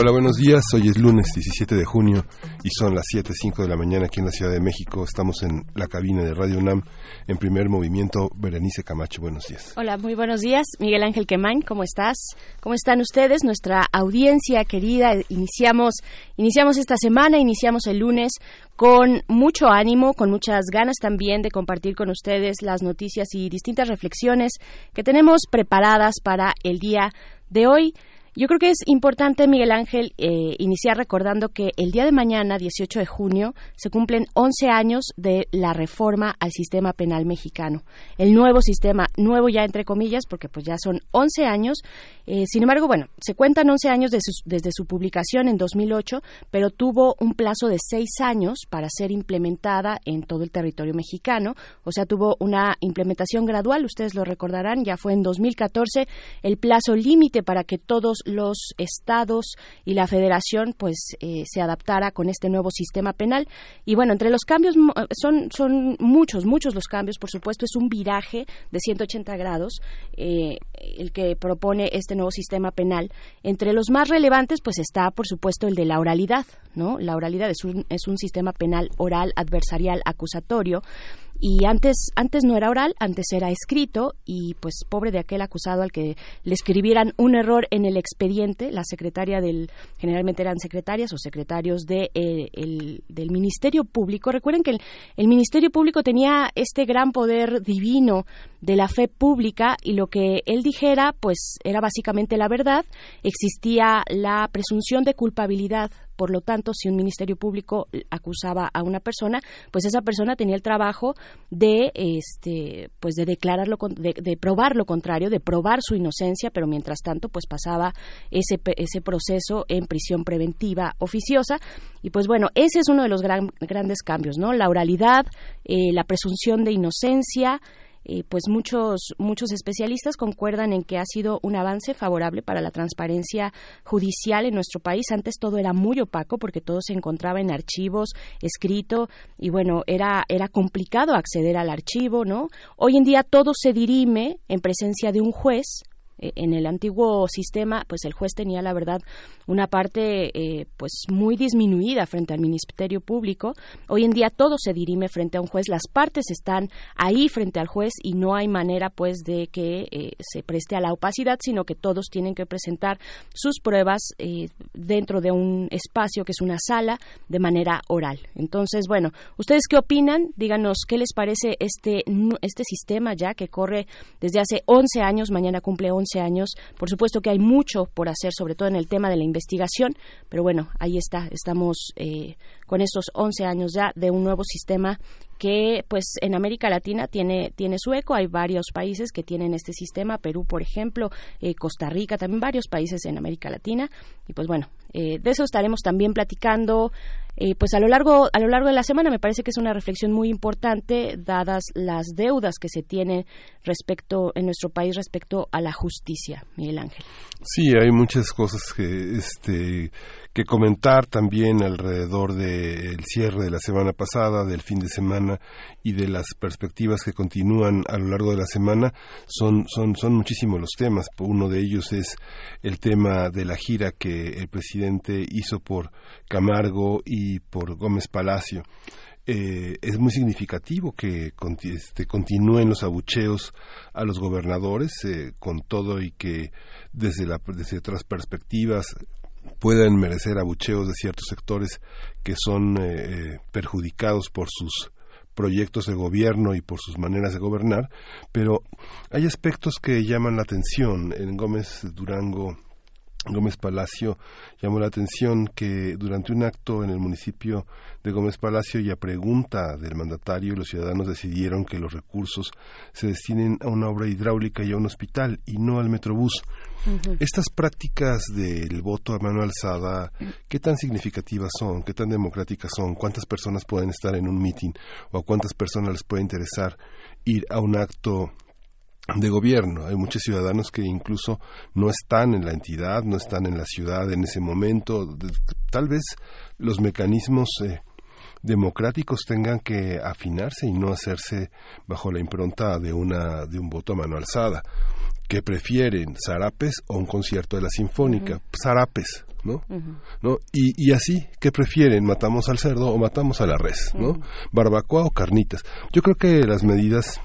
Hola, buenos días. Hoy es lunes 17 de junio y son las 7.05 de la mañana aquí en la Ciudad de México. Estamos en la cabina de Radio UNAM en primer movimiento. Berenice Camacho, buenos días. Hola, muy buenos días. Miguel Ángel Quemain, ¿cómo estás? ¿Cómo están ustedes? Nuestra audiencia querida, iniciamos, iniciamos esta semana, iniciamos el lunes con mucho ánimo, con muchas ganas también de compartir con ustedes las noticias y distintas reflexiones que tenemos preparadas para el día de hoy. Yo creo que es importante, Miguel Ángel, eh, iniciar recordando que el día de mañana, 18 de junio, se cumplen 11 años de la reforma al sistema penal mexicano. El nuevo sistema, nuevo ya entre comillas, porque pues ya son 11 años. Eh, sin embargo, bueno, se cuentan 11 años desde su publicación en 2008, pero tuvo un plazo de 6 años para ser implementada en todo el territorio mexicano. O sea, tuvo una implementación gradual, ustedes lo recordarán, ya fue en 2014 el plazo límite para que todos los estados y la federación pues eh, se adaptara con este nuevo sistema penal. Y bueno entre los cambios son son muchos muchos los cambios por supuesto es un viraje de 180 grados eh, el que propone este nuevo sistema penal. Entre los más relevantes pues está por supuesto el de la oralidad no la oralidad es un, es un sistema penal oral adversarial acusatorio y antes antes no era oral, antes era escrito y pues pobre de aquel acusado al que le escribieran un error en el expediente, la secretaria del generalmente eran secretarias o secretarios de, eh, el, del Ministerio Público. Recuerden que el, el Ministerio Público tenía este gran poder divino de la fe pública y lo que él dijera pues era básicamente la verdad, existía la presunción de culpabilidad por lo tanto, si un ministerio público acusaba a una persona, pues esa persona tenía el trabajo de, este, pues de declararlo, de, de probar lo contrario, de probar su inocencia, pero mientras tanto, pues pasaba ese, ese proceso en prisión preventiva oficiosa. Y pues bueno, ese es uno de los grandes cambios, ¿no? La oralidad, eh, la presunción de inocencia, eh, pues muchos muchos especialistas concuerdan en que ha sido un avance favorable para la transparencia judicial en nuestro país. Antes todo era muy opaco porque todo se encontraba en archivos, escrito y bueno, era era complicado acceder al archivo, ¿no? Hoy en día todo se dirime en presencia de un juez en el antiguo sistema, pues el juez tenía, la verdad, una parte eh, pues muy disminuida frente al Ministerio Público. Hoy en día todo se dirime frente a un juez, las partes están ahí frente al juez y no hay manera pues de que eh, se preste a la opacidad, sino que todos tienen que presentar sus pruebas dentro de un espacio que es una sala de manera oral. Entonces, bueno, ¿ustedes qué opinan? Díganos qué les parece este, este sistema ya que corre desde hace 11 años, mañana cumple 11 años. Por supuesto que hay mucho por hacer, sobre todo en el tema de la investigación, pero bueno, ahí está, estamos eh, con estos 11 años ya de un nuevo sistema que pues en América Latina tiene, tiene su eco. Hay varios países que tienen este sistema, Perú, por ejemplo, eh, Costa Rica, también varios países en América Latina. Y pues bueno, eh, de eso estaremos también platicando eh, pues a lo largo a lo largo de la semana. Me parece que es una reflexión muy importante dadas las deudas que se tienen respecto en nuestro país respecto a la justicia Miguel Ángel. Sí hay muchas cosas que este que comentar también alrededor del cierre de la semana pasada, del fin de semana y de las perspectivas que continúan a lo largo de la semana. Son, son, son muchísimos los temas. Uno de ellos es el tema de la gira que el presidente hizo por Camargo y por Gómez Palacio. Eh, es muy significativo que este, continúen los abucheos a los gobernadores eh, con todo y que desde, la, desde otras perspectivas puedan merecer abucheos de ciertos sectores que son eh, eh, perjudicados por sus proyectos de gobierno y por sus maneras de gobernar, pero hay aspectos que llaman la atención. En Gómez Durango Gómez Palacio llamó la atención que durante un acto en el municipio de Gómez Palacio y a pregunta del mandatario los ciudadanos decidieron que los recursos se destinen a una obra hidráulica y a un hospital y no al metrobús. Estas prácticas del voto a mano alzada, ¿qué tan significativas son? ¿Qué tan democráticas son? ¿Cuántas personas pueden estar en un mitin o a cuántas personas les puede interesar ir a un acto de gobierno. Hay muchos ciudadanos que incluso no están en la entidad, no están en la ciudad en ese momento. Tal vez los mecanismos eh, democráticos tengan que afinarse y no hacerse bajo la impronta de una de un voto a mano alzada. ¿Qué prefieren, zarapes o un concierto de la sinfónica? Zarapes, ¿no? ¿no? Y, y, así, ¿qué prefieren? ¿Matamos al cerdo o matamos a la res? ¿no? ¿Barbacoa o carnitas? Yo creo que las medidas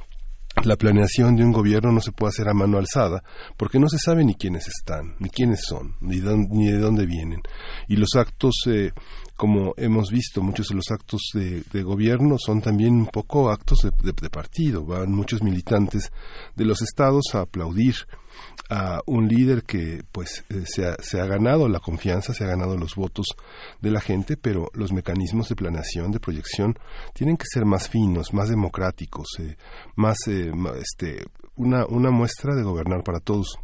la planeación de un gobierno no se puede hacer a mano alzada porque no se sabe ni quiénes están, ni quiénes son, ni, ni de dónde vienen. Y los actos, eh, como hemos visto, muchos de los actos de, gobierno son también un poco actos de partido. Van muchos militantes de los estados a aplaudir a un líder que pues eh, se, ha, se, ha, ganado la confianza, se ha ganado los votos de la gente, pero los mecanismos de planeación, de proyección, tienen que ser más finos, más democráticos, eh, más eh, este, una, una muestra de gobernar para todos.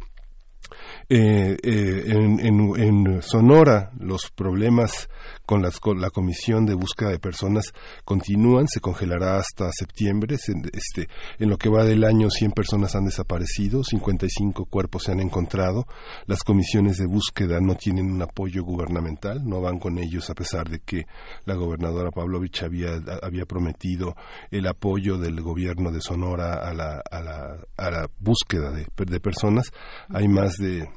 Eh, en, Sonora los problemas con, las, con, la Comisión de Búsqueda de Personas continúan, se congelará hasta septiembre. este, en lo que va del año, 100 personas han desaparecido, 55 cuerpos se han encontrado. Las comisiones de búsqueda no tienen un apoyo gubernamental, no van con ellos a pesar de que la gobernadora Pavlovich había, había prometido el apoyo del gobierno de Sonora a la, a la, a la búsqueda de, de personas. Hay más de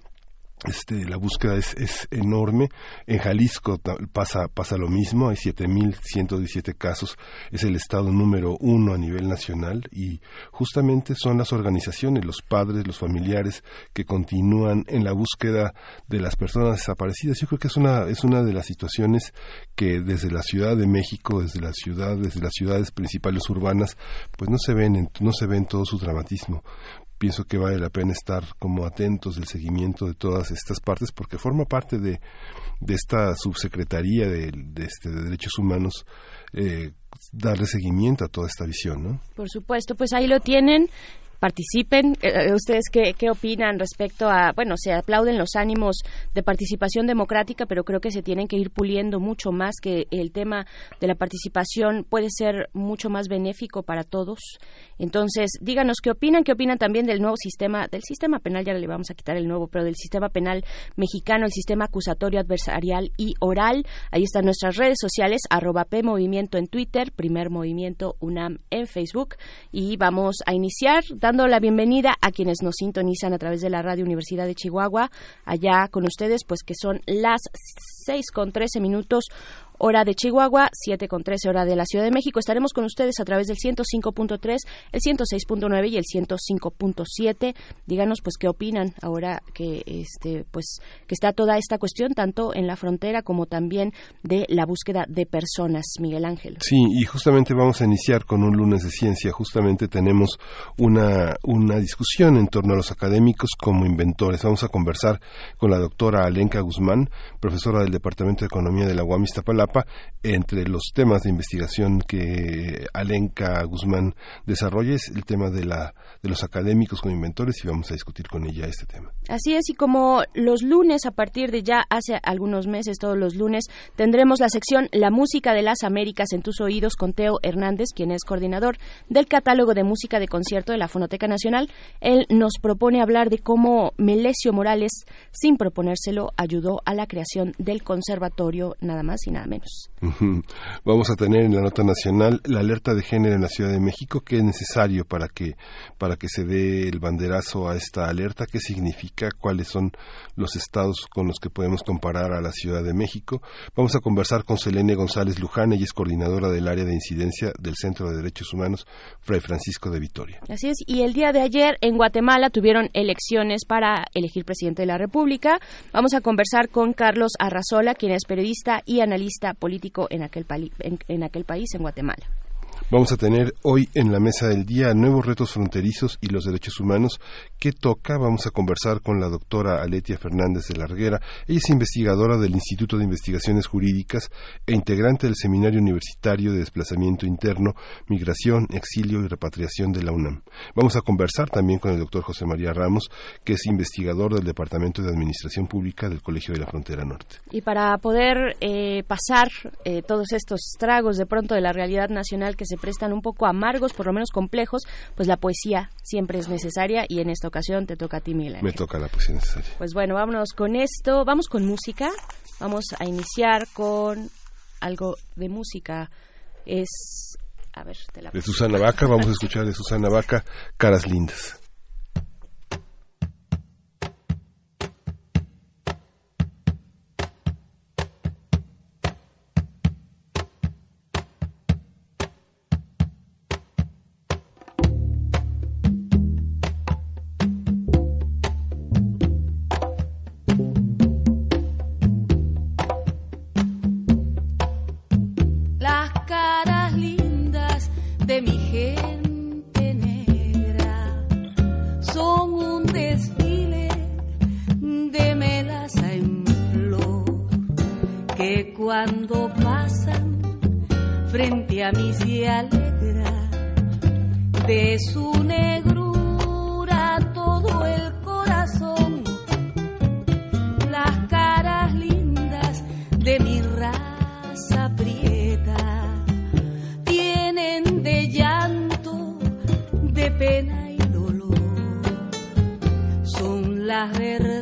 este, la búsqueda es, es, enorme. En Jalisco pasa, pasa lo mismo, hay 7.117 casos, es el estado número uno a nivel nacional y justamente son las organizaciones, los padres, los familiares que continúan en la búsqueda de las personas desaparecidas. Yo creo que es una, es una de las situaciones que desde la Ciudad de México, desde la ciudad, desde las ciudades principales urbanas, pues no se ven, no se ven todo su dramatismo pienso que vale la pena estar como atentos del seguimiento de todas estas partes porque forma parte de, de esta subsecretaría de, este, de derechos humanos eh, darle seguimiento a toda esta visión, ¿no? Por supuesto, pues ahí lo tienen participen. Eh, eh, ¿Ustedes qué, qué, opinan respecto a, bueno, se aplauden los ánimos de participación democrática, pero creo que se tienen que ir puliendo mucho más, que el tema de la participación puede ser mucho más benéfico para todos. Entonces, díganos qué opinan, qué opinan también del nuevo sistema, del sistema penal, ya le vamos a quitar el nuevo, pero del sistema penal mexicano, el sistema acusatorio adversarial y oral. Ahí están nuestras redes sociales, arroba P en Twitter, Primer Movimiento UNAM en Facebook. Y vamos a iniciar dando la bienvenida a quienes nos sintonizan a través de la Radio Universidad de Chihuahua, allá con ustedes, pues que son las seis con trece minutos hora de Chihuahua, 7 con 13 hora de la Ciudad de México. Estaremos con ustedes a través del 105.3, el 106.9 y el 105.7. Díganos pues qué opinan ahora que este pues que está toda esta cuestión tanto en la frontera como también de la búsqueda de personas, Miguel Ángel. Sí, y justamente vamos a iniciar con un lunes de ciencia. Justamente tenemos una una discusión en torno a los académicos como inventores. Vamos a conversar con la doctora Alenka Guzmán, profesora del Departamento de Economía de la UAM entre los temas de investigación que Alenka Guzmán desarrolla es el tema de, la, de los académicos con inventores y vamos a discutir con ella este tema. Así es, y como los lunes, a partir de ya hace algunos meses, todos los lunes, tendremos la sección La Música de las Américas en tus oídos con Teo Hernández, quien es coordinador del catálogo de música de concierto de la Fonoteca Nacional. Él nos propone hablar de cómo Melesio Morales, sin proponérselo, ayudó a la creación del conservatorio, nada más y nada menos. Vamos a tener en la nota nacional la alerta de género en la Ciudad de México, qué es necesario para que para que se dé el banderazo a esta alerta, qué significa, cuáles son los estados con los que podemos comparar a la Ciudad de México. Vamos a conversar con Selene González Luján, ella es coordinadora del área de incidencia del Centro de Derechos Humanos Fray Francisco de Vitoria. Así es, y el día de ayer en Guatemala tuvieron elecciones para elegir presidente de la República. Vamos a conversar con Carlos Arrazola, quien es periodista y analista político en aquel, en, aquel país, en Guatemala. Vamos a tener hoy en la mesa del día nuevos retos fronterizos y los derechos humanos. ¿Qué toca? Vamos a conversar con la doctora Aletia Fernández de Larguera. Ella es investigadora del Instituto de Investigaciones Jurídicas e integrante del Seminario Universitario de Desplazamiento Interno, Migración, Exilio y Repatriación de la UNAM. Vamos a conversar también con el doctor José María Ramos, que es investigador del Departamento de Administración Pública del Colegio de la Frontera Norte. Y para poder eh, pasar eh, todos estos tragos de pronto de la realidad nacional que se prestan un poco amargos, por lo menos complejos, pues la poesía siempre es necesaria y en esta ocasión te toca a ti, Miguel Me toca la poesía necesaria. Pues bueno, vámonos con esto, vamos con música, vamos a iniciar con algo de música. Es, a ver, te la De Susana Vaca, vamos a escuchar de Susana Vaca, Caras Lindas. Cuando pasan frente a mí se alegra de su negrura todo el corazón las caras lindas de mi raza prieta tienen de llanto, de pena y dolor. Son las verdades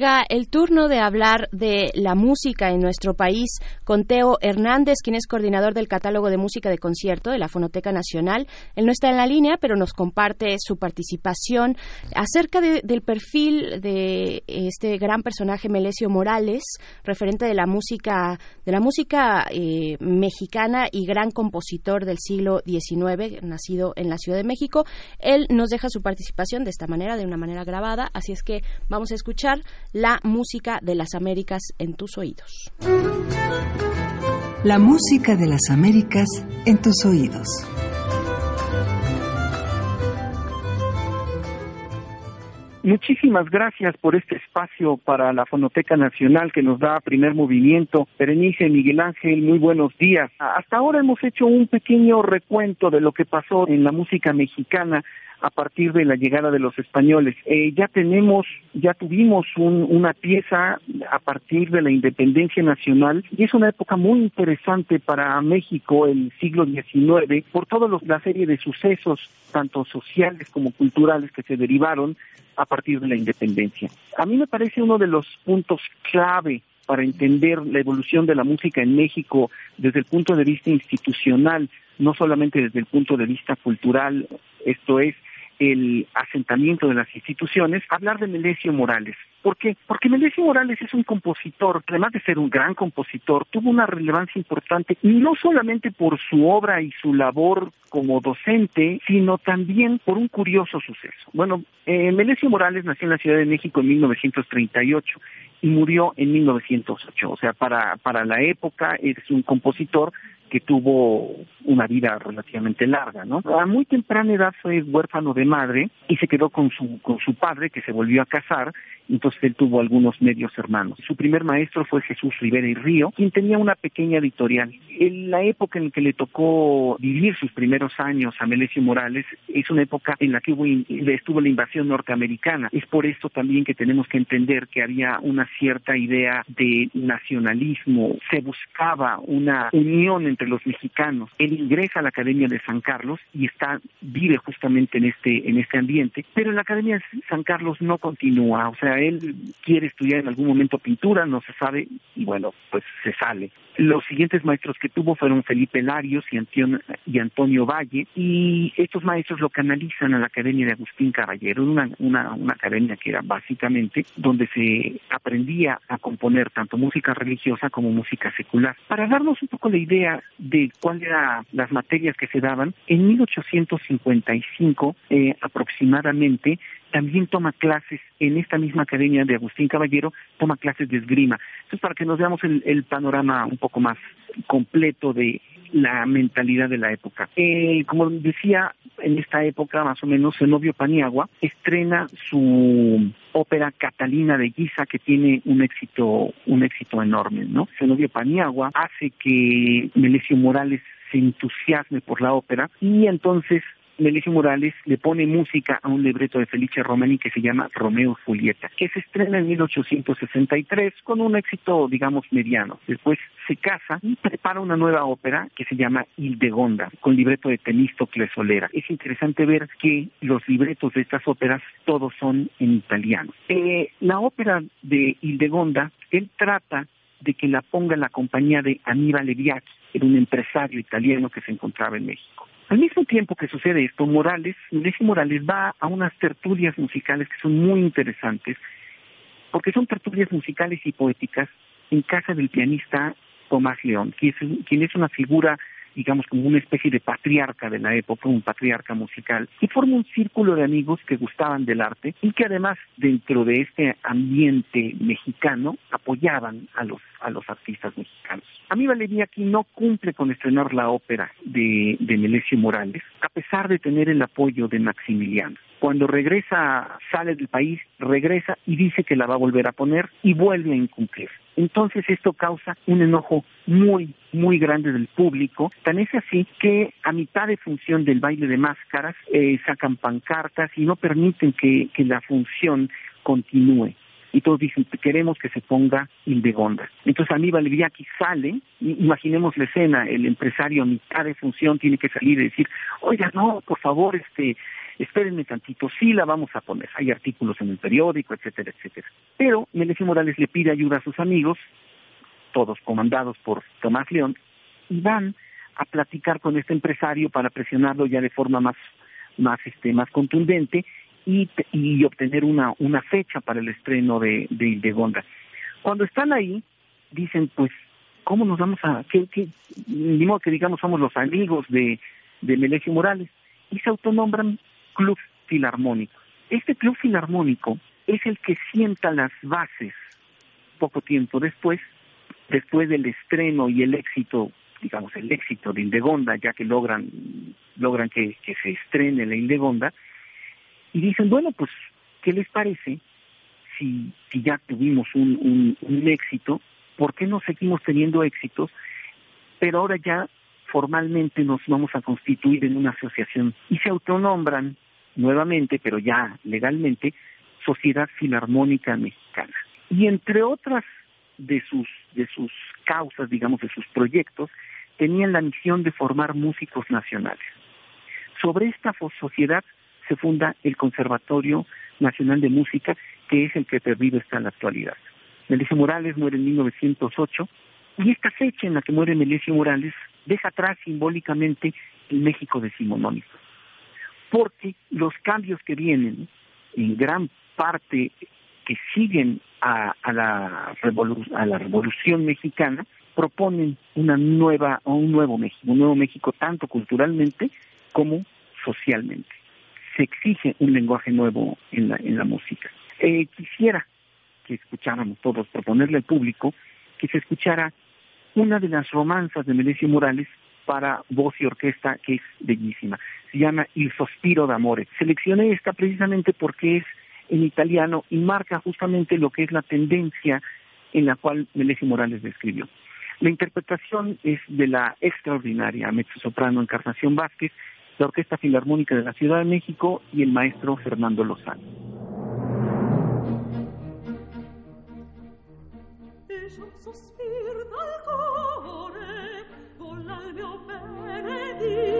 Y llega el turno de hablar de la música en nuestro país con Teo Hernández, quien es coordinador del catálogo de música de concierto de la Fonoteca Nacional. Él no está en la línea, pero nos comparte su participación acerca del perfil de este gran personaje Melesio Morales, referente de la música de la música eh, mexicana y gran compositor del siglo XIX, nacido en la Ciudad de México. Él nos deja su participación de esta manera, de una manera grabada, así es que vamos a escuchar la música de las Américas en tus oídos. La música de las Américas en tus oídos. Muchísimas gracias por este espacio para la Fonoteca Nacional que nos da primer movimiento. Berenice, Miguel Ángel, muy buenos días. Hasta ahora hemos hecho un pequeño recuento de lo que pasó en la música mexicana a partir de la llegada de los españoles. Eh, ya tenemos, ya tuvimos una pieza a partir de la independencia nacional y es una época muy interesante para México, el siglo XIX, por toda la serie de sucesos, tanto sociales como culturales, que se derivaron a partir de la independencia. A mí me parece uno de los puntos clave para entender la evolución de la música en México desde el punto de vista institucional, no solamente desde el punto de vista cultural, esto es, el asentamiento de las instituciones, hablar de Melesio Morales. ¿Por qué? Porque Melesio Morales es un compositor, además de ser un gran compositor, tuvo una relevancia importante, no solamente por su obra y su labor como docente, sino también por un curioso suceso. Bueno, eh, Melesio Morales nació en la Ciudad de México en 1938 y murió en 1908. O sea, para, para la época es un compositor que tuvo una vida relativamente larga, ¿no? A muy temprana edad fue huérfano de madre y se quedó con su con su padre que se volvió a casar, entonces él tuvo algunos medios hermanos. Su primer maestro fue Jesús Rivera y Río, quien tenía una pequeña editorial. En la época en que le tocó vivir sus primeros años a Melesio Morales es una época en la que hubo, estuvo la invasión norteamericana. Es por esto también que tenemos que entender que había una cierta idea de nacionalismo, se buscaba una unión entre los mexicanos. Él ingresa a la Academia de San Carlos y está vive justamente en este en este ambiente, pero en la Academia de San Carlos no continúa, o sea, él quiere estudiar en algún momento pintura, no se sabe y bueno, pues se sale. Los siguientes maestros que tuvo fueron Felipe Larios y, y Antonio Valle, y estos maestros lo canalizan a la Academia de Agustín Caballero, una, una, una academia que era básicamente donde se aprendía a componer tanto música religiosa como música secular. Para darnos un poco la idea de cuáles eran las materias que se daban, en 1855 eh, aproximadamente también toma clases en esta misma academia de Agustín Caballero, toma clases de esgrima. Entonces, para que nos veamos el, panorama un poco más completo de la mentalidad de la época. Eh, como decía, en esta época, más o menos, Zenobio Paniagua estrena su ópera Catalina de Guisa, que tiene un éxito, un éxito enorme, ¿no? Zenobio Paniagua hace que Melesio Morales se entusiasme por la ópera y entonces Melissa Morales le pone música a un libreto de Felice Romani que se llama Romeo Julieta, que se estrena en 1863 con un éxito, digamos, mediano. Después se casa y prepara una nueva ópera que se llama Hildegonda, con libreto de Temístocles Solera. Es interesante ver que los libretos de estas óperas todos son en italiano. Eh, la ópera de Hildegonda, él trata de que la ponga la compañía de Aníbal Leviati, era un empresario italiano que se encontraba en México. Al mismo tiempo que sucede esto, Morales, Melesio Morales va a unas tertulias musicales que son muy interesantes, porque son tertulias musicales y poéticas en casa del pianista Tomás León, quien es una figura digamos, como una especie de patriarca de la época, un patriarca musical, y forma un círculo de amigos que gustaban del arte y que además dentro de este ambiente mexicano apoyaban a los, a los artistas mexicanos. A mí Valeria aquí no cumple con estrenar la ópera de, de Melesio Morales, a pesar de tener el apoyo de Maximiliano. Cuando regresa, sale del país, regresa y dice que la va a volver a poner y vuelve a incumplir. Entonces esto causa un enojo muy, muy grande del público. Tan es así que a mitad de función del baile de máscaras eh, sacan pancartas y no permiten que, que la función continúe y todos dicen, queremos que se ponga Hildegonda. Entonces Aníbal Villaki sale, imaginemos la escena, el empresario a mitad de función tiene que salir y decir, oiga, no, por favor, este, espérenme tantito, sí la vamos a poner, hay artículos en el periódico, etcétera, etcétera. Pero Melesio Morales le pide ayuda a sus amigos, todos comandados por Tomás León, y van a platicar con este empresario para presionarlo ya de forma más, más, este, más contundente y, y obtener una, una fecha para el estreno de, de Hildegonda. Cuando están ahí, dicen, pues, ¿cómo nos vamos a...? ¿Qué, qué, ni modo que digamos somos los amigos de, de Morales, y se autonombran Club Filarmónico. Este Club Filarmónico es el que sienta las bases poco tiempo después, después del estreno y el éxito, digamos, el éxito de Indegonda, ya que logran, logran que, se estrene la Indegonda, y dicen, bueno, pues, ¿qué les parece si, si ya tuvimos un, un, un éxito? ¿Por qué no seguimos teniendo éxitos? Pero ahora ya formalmente nos vamos a constituir en una asociación y se autonombran nuevamente, pero ya legalmente, Sociedad Filarmónica Mexicana. Y entre otras de sus, de sus causas, digamos, de sus proyectos, tenían la misión de formar músicos nacionales. Sobre esta sociedad se funda el Conservatorio Nacional de Música, que es el que perdido está en la actualidad. Melesio Morales muere en 1908 y esta fecha en la que muere Melesio Morales deja atrás simbólicamente el México decimonónico. Porque los cambios que vienen, en gran parte que siguen a, a, la, a la revolución mexicana, proponen una nueva un nuevo México, un nuevo México tanto culturalmente como socialmente. Se exige un lenguaje nuevo en la, en la música. Eh, quisiera que escucháramos todos, proponerle al público que se escuchara una de las romanzas de Melesio Morales para voz y orquesta que es bellísima. Se llama Il sospiro d'amore. Seleccioné esta precisamente porque es en italiano y marca justamente lo que es la tendencia en la cual Melesio Morales describió. La interpretación es de la extraordinaria mezzosoprano Encarnación Vázquez, la Orquesta Filarmónica de la Ciudad de México y el maestro Fernando Lozano. You.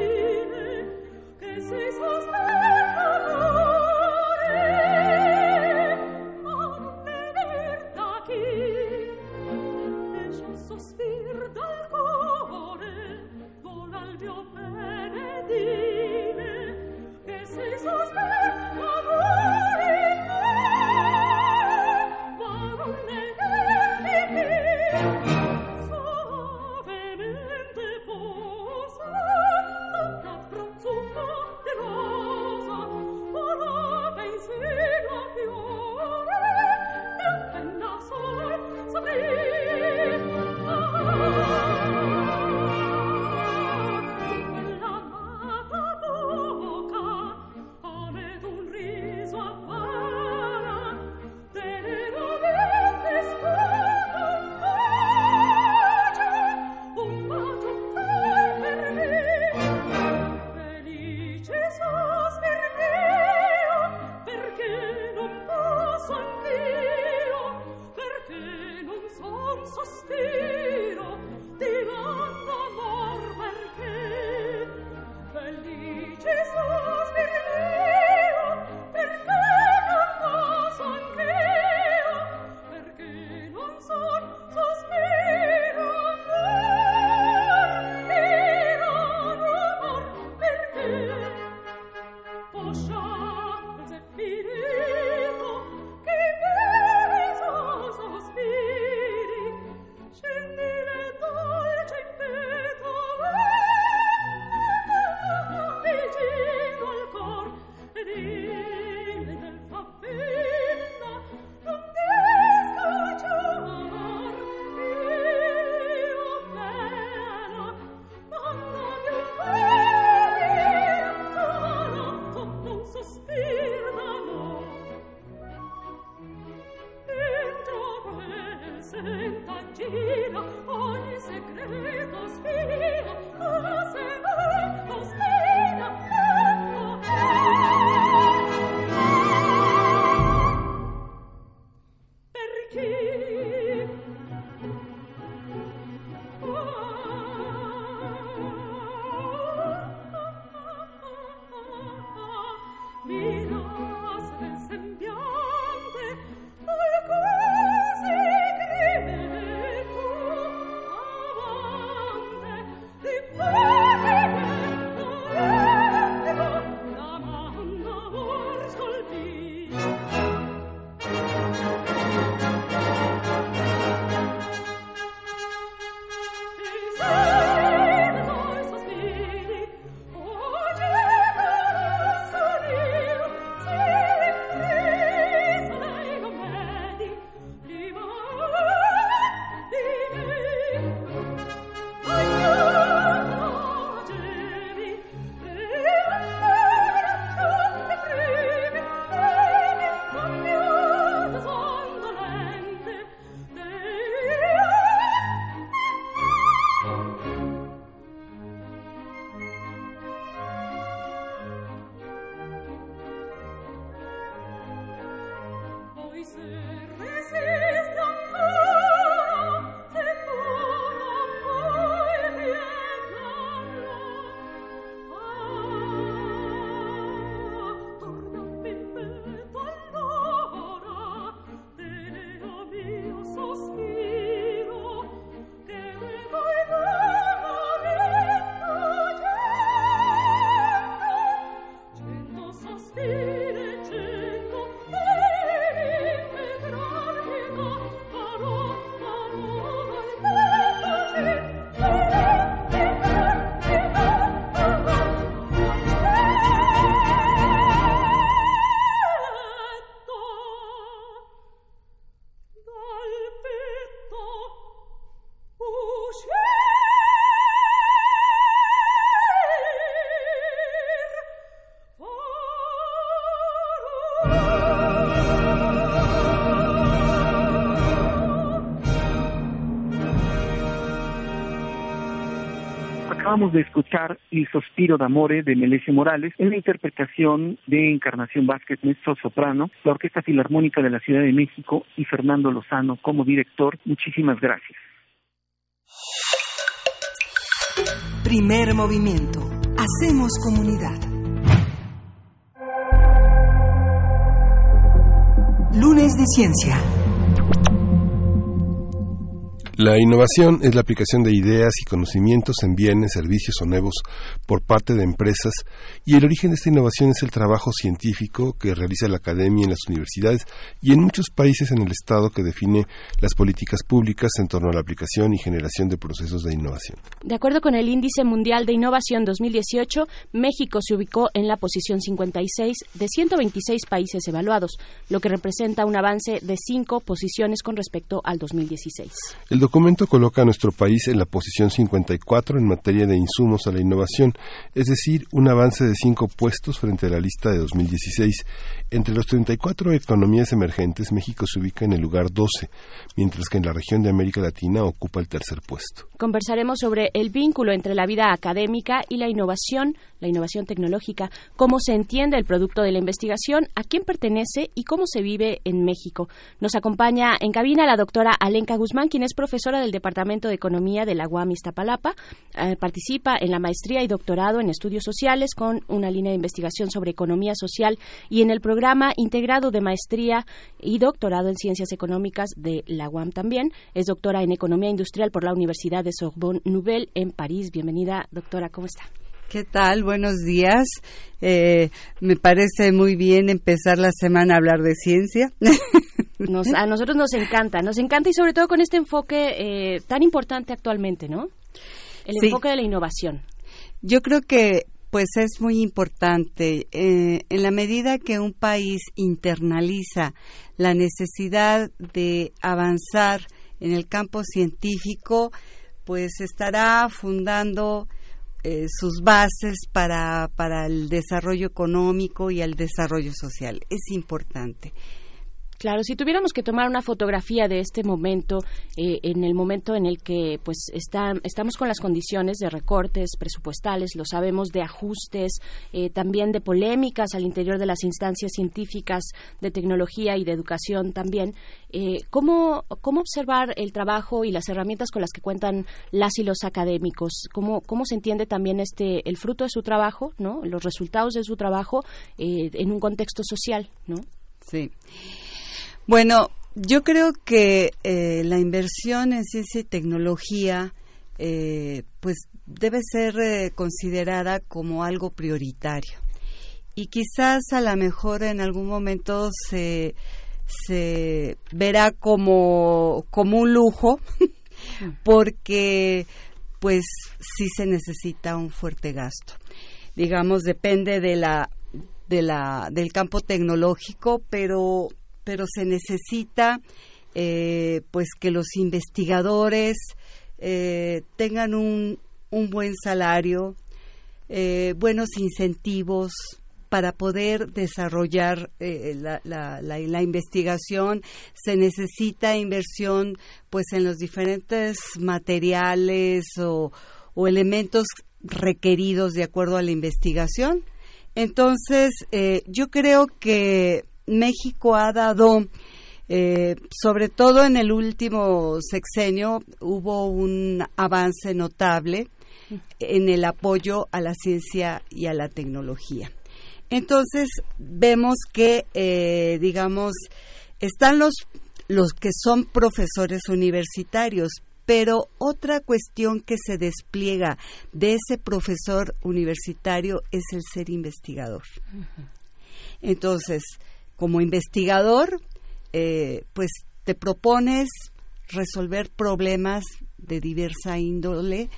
Acabamos de escuchar Il Sospiro d'Amore de Melesio Morales en la interpretación de Encarnación Vázquez, mezzo soprano, la Orquesta Filarmónica de la Ciudad de México y Fernando Lozano como director. Muchísimas gracias. Primer movimiento. Hacemos comunidad. Lunes de Ciencia. La innovación es la aplicación de ideas y conocimientos en bienes, servicios o nuevos por parte de empresas y el origen de esta innovación es el trabajo científico que realiza la academia en las universidades y en muchos países en el Estado que define las políticas públicas en torno a la aplicación y generación de procesos de innovación. De acuerdo con el Índice Mundial de Innovación 2018, México se ubicó en la posición 56 de 126 países evaluados, lo que representa un avance de cinco posiciones con respecto al 2016. El documento coloca a nuestro país en la posición 54 en materia de insumos a la innovación, es decir, un avance de cinco puestos frente a la lista de 2016. Entre los 34 economías emergentes, México se ubica en el lugar 12, mientras que en la región de América Latina ocupa el tercer puesto. Conversaremos sobre el vínculo entre la vida académica y la innovación, la innovación tecnológica, cómo se entiende el producto de la investigación, a quién pertenece y cómo se vive en México. Nos acompaña en cabina la doctora Alenka Guzmán, quien es profesora del Departamento de Economía de la UAM Iztapalapa. Eh, participa en la maestría y doctorado en estudios sociales con una línea de investigación sobre economía social y en el programa integrado de maestría y doctorado en ciencias económicas de la UAM también. Es doctora en economía industrial por la Universidad de Sorbonne Nouvelle en París. Bienvenida, doctora, ¿cómo está? ¿Qué tal? Buenos días. Eh, me parece muy bien empezar la semana a hablar de ciencia. Nos, a nosotros nos encanta, nos encanta y sobre todo con este enfoque eh, tan importante actualmente, ¿no? El Sí. enfoque de la innovación. Yo creo que pues es muy importante eh, en la medida que un país internaliza la necesidad de avanzar en el campo científico, pues estará fundando eh, sus bases para, para el desarrollo económico y el desarrollo social. Es importante. Claro, si tuviéramos que tomar una fotografía de este momento, eh, en el momento en el que pues está- estamos con las condiciones de recortes presupuestales, lo sabemos, de ajustes, eh, también de polémicas al interior de las instancias científicas de tecnología y de educación también, eh, ¿cómo, ¿cómo observar el trabajo y las herramientas con las que cuentan las y los académicos? ¿Cómo, cómo se entiende también este el fruto de su trabajo, ¿no? los resultados de su trabajo en un contexto social? ¿no? Sí. Bueno, yo creo que eh, la inversión en ciencia y tecnología, eh, pues debe ser eh, considerada como algo prioritario. Y quizás a lo mejor en algún momento se, se verá como, como un lujo, porque pues sí se necesita un fuerte gasto. Digamos, depende de la, de la, del campo tecnológico, pero, pero se necesita eh, pues que los investigadores eh, tengan un, un buen salario, eh, buenos incentivos para poder desarrollar eh, la, la- la- investigación. Se necesita inversión pues en los diferentes materiales o, o elementos requeridos de acuerdo a la investigación. Entonces yo creo que México ha dado eh, sobre todo en el último sexenio hubo un avance notable en el apoyo a la ciencia y a la tecnología. Entonces vemos que, eh, digamos, están los, los que son profesores universitarios, pero otra cuestión que se despliega de ese profesor universitario es el ser investigador. Entonces, como investigador, eh, pues te propones resolver problemas de diversa índole,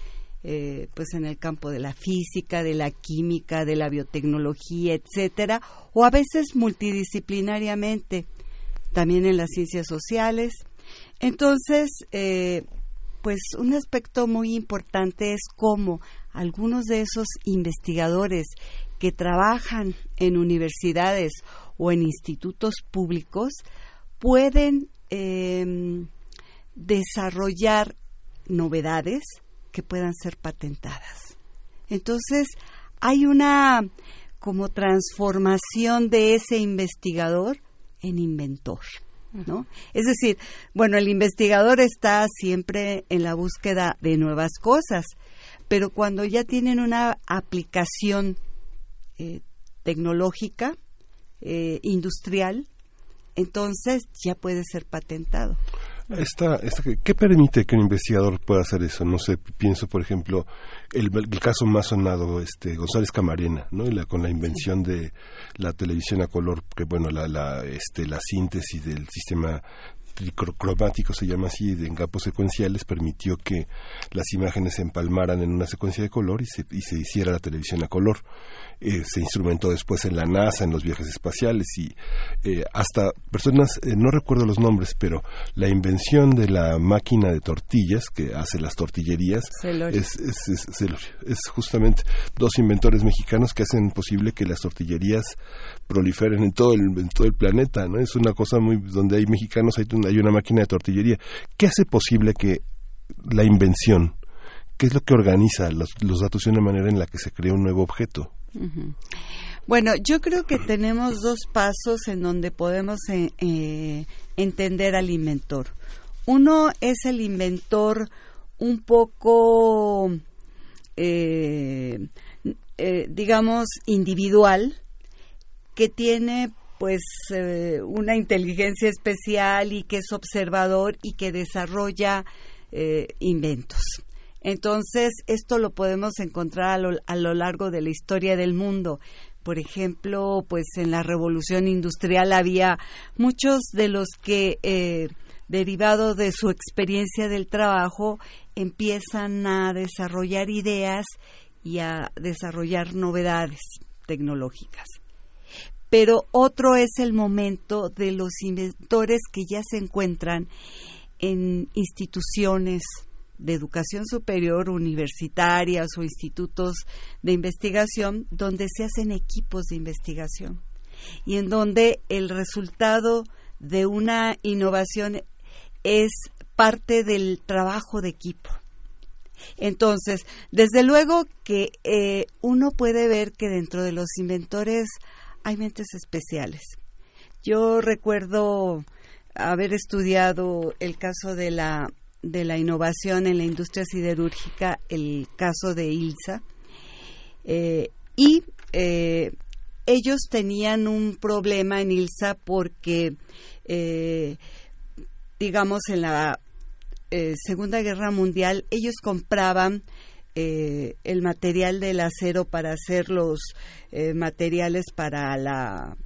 eh, pues en el campo de la física, de la química, de la biotecnología, etcétera, o a veces multidisciplinariamente, también en las ciencias sociales. Entonces, eh, pues un aspecto muy importante es cómo algunos de esos investigadores que trabajan en universidades o en institutos públicos pueden eh, desarrollar novedades que puedan ser patentadas. Entonces, hay una como transformación de ese investigador en inventor. ¿No? Es decir, bueno, el investigador está siempre en la búsqueda de nuevas cosas, pero cuando ya tienen una aplicación eh, tecnológica, eh, industrial, entonces ya puede ser patentado. Esta, esta, ¿Qué permite que un investigador pueda hacer eso? No sé, pienso, por ejemplo, el, el caso más sonado, este, González Camarena, ¿no? La, con la invención de la televisión a color, que bueno, la, la, este, la síntesis del sistema tricromático se llama así, en campos secuenciales, permitió que las imágenes se empalmaran en una secuencia de color y se, y se hiciera la televisión a color. Eh, se instrumentó después en la NASA, en los viajes espaciales y eh, hasta personas, eh, no recuerdo los nombres, pero la invención de la máquina de tortillas que hace las tortillerías es, es, es, justamente dos inventores mexicanos que hacen posible que las tortillerías proliferen en todo el, en todo el planeta, ¿no? Es una cosa muy, donde hay mexicanos hay, hay una máquina de tortillería. ¿Qué hace posible que la invención, qué es lo que organiza los, datos de una manera en la que se crea un nuevo objeto? Bueno, yo creo que tenemos dos pasos en donde podemos eh, eh, entender al inventor. Uno es el inventor un poco, eh, digamos, individual, que tiene pues una inteligencia especial y que es observador y que desarrolla inventos. Entonces, esto lo podemos encontrar a lo, largo de la historia del mundo. Por ejemplo, pues en la revolución industrial había muchos de los que, eh, derivado de su experiencia del trabajo, empiezan a desarrollar ideas y a desarrollar novedades tecnológicas. Pero otro es el momento de los inventores que ya se encuentran en instituciones de educación superior, universitarias o institutos de investigación, donde se hacen equipos de investigación y en donde el resultado de una innovación es parte del trabajo de equipo. Entonces, desde luego que eh, uno puede ver que dentro de los inventores hay mentes especiales. Yo recuerdo haber estudiado el caso de la de la innovación en la industria siderúrgica, el caso de ILSA, eh, y eh, ellos tenían un problema en ILSA porque, eh, digamos, en la Segunda Guerra Mundial, ellos compraban el material del acero para hacer los materiales para la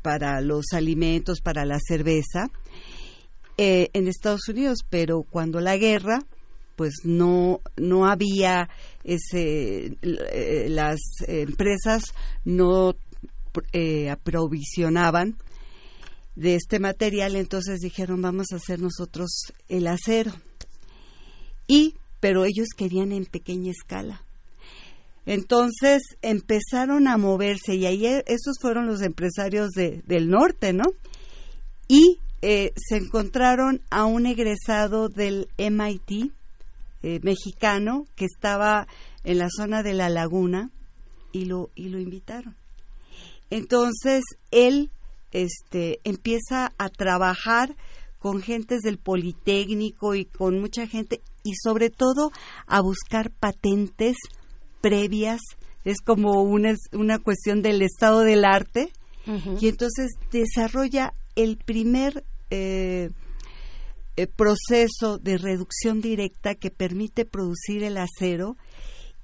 para los alimentos, para la cerveza, eh, en Estados Unidos, pero cuando la guerra, pues no, no había ese, eh, las empresas no eh, aprovisionaban de este material, entonces dijeron vamos a hacer nosotros el acero. Y, pero ellos querían en pequeña escala. Entonces empezaron a moverse y ahí esos fueron los empresarios de, del norte, ¿no? Y eh, se encontraron a un egresado del MIT eh, mexicano que estaba en la zona de la laguna y lo, y lo invitaron. Entonces él este, empieza a trabajar con gentes del Politécnico y con mucha gente y sobre todo a buscar patentes previas. Es como una, una cuestión del estado del arte. Y entonces desarrolla el primer eh, eh, proceso de reducción directa que permite producir el acero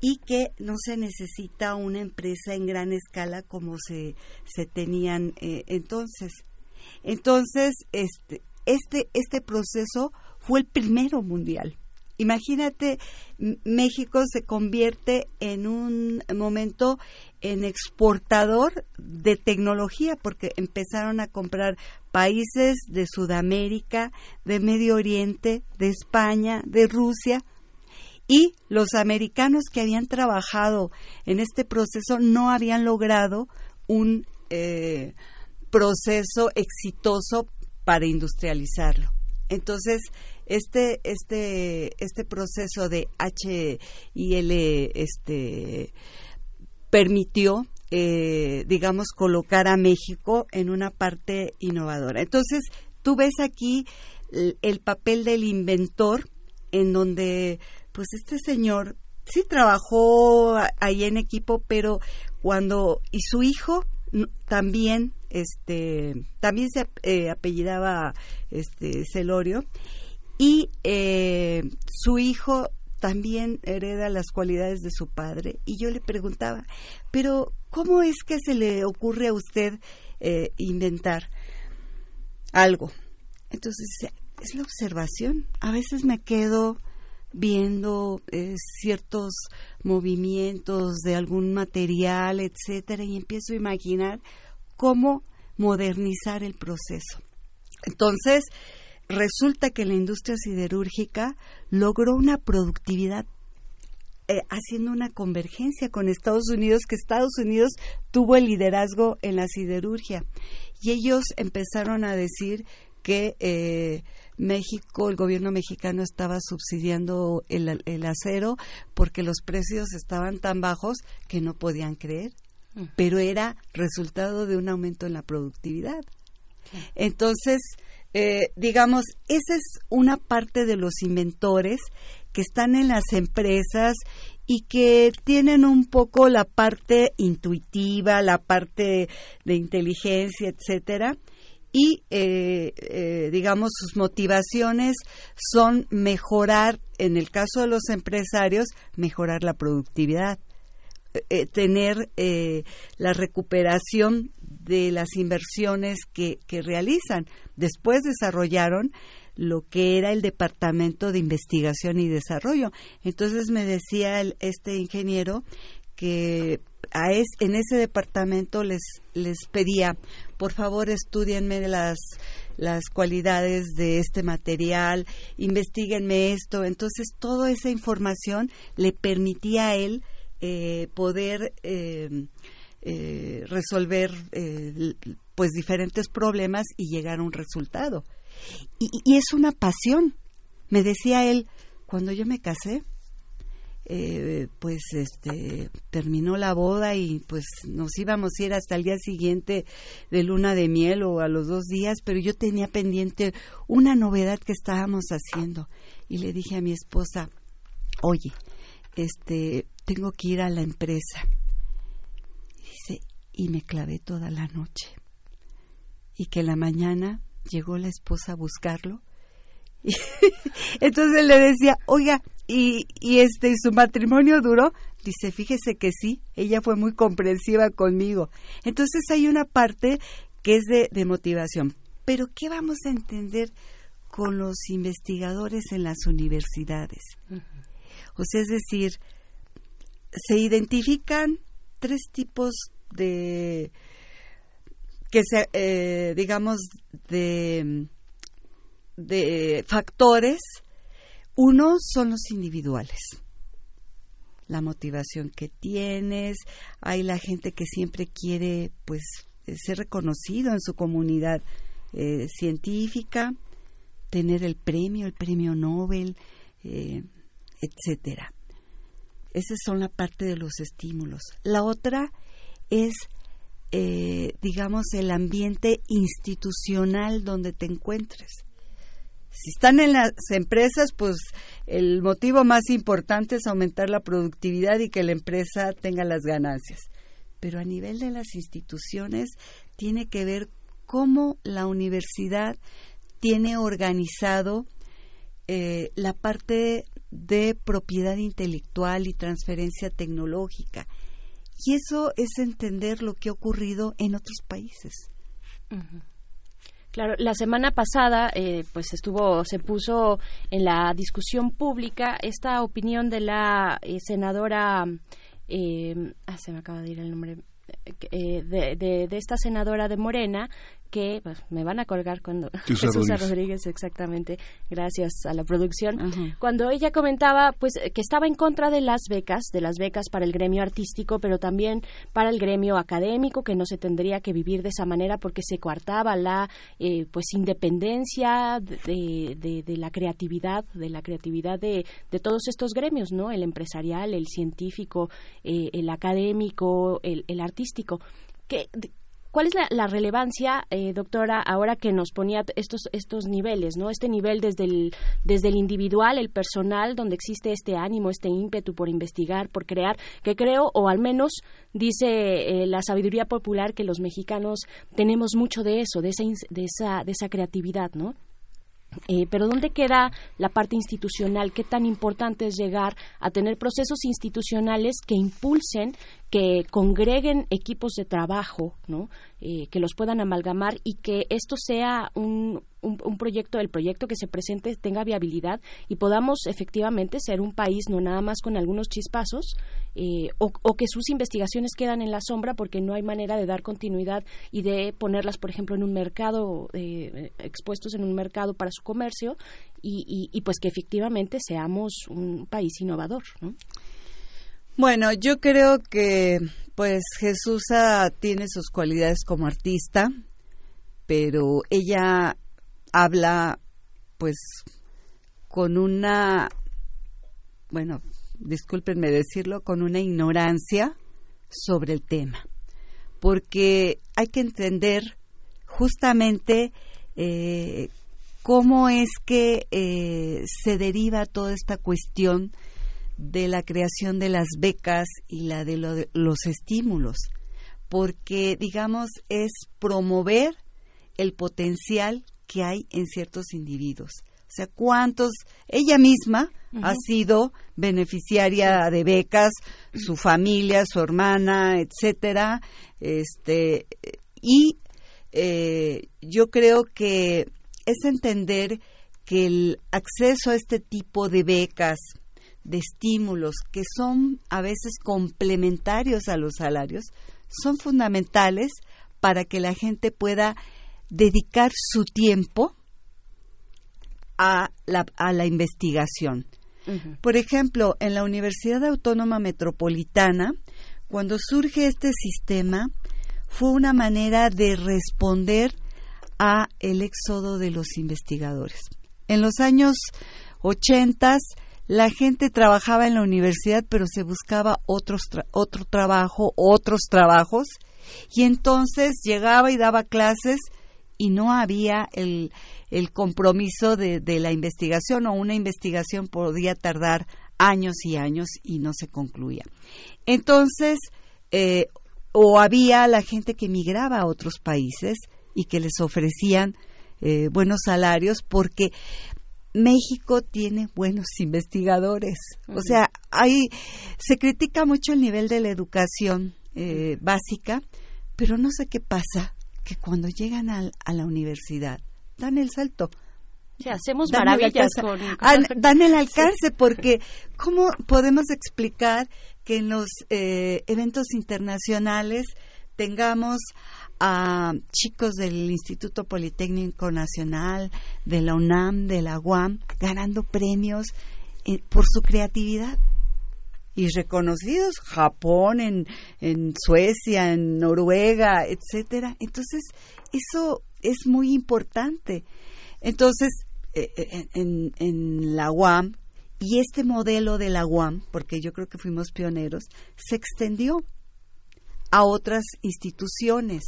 y que no se necesita una empresa en gran escala como se, se tenían eh, entonces. Entonces, este, este, este proceso fue el primero mundial. Imagínate, México se convierte en un momento en exportador de tecnología porque empezaron a comprar países de Sudamérica, de Medio Oriente, de España, de Rusia y los americanos que habían trabajado en este proceso no habían logrado un eh, proceso exitoso para industrializarlo. Entonces, este, este, este proceso de HIL este, permitió, eh, digamos, colocar a México en una parte innovadora. Entonces, tú ves aquí el, el papel del inventor, en donde, pues, este señor sí trabajó ahí en equipo, pero cuando y su hijo también este también se eh, apellidaba este Celorio y eh, su hijo también hereda las cualidades de su padre. Y yo le preguntaba pero cómo es que se le ocurre a usted eh, inventar algo entonces es la observación. A veces me quedo viendo eh, ciertos movimientos de algún material, etcétera, y empiezo a imaginar cómo modernizar el proceso. Entonces, resulta que la industria siderúrgica logró una productividad eh, haciendo una convergencia con Estados Unidos, que Estados Unidos tuvo el liderazgo en la siderurgia. Y ellos empezaron a decir que eh, México, el gobierno mexicano estaba subsidiando el, el acero porque los precios estaban tan bajos que no podían creer, pero era resultado de un aumento en la productividad. Entonces, eh, digamos, esa es una parte de los inventores que están en las empresas y que tienen un poco la parte intuitiva, la parte de inteligencia, etcétera, y eh, eh, digamos sus motivaciones son mejorar, en el caso de los empresarios, mejorar la productividad, eh, tener eh, la recuperación de las inversiones que, que realizan. Después desarrollaron lo que era el Departamento de Investigación y Desarrollo. Entonces me decía este ingeniero que a es, en ese departamento les, les pedía, por favor, estudienme las, las cualidades de este material, investiguenme esto. Entonces, toda esa información le permitía a él eh, poder eh, eh, resolver eh, pues diferentes problemas y llegar a un resultado. Y, y es una pasión. Me decía él, cuando yo me casé, eh, pues este terminó la boda y pues nos íbamos a ir hasta el día siguiente de luna de miel o a los dos días, pero yo tenía pendiente una novedad que estábamos haciendo y le dije a mi esposa, oye, este tengo que ir a la empresa. Y me clavé toda la noche. Y que en la mañana llegó la esposa a buscarlo y entonces le decía, oiga, y, y este, ¿su matrimonio duró? Dice, fíjese que sí, ella fue muy comprensiva conmigo. Entonces hay una parte que es de, de motivación. Pero ¿qué vamos a entender con los investigadores en las universidades? O sea, es decir, se identifican tres tipos de, que se, eh, digamos, de de factores. Uno son los individuales. La motivación que tienes, hay la gente que siempre quiere pues eh, ser reconocido en su comunidad eh, científica, tener el premio, el premio Nobel, etcétera. Esas son la parte de los estímulos. La otra es eh, digamos, el ambiente institucional donde te encuentres. Si están en las empresas, pues el motivo más importante es aumentar la productividad y que la empresa tenga las ganancias. Pero a nivel de las instituciones tiene que ver cómo la universidad tiene organizado eh, la parte de propiedad intelectual y transferencia tecnológica. Y eso es entender lo que ha ocurrido en otros países. Claro, la semana pasada, eh, pues estuvo, se puso en la discusión pública esta opinión de la eh, senadora, eh, ah, se me acaba de ir el nombre, eh, de, de, de esta senadora de Morena, que pues, me van a colgar cuando Jesús Jesús Rodríguez. Rodríguez exactamente gracias a la producción. Cuando ella comentaba pues que estaba en contra de las becas de las becas para el gremio artístico pero también para el gremio académico que no se tendría que vivir de esa manera porque se coartaba la eh, pues independencia de, de- de la creatividad de la creatividad de, de todos estos gremios no el empresarial el científico eh, el académico el, el artístico. ¿Qué, ¿Cuál es la, relevancia, eh, doctora, ahora que nos ponía estos estos niveles, no? Este nivel desde el desde el individual, el personal, donde existe este ánimo, este ímpetu por investigar, por crear, que creo, o al menos dice eh, la sabiduría popular que los mexicanos tenemos mucho de eso, de esa de esa de esa creatividad, ¿no? Eh, pero ¿dónde queda la parte institucional? ¿Qué tan importante es llegar a tener procesos institucionales que impulsen, que congreguen equipos de trabajo, ¿no? Eh, que los puedan amalgamar y que esto sea un, un, un proyecto, el proyecto que se presente tenga viabilidad y podamos efectivamente ser un país no nada más con algunos chispazos eh, o, que sus investigaciones quedan en la sombra porque no hay manera de dar continuidad y de ponerlas, por ejemplo, en un mercado, eh, expuestos en un mercado para su comercio y, y, pues que efectivamente seamos un país innovador, ¿no? Bueno, yo creo que pues Jesús tiene sus cualidades como artista, pero ella habla pues con una, bueno, discúlpenme decirlo, con una ignorancia sobre el tema, porque hay que entender justamente eh, cómo es que eh, se deriva toda esta cuestión de la creación de las becas y la de, lo de los estímulos, porque digamos es promover el potencial que hay en ciertos individuos. O sea, cuántos, ella misma ha sido beneficiaria de becas, su familia, su hermana, etcétera, este, y eh, yo creo que es entender que el acceso a este tipo de becas, de estímulos que son a veces complementarios a los salarios, son fundamentales para que la gente pueda dedicar su tiempo a la, a la investigación. Por ejemplo, en la Universidad Autónoma Metropolitana, cuando surge este sistema, fue una manera de responder a el éxodo de los investigadores. En los años 80 la gente trabajaba en la universidad, pero se buscaba otros tra- otro trabajo, otros trabajos, y entonces llegaba y daba clases y no había el, el compromiso de, de la investigación o una investigación podía tardar años y años y no se concluía. Entonces, eh, o había la gente que migraba a otros países y que les ofrecían eh, buenos salarios porque México tiene buenos investigadores. O sea, hay, se critica mucho el nivel de la educación eh, básica, pero no sé qué pasa, que cuando llegan al- a la universidad dan el salto. Sí, hacemos Dan el maravillas alcance. con, Ah, dan el alcance porque cómo podemos explicar que en los eh, eventos internacionales tengamos a chicos del Instituto Politécnico Nacional, de la UNAM, de la UAM, ganando premios eh, por su creatividad y reconocidos Japón, en, en Suecia, en Noruega, etcétera. Entonces, eso es muy importante. Entonces, eh, eh, en, la UAM, y este modelo de la UAM, porque yo creo que fuimos pioneros, se extendió a otras instituciones.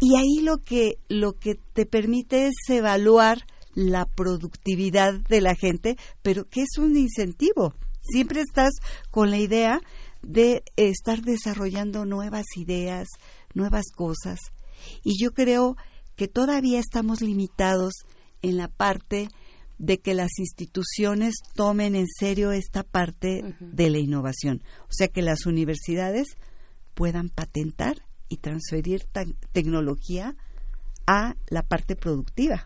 Y ahí lo que, lo que te permite es evaluar la productividad de la gente, pero que es un incentivo. Siempre estás con la idea de estar desarrollando nuevas ideas, nuevas cosas. Y yo creo que todavía estamos limitados en la parte de que las instituciones tomen en serio esta parte de la innovación. O sea, que las universidades puedan patentar y transferir tecnología a la parte productiva.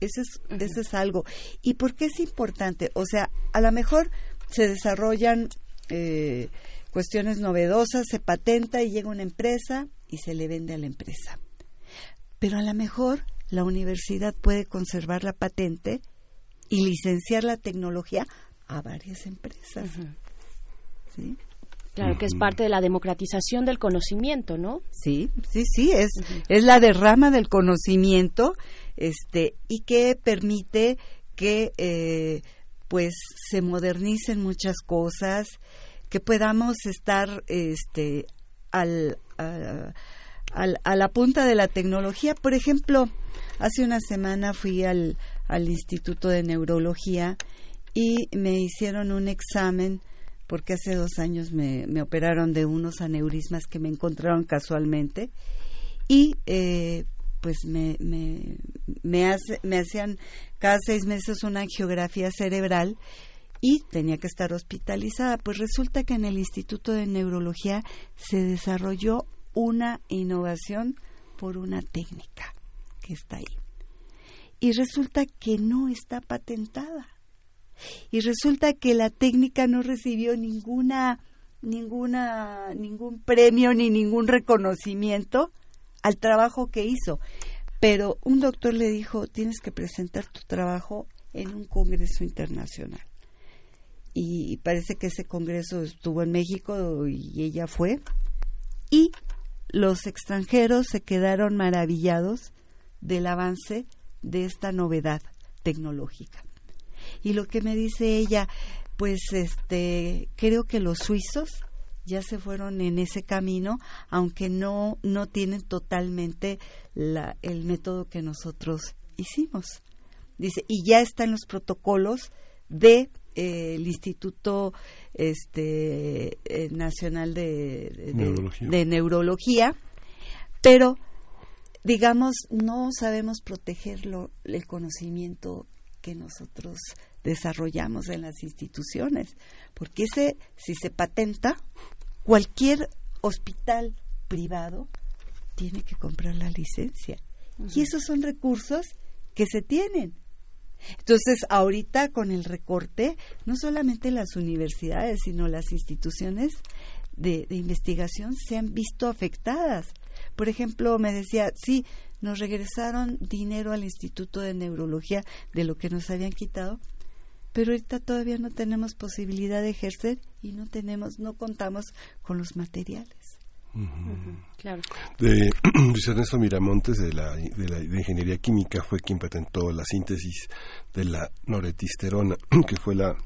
Eso es, eso es algo. ¿Y por qué es importante? O sea, a lo mejor se desarrollan eh, cuestiones novedosas, se patenta y llega una empresa y se le vende a la empresa. Pero a lo mejor la universidad puede conservar la patente y licenciar la tecnología a varias empresas. ¿Sí? Claro, que es parte de la democratización del conocimiento, ¿no? Sí, sí, sí, es, es la derrama del conocimiento este, y que permite que eh, pues se modernicen muchas cosas, que podamos estar este, al, a, al- a la punta de la tecnología. Por ejemplo, hace una semana fui al, al Instituto de Neurología y me hicieron un examen porque hace dos años me, me operaron de unos aneurismas que me encontraron casualmente y eh, pues me, me, me, hace- me hacían cada seis meses una angiografía cerebral y tenía que estar hospitalizada. Pues resulta que en el Instituto de Neurología se desarrolló una innovación por una técnica que está ahí. Y resulta que no está patentada. Y resulta que la técnica no recibió ninguna ninguna ningún premio ni ningún reconocimiento al trabajo que hizo. Pero un doctor le dijo, "Tienes que presentar tu trabajo en un congreso internacional." y parece que ese congreso estuvo en México y ella fue y los extranjeros se quedaron maravillados del avance de esta novedad tecnológica. Y lo que me dice ella, pues este, creo que los suizos ya se fueron en ese camino, aunque no no tienen totalmente la, el método que nosotros hicimos. Dice, y ya están los protocolos de eh, Instituto este eh, Nacional de, de- Neurología. de Neurología, pero digamos no sabemos protegerlo el conocimiento que nosotros desarrollamos en las instituciones, porque ese si se patenta cualquier hospital privado tiene que comprar la licencia y esos son recursos que se tienen. Entonces, ahorita con el recorte, no solamente las universidades, sino las instituciones de, investigación se han visto afectadas. Por ejemplo, me decía, sí, nos regresaron dinero al Instituto de Neurología de lo que nos habían quitado, pero ahorita todavía no tenemos posibilidad de ejercer y no tenemos, no contamos con los materiales. Claro. de Luis Ernesto Miramontes de la, de la de ingeniería química fue quien patentó la síntesis de la noretisterona que fue la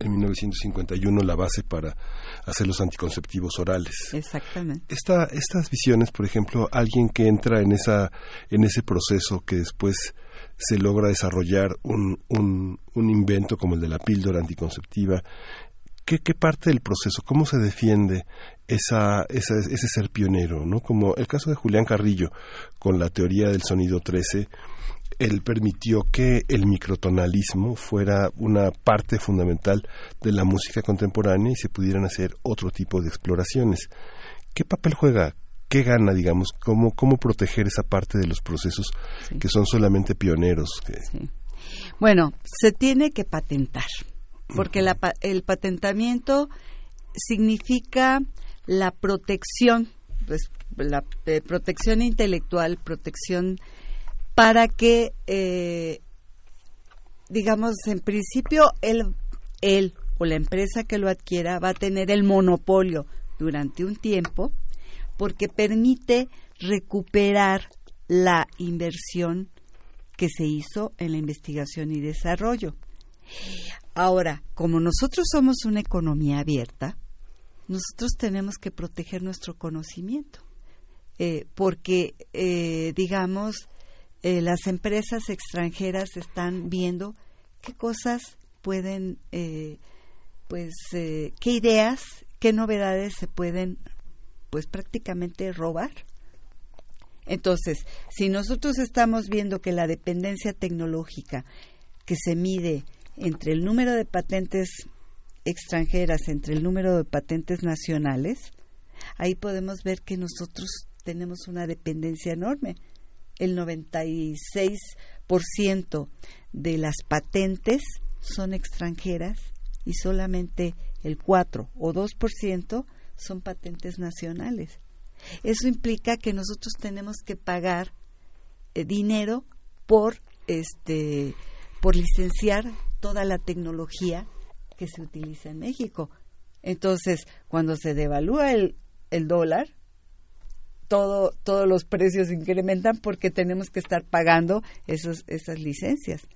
en 1951 la base para hacer los anticonceptivos orales. Exactamente. Esta, estas visiones, por ejemplo, alguien que entra en esa en ese proceso que después se logra desarrollar un, un, un invento como el de la píldora anticonceptiva, ¿qué, qué parte del proceso, cómo se defiende esa, esa, ese ser pionero? ¿no? Como el caso de Julián Carrillo, con la teoría del sonido 13, él permitió que el microtonalismo fuera una parte fundamental de la música contemporánea y se pudieran hacer otro tipo de exploraciones. ¿Qué papel juega? ¿Qué gana, digamos? ¿Cómo, cómo proteger esa parte de los procesos que son solamente pioneros? que- Bueno, se tiene que patentar, porque la pa- el patentamiento significa la protección, pues, la eh, protección intelectual, protección para que, eh, digamos, en principio, él, él o la empresa que lo adquiera va a tener el monopolio durante un tiempo, porque permite recuperar la inversión que se hizo en la investigación y desarrollo. Ahora, como nosotros somos una economía abierta, nosotros tenemos que proteger nuestro conocimiento, eh, porque, eh, digamos, eh, las empresas extranjeras están viendo qué cosas pueden, pues, qué ideas, qué novedades se pueden, pues, prácticamente robar. Entonces, si nosotros estamos viendo que la dependencia tecnológica que se mide entre el número de patentes extranjeras, entre el número de patentes nacionales, ahí podemos ver que nosotros tenemos una dependencia enorme. El 96% de las patentes son extranjeras y solamente el 4 o 2% son patentes nacionales. Eso implica que nosotros tenemos que pagar eh, dinero por este por licenciar toda la tecnología que se utiliza en México. Entonces, cuando se devalúa el, el dólar, todo, todos los precios incrementan porque tenemos que estar pagando esos, esas licencias.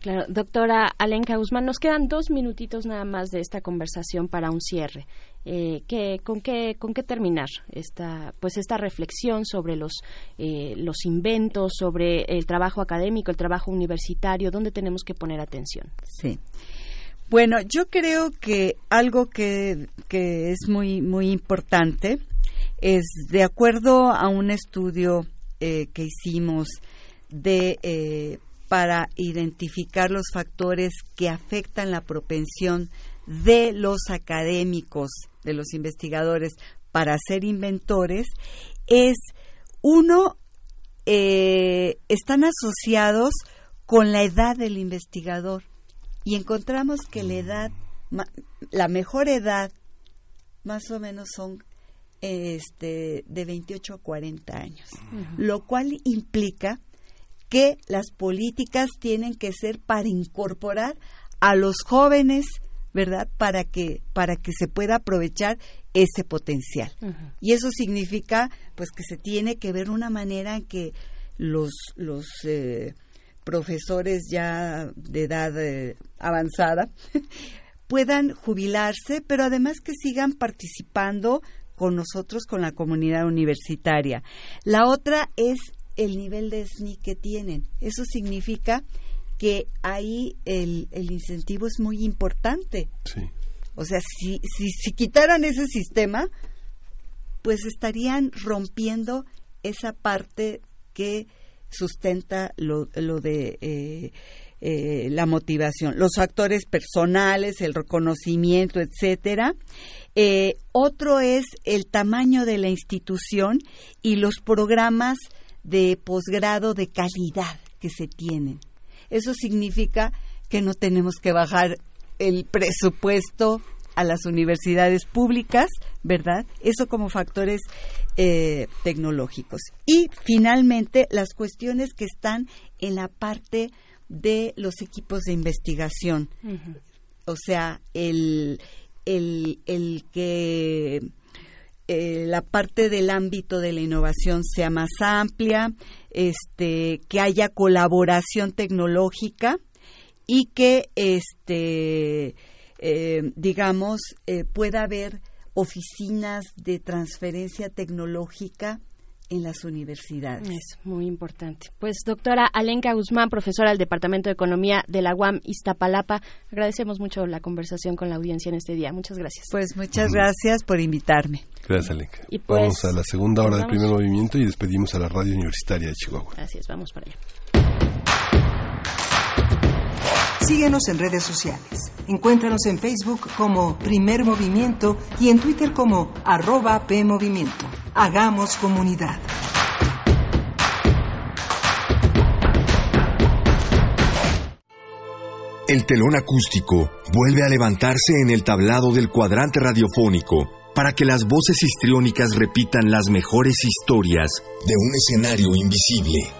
Claro, doctora Alenka Guzmán, nos quedan dos minutitos nada más de esta conversación para un cierre. Eh, ¿qué, con, qué, ¿Con qué terminar esta, pues esta reflexión sobre los, eh, los inventos, sobre el trabajo académico, el trabajo universitario? ¿Dónde tenemos que poner atención? Sí. Bueno, yo creo que algo que, que es muy, muy importante es, de acuerdo a un estudio eh, que hicimos de eh, para identificar los factores que afectan la propensión de los académicos, de los investigadores, para ser inventores, es uno, eh, están asociados con la edad del investigador y encontramos que la edad, la mejor edad, más o menos son este, de 28 a 40 años, lo cual implica que las políticas tienen que ser para incorporar a los jóvenes, ¿verdad? Para que para que se pueda aprovechar ese potencial. Y eso significa pues que se tiene que ver una manera en que los los eh, profesores ya de edad eh, avanzada puedan jubilarse, pero además que sigan participando con nosotros, con la comunidad universitaria. La otra es el nivel de SNI que tienen. Eso significa que ahí el, el incentivo es muy importante. Sí. O sea, si, si, si quitaran ese sistema, pues estarían rompiendo esa parte que sustenta lo, lo de eh, eh, la motivación, los factores personales, el reconocimiento, etcétera. Eh, otro es el tamaño de la institución y los programas de posgrado de calidad que se tienen. Eso significa que no tenemos que bajar el presupuesto a las universidades públicas, ¿verdad? Eso como factores eh, tecnológicos. Y finalmente, las cuestiones que están en la parte de los equipos de investigación. O sea, el, el, el que eh, la parte del ámbito de la innovación sea más amplia, este, que haya colaboración tecnológica y que, este, eh, digamos, eh, pueda haber oficinas de transferencia tecnológica en las universidades. Es muy importante. Pues doctora Alenka Guzmán, profesora del Departamento de Economía de la UAM Iztapalapa, agradecemos mucho la conversación con la audiencia en este día. Muchas gracias. Pues muchas gracias por invitarme. Gracias, Alenka. Y pues, vamos a la segunda hora pues del primer movimiento y despedimos a la radio universitaria de Chihuahua. Así es, vamos para allá. Síguenos en redes sociales. Encuéntranos en Facebook como Primer Movimiento y en Twitter como arroba PMovimiento. Hagamos comunidad. El telón acústico vuelve a levantarse en el tablado del cuadrante radiofónico para que las voces histriónicas repitan las mejores historias de un escenario invisible.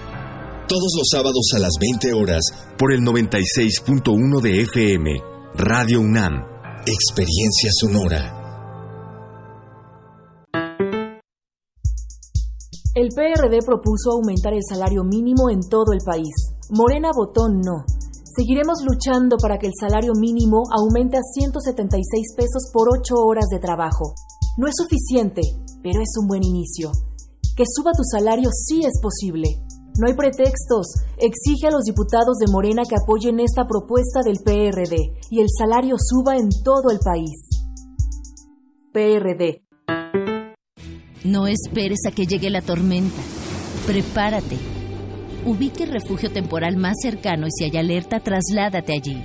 Todos los sábados a las 20 horas por el 96.1 de FM, Radio UNAM. Experiencia sonora. El PRD propuso aumentar el salario mínimo en todo el país. Morena votó no. Seguiremos luchando para que el salario mínimo aumente a 176 pesos por 8 horas de trabajo. No es suficiente, pero es un buen inicio. Que suba tu salario sí es posible. No hay pretextos. Exige a los diputados de Morena que apoyen esta propuesta del PRD y el salario suba en todo el país. PRD. No esperes a que llegue la tormenta. Prepárate. Ubique el refugio temporal más cercano y si hay alerta, trasládate allí.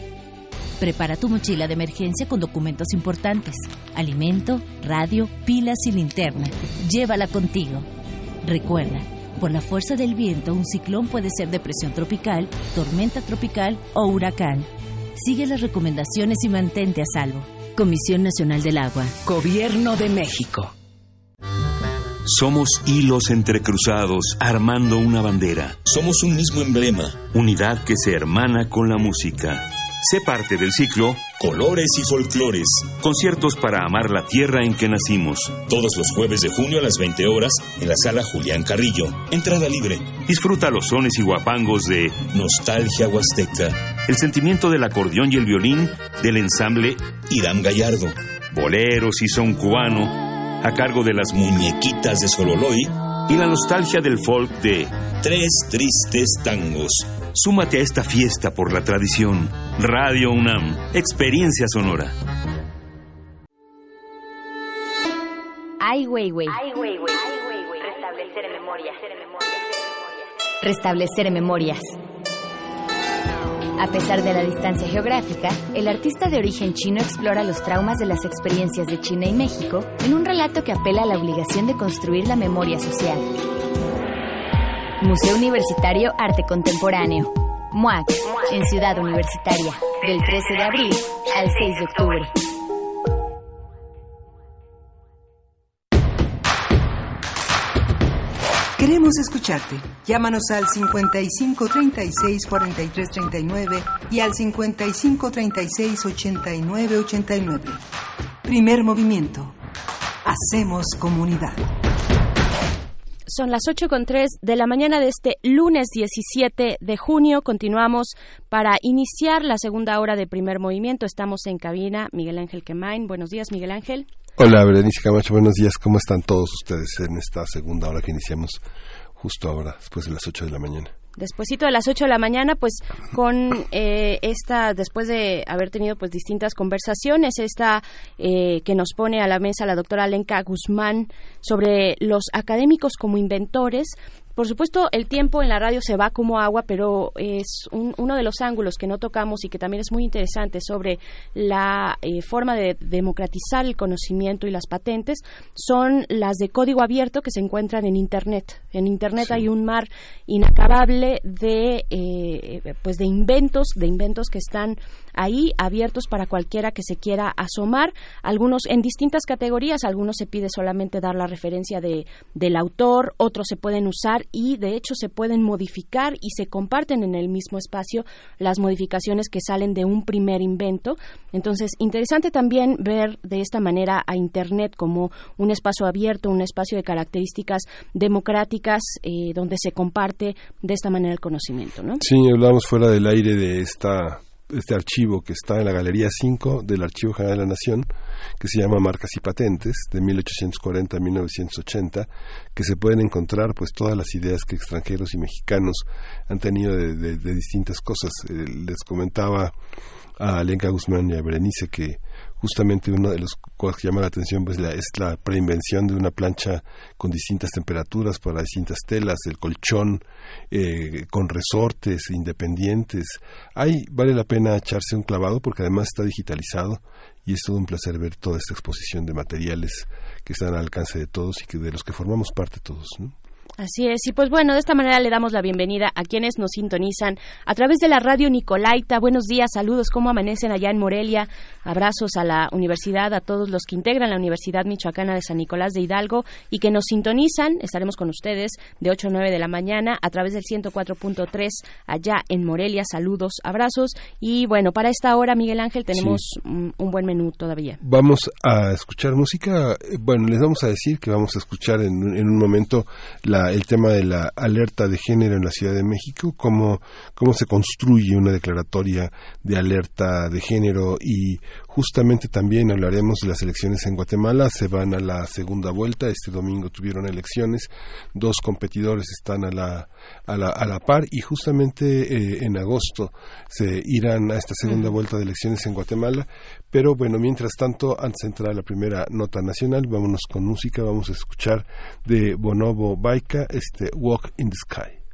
Prepara tu mochila de emergencia con documentos importantes, alimento, radio, pilas y linterna. Llévala contigo. Recuerda, por la fuerza del viento, un ciclón puede ser depresión tropical, tormenta tropical o huracán. Sigue las recomendaciones y mantente a salvo. Comisión Nacional del Agua. Gobierno de México. Somos hilos entrecruzados armando una bandera. Somos un mismo emblema. Unidad que se hermana con la música. Sé parte del ciclo Colores y Folclores. Conciertos para amar la tierra en que nacimos. Todos los jueves de junio a las 20 horas en la sala Julián Carrillo. Entrada libre. Disfruta los sones y guapangos de Nostalgia Huasteca. El sentimiento del acordeón y el violín del ensamble Irán Gallardo. Boleros y son cubano a cargo de las muñequitas de Sololoy y la nostalgia del folk de Tres Tristes Tangos. Súmate a esta fiesta por la tradición. Radio UNAM, experiencia sonora. Ai Weiwei. Restablecer memorias. Restablecer memorias. A pesar de la distancia geográfica, el artista de origen chino explora los traumas de las experiencias de China y México en un relato que apela a la obligación de construir la memoria social. Museo Universitario Arte Contemporáneo. MUAC, en Ciudad Universitaria, del 13 de abril al 6 de octubre. Queremos escucharte. Llámanos al 55 36 43 39 y al 55 36 89 89. Primer movimiento. Hacemos comunidad. Son las ocho con tres de la mañana de este lunes 17 de junio. Continuamos para iniciar la segunda hora de primer movimiento. Estamos en cabina. Miguel Ángel Quemain. Buenos días, Miguel Ángel. Hola, Berenice Camacho. Buenos días. ¿Cómo están todos ustedes en esta segunda hora que iniciamos justo ahora, después de las ocho de la mañana? Despuésito de las 8 de la mañana, pues con eh, esta, después de haber tenido pues distintas conversaciones, esta eh, que nos pone a la mesa la doctora Lenka Guzmán sobre los académicos como inventores, por supuesto, el tiempo en la radio se va como agua, pero es un, uno de los ángulos que no tocamos y que también es muy interesante sobre la eh, forma de democratizar el conocimiento y las patentes son las de código abierto que se encuentran en Internet. En Internet hay un mar inacabable de, eh, pues de inventos, de inventos que están ahí abiertos para cualquiera que se quiera asomar. Algunos en distintas categorías, algunos se pide solamente dar la referencia de, del autor, otros se pueden usar y de hecho se pueden modificar y se comparten en el mismo espacio las modificaciones que salen de un primer invento. Entonces, interesante también ver de esta manera a Internet como un espacio abierto, un espacio de características democráticas eh, donde se comparte de esta manera el conocimiento. ¿no? Sí, hablamos fuera del aire de esta este archivo que está en la Galería 5 del Archivo General de la Nación, que se llama Marcas y Patentes, de 1840 a 1980, que se pueden encontrar pues todas las ideas que extranjeros y mexicanos han tenido de, de, de distintas cosas. Eh, les comentaba a Alenka Guzmán y a Berenice que justamente una de las cosas que llama la atención pues la, es la preinvención de una plancha con distintas temperaturas para distintas telas, el colchón eh, con resortes independientes. Ahí vale la pena echarse un clavado porque además está digitalizado y es todo un placer ver toda esta exposición de materiales que están al alcance de todos y que de los que formamos parte todos. ¿no? Así es, y pues bueno, de esta manera le damos la bienvenida a quienes nos sintonizan a través de la radio Nicolaita. Buenos días, saludos, ¿cómo amanecen allá en Morelia? Abrazos a la universidad, a todos los que integran la Universidad Michoacana de San Nicolás de Hidalgo y que nos sintonizan. Estaremos con ustedes de 8 a 9 de la mañana a través del 104.3 allá en Morelia. Saludos, abrazos. Y bueno, para esta hora, Miguel Ángel, tenemos sí. un, un, buen menú todavía. Vamos a escuchar música. Bueno, les vamos a decir que vamos a escuchar en, en un momento el tema de la alerta de género en la Ciudad de México, cómo, cómo se construye una declaratoria de alerta de género y justamente también hablaremos de las elecciones en Guatemala, se van a la segunda vuelta, este domingo tuvieron elecciones, dos competidores están a la, a la, a la par y justamente eh, en agosto se irán a esta segunda vuelta de elecciones en Guatemala, pero bueno, mientras tanto, antes de entrar a la primera nota nacional, vámonos con música, vamos a escuchar de Bonobo Baika, este Walk in the Sky.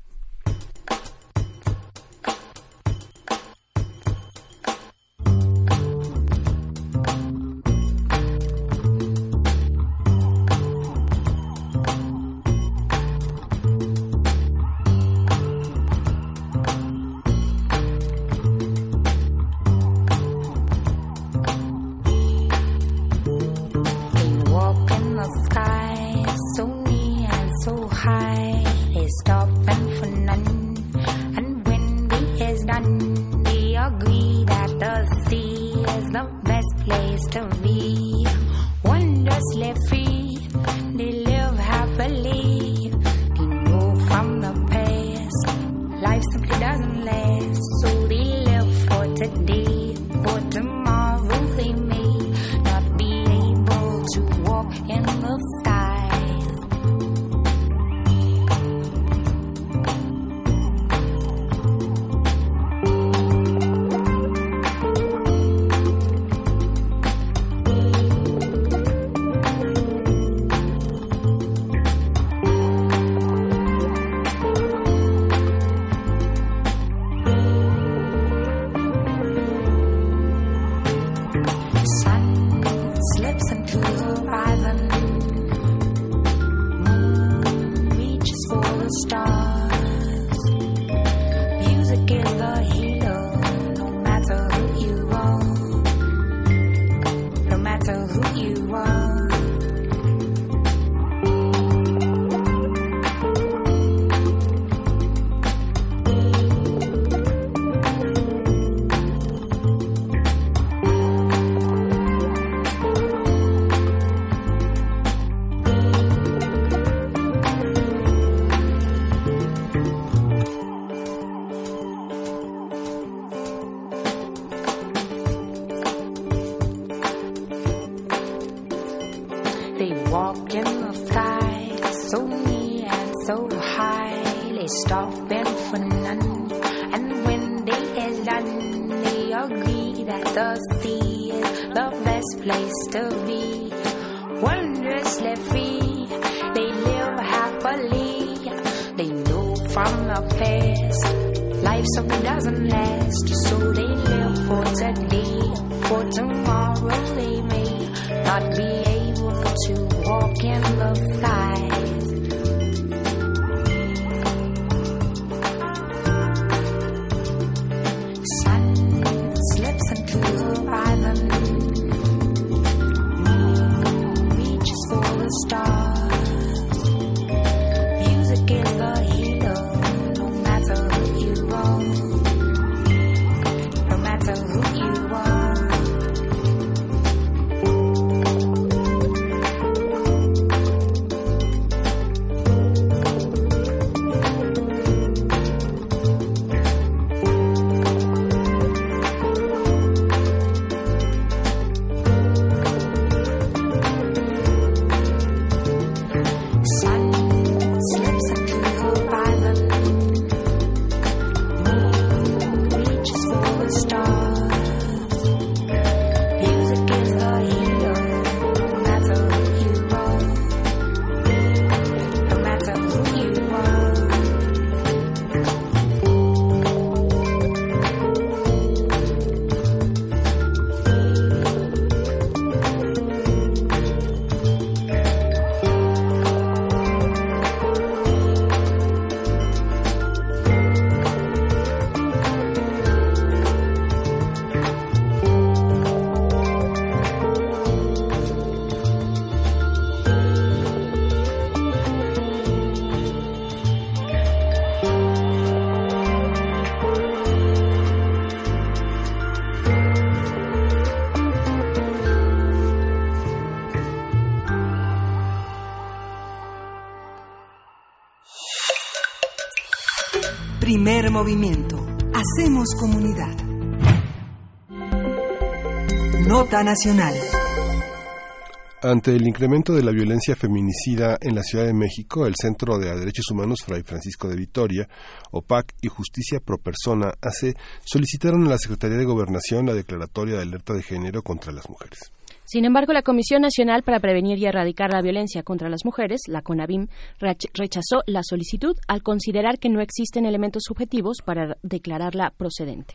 Ante el incremento de la violencia feminicida en la Ciudad de México, el Centro de Derechos Humanos Fray Francisco de Vitoria, OPAC y Justicia Pro Persona AC solicitaron a la Secretaría de Gobernación la declaratoria de alerta de género contra las mujeres. Sin embargo, la Comisión Nacional para Prevenir y Erradicar la Violencia contra las Mujeres, la CONAVIM, rech- rechazó la solicitud al considerar que no existen elementos subjetivos para declararla procedente.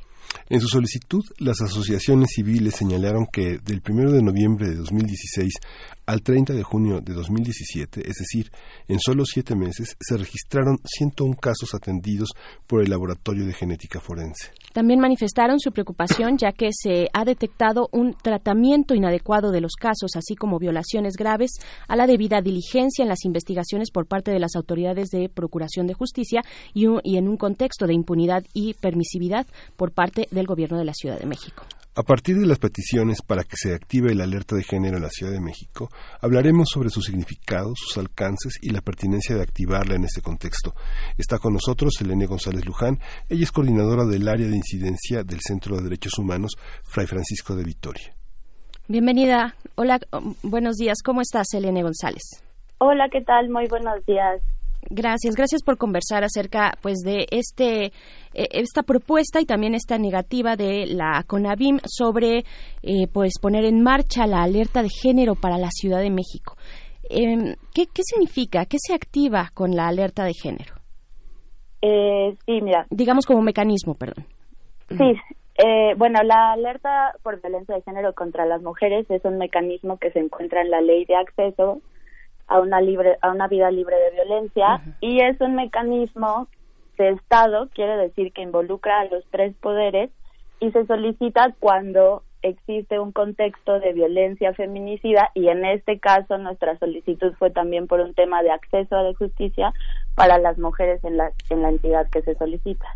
En su solicitud, las asociaciones civiles señalaron que del 1 de noviembre de 2016 al 30 de junio de 2017, es decir, en solo siete meses, se registraron 101 casos atendidos por el Laboratorio de Genética Forense. También manifestaron su preocupación ya que se ha detectado un tratamiento inadecuado de los casos, así como violaciones graves a la debida diligencia en las investigaciones por parte de las autoridades de Procuración de Justicia y, y en un contexto de impunidad y permisividad por parte del Gobierno de la Ciudad de México. A partir de las peticiones para que se active la alerta de género en la Ciudad de México, hablaremos sobre su significado, sus alcances y la pertinencia de activarla en este contexto. Está con nosotros Elena González Luján. Ella es coordinadora del área de incidencia del Centro de Derechos Humanos Fray Francisco de Vitoria. Bienvenida. Hola, buenos días. ¿Cómo estás, Elena González? Hola, ¿qué tal? Muy buenos días. Gracias, gracias por conversar acerca pues de este eh, esta propuesta y también esta negativa de la CONAVIM sobre eh, pues poner en marcha la alerta de género para la Ciudad de México. Eh, ¿qué, ¿Qué significa? ¿Qué se activa con la alerta de género? Eh, sí, mira. Digamos como mecanismo, perdón. Sí, eh, bueno, la alerta por violencia de género contra las mujeres es un mecanismo que se encuentra en la ley de acceso a una libre a una vida libre de violencia. Y es un mecanismo de Estado, quiere decir que involucra a los tres poderes y se solicita cuando existe un contexto de violencia feminicida. Y en este caso nuestra solicitud fue también por un tema de acceso a la justicia para las mujeres en la en la entidad que se solicita.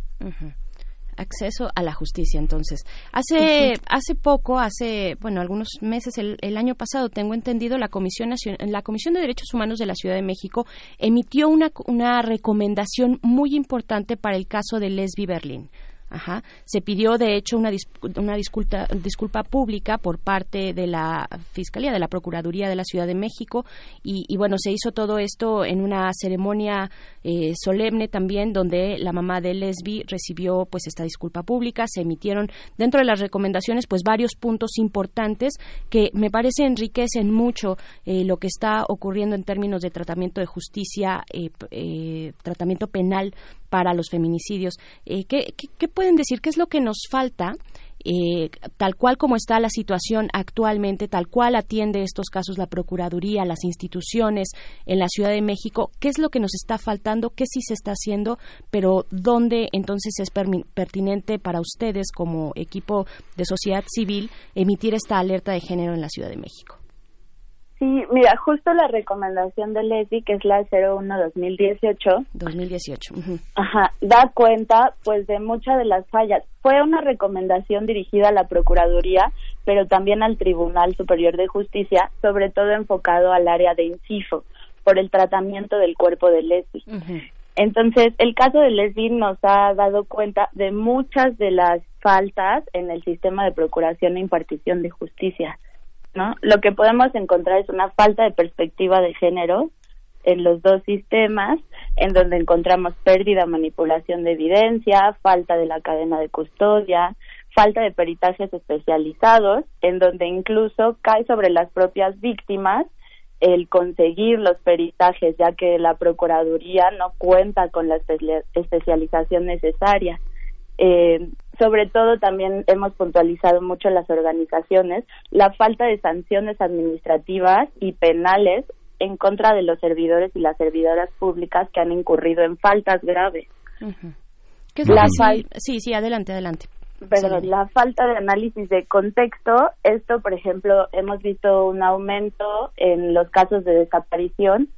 Acceso a la justicia. Entonces, hace hace poco, hace bueno algunos meses, el, el año pasado, tengo entendido, la Comisión Nacion- la Comisión de Derechos Humanos de la Ciudad de México emitió una una recomendación muy importante para el caso de Lesbi Berlin. Ajá. Se pidió, de hecho, una, una disculpa, disculpa pública por parte de la Fiscalía, de la Procuraduría de la Ciudad de México, y, y bueno, se hizo todo esto en una ceremonia eh, solemne también, donde la mamá de Lesbi recibió pues esta disculpa pública. Se emitieron dentro de las recomendaciones pues varios puntos importantes que me parece enriquecen mucho eh, lo que está ocurriendo en términos de tratamiento de justicia, eh, eh, tratamiento penal para los feminicidios. Eh, ¿qué, qué, qué pueden decir? ¿Qué es lo que nos falta? Eh, tal cual como está la situación actualmente, tal cual atiende estos casos la Procuraduría, las instituciones en la Ciudad de México, ¿qué es lo que nos está faltando? ¿Qué sí se está haciendo? Pero ¿dónde entonces es pertinente para ustedes como equipo de sociedad civil emitir esta alerta de género en la Ciudad de México? Sí, mira, justo la recomendación de Leslie, que es la 01-2018, 2018. ujú. Ajá, da cuenta pues de muchas de las fallas. Fue una recomendación dirigida a la Procuraduría, pero también al Tribunal Superior de Justicia, sobre todo enfocado al área de INCIFO, por el tratamiento del cuerpo de Leslie. Entonces, el caso de Leslie nos ha dado cuenta de muchas de las faltas en el sistema de procuración e impartición de justicia, ¿no? Lo que podemos encontrar es una falta de perspectiva de género en los dos sistemas, en donde encontramos pérdida, manipulación de evidencia, falta de la cadena de custodia, falta de peritajes especializados, en donde incluso cae sobre las propias víctimas el conseguir los peritajes, ya que la Procuraduría no cuenta con la espe- especialización necesaria. Eh, sobre todo también hemos puntualizado mucho las organizaciones la falta de sanciones administrativas y penales en contra de los servidores y las servidoras públicas que han incurrido en faltas graves. ¿Qué es La lo que fal- sí, sí, sí, adelante, adelante. Perdón, la falta de análisis de contexto, esto, por ejemplo, hemos visto un aumento en los casos de desaparición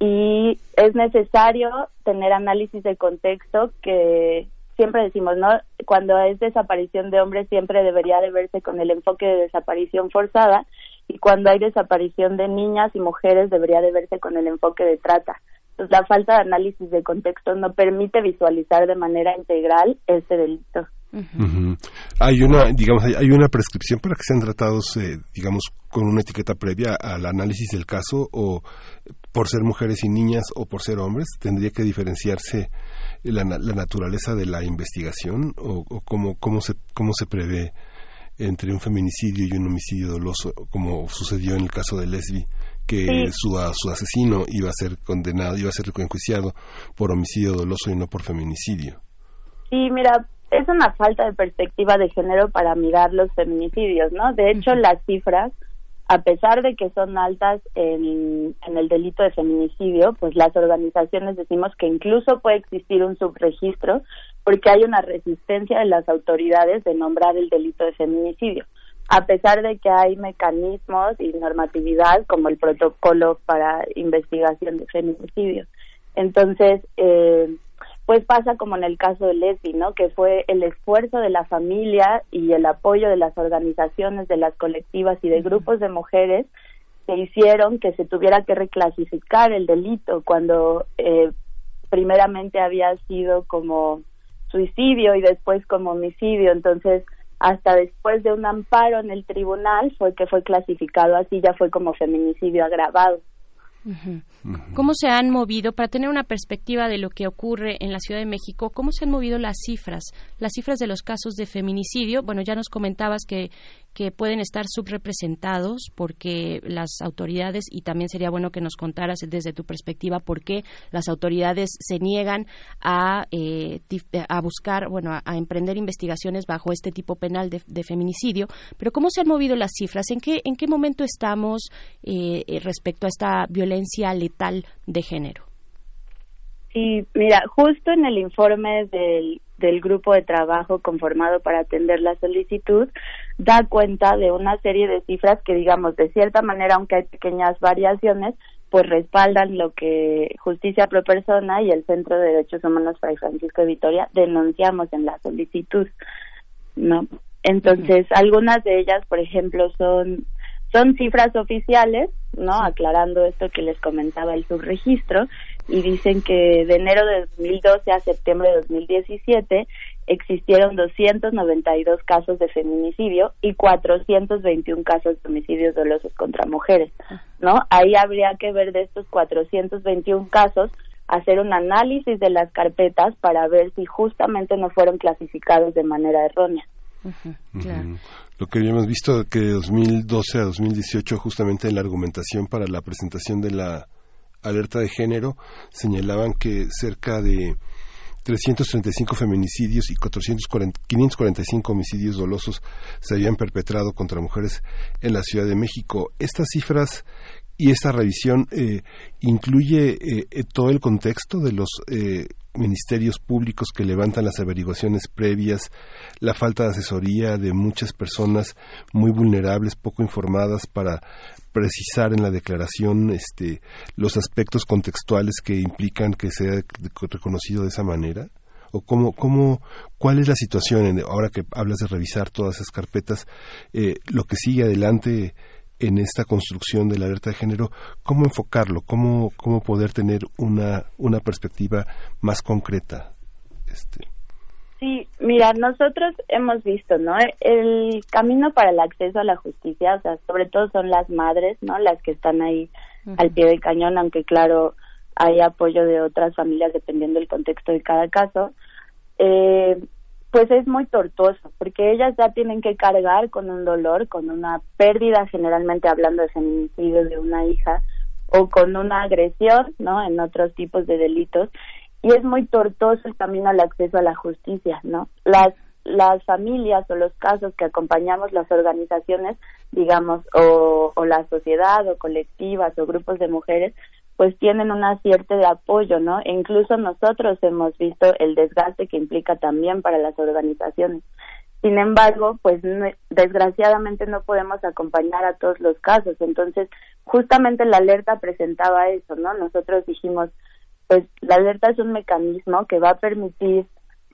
y es necesario tener análisis de contexto que siempre decimos, ¿no? Cuando es desaparición de hombres siempre debería de verse con el enfoque de desaparición forzada y cuando hay desaparición de niñas y mujeres debería de verse con el enfoque de trata. Entonces, la falta de análisis de contexto no permite visualizar de manera integral este delito. Hay una, digamos, hay, hay una prescripción para que sean tratados, eh, digamos, con una etiqueta previa al análisis del caso o por ser mujeres y niñas o por ser hombres, tendría que diferenciarse la, na- la naturaleza de la investigación o, o cómo, cómo se cómo se prevé entre un feminicidio y un homicidio doloso, como sucedió en el caso de Lesbi, que Sí. su, a- su asesino iba a ser condenado, iba a ser enjuiciado por homicidio doloso y no por feminicidio. Sí, mira, es una falta de perspectiva de género para mirar los feminicidios, ¿no? De hecho, las cifras, a pesar de que son altas en, el delito de feminicidio, pues las organizaciones decimos que incluso puede existir un subregistro porque hay una resistencia de las autoridades de nombrar el delito de feminicidio, a pesar de que hay mecanismos y normatividad como el protocolo para investigación de feminicidio. Entonces, eh, pues pasa como en el caso de Leslie, ¿no? Que fue el esfuerzo de la familia y el apoyo de las organizaciones, de las colectivas y de grupos de mujeres que hicieron que se tuviera que reclasificar el delito cuando eh, primeramente había sido como suicidio y después como homicidio. Entonces, hasta después de un amparo en el tribunal fue que fue clasificado así, ya fue como feminicidio agravado. ¿Cómo se han movido, para tener una perspectiva de lo que ocurre en la Ciudad de México, cómo se han movido las cifras, las cifras de los casos de feminicidio? Bueno, ya nos comentabas que que pueden estar subrepresentados porque las autoridades, y también sería bueno que nos contaras desde tu perspectiva por qué las autoridades se niegan a, eh, a buscar, bueno, a, emprender investigaciones bajo este tipo penal de, feminicidio, pero ¿cómo se han movido las cifras? ¿En qué, en qué momento estamos eh, respecto a esta violencia letal de género? Sí, mira, justo en el informe del del grupo de trabajo conformado para atender la solicitud da cuenta de una serie de cifras que, digamos, de cierta manera, aunque hay pequeñas variaciones, pues respaldan lo que Justicia Pro Persona y el Centro de Derechos Humanos Fray Francisco de Vitoria denunciamos en la solicitud, ¿no? Entonces, algunas de ellas, por ejemplo, son son cifras oficiales, ¿no? Aclarando esto que les comentaba el subregistro, y dicen que de enero de 2012 a septiembre de 2017 existieron 292 casos de feminicidio y 421 casos de homicidios dolosos contra mujeres, ¿no? Ahí habría que ver de estos 421 casos hacer un análisis de las carpetas para ver si justamente no fueron clasificados de manera errónea. Lo que habíamos visto que de 2012 a 2018 justamente en la argumentación para la presentación de la alerta de género señalaban que cerca de 335 feminicidios y 545 homicidios dolosos se habían perpetrado contra mujeres en la Ciudad de México. Estas cifras y esta revisión eh, incluye eh, eh, todo el contexto de los ministerios públicos que levantan las averiguaciones previas, la falta de asesoría de muchas personas muy vulnerables, poco informadas para precisar en la declaración este, los aspectos contextuales que implican que sea reconocido de esa manera? ¿O cómo, cómo, cuál es la situación ahora que hablas de revisar todas esas carpetas? Eh, lo que sigue adelante en esta construcción de la alerta de género, ¿cómo enfocarlo? ¿Cómo, cómo poder tener una, una perspectiva más concreta? Este. Sí, mira, nosotros hemos visto, ¿no? El camino para el acceso a la justicia, o sea, sobre todo son las madres, ¿no? Las que están ahí al pie del cañón, aunque claro, hay apoyo de otras familias dependiendo del contexto de cada caso. Eh, pues es muy tortuoso, porque ellas ya tienen que cargar con un dolor, con una pérdida, generalmente hablando de feminicidio de una hija, o con una agresión, ¿no? En otros tipos de delitos, y es muy tortuoso el camino al acceso a la justicia, ¿no? Las las familias o los casos que acompañamos las organizaciones, digamos, o, o la sociedad o colectivas o grupos de mujeres, pues tienen una cierta de apoyo, ¿no? E incluso nosotros hemos visto el desgaste que implica también para las organizaciones. Sin embargo, pues desgraciadamente no podemos acompañar a todos los casos. Entonces, justamente la alerta presentaba eso, ¿no? Nosotros dijimos, pues la alerta es un mecanismo que va a permitir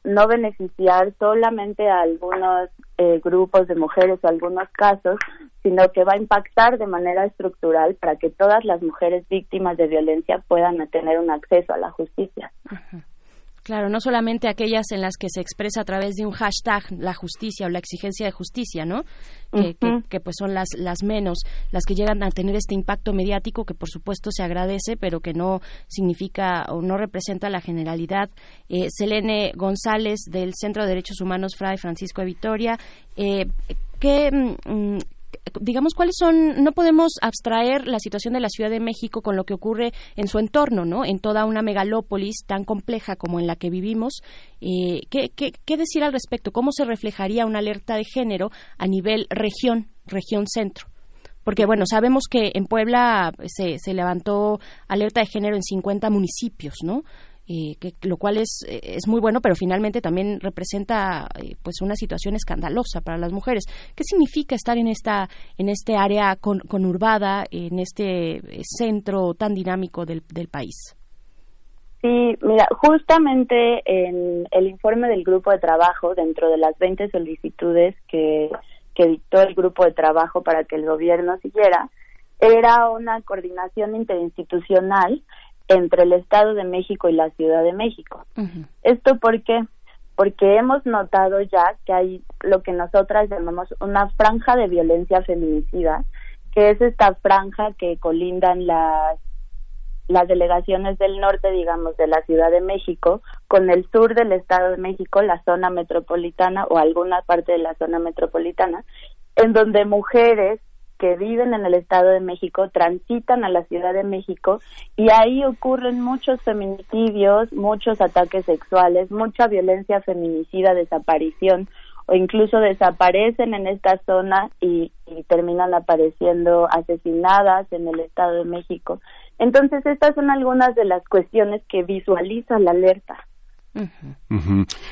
no beneficiar solamente a algunos eh, grupos de mujeres o algunos casos, sino que va a impactar de manera estructural para que todas las mujeres víctimas de violencia puedan tener un acceso a la justicia. Claro, no solamente aquellas en las que se expresa a través de un hashtag la justicia o la exigencia de justicia, ¿no? Que, pues son las, las menos, las que llegan a tener este impacto mediático que por supuesto se agradece, pero que no significa o no representa la generalidad. Eh, Selene González del Centro de Derechos Humanos Fray Francisco de Vitoria, eh, ¿qué, mm, digamos, cuáles son, no podemos abstraer la situación de la Ciudad de México con lo que ocurre en su entorno, ¿no? En toda una megalópolis tan compleja como en la que vivimos. Eh, ¿qué, qué, decir al respecto? ¿Cómo se reflejaría una alerta de género a nivel región, región centro? Porque, bueno, sabemos que en Puebla se, se levantó alerta de género en 50 municipios, ¿no? Eh, que, lo cual es, eh, es muy bueno, pero finalmente también representa eh, pues una situación escandalosa para las mujeres. ¿Qué significa estar en esta en este área con, conurbada, en este centro tan dinámico del, del país? Sí, mira, justamente en el informe del grupo de trabajo, dentro de las 20 solicitudes que, que dictó el grupo de trabajo para que el gobierno siguiera, era una coordinación interinstitucional entre el Estado de México y la Ciudad de México. ¿Esto por qué? Porque hemos notado ya que hay lo que nosotras llamamos una franja de violencia feminicida, que es esta franja que colindan las las delegaciones del norte, digamos, de la Ciudad de México, con el sur del Estado de México, la zona metropolitana o alguna parte de la zona metropolitana, en donde mujeres que viven en el Estado de México transitan a la Ciudad de México y ahí ocurren muchos feminicidios, muchos ataques sexuales, mucha violencia feminicida, desaparición o incluso desaparecen en esta zona y, y terminan apareciendo asesinadas en el Estado de México. Entonces, estas son algunas de las cuestiones que visualiza la alerta.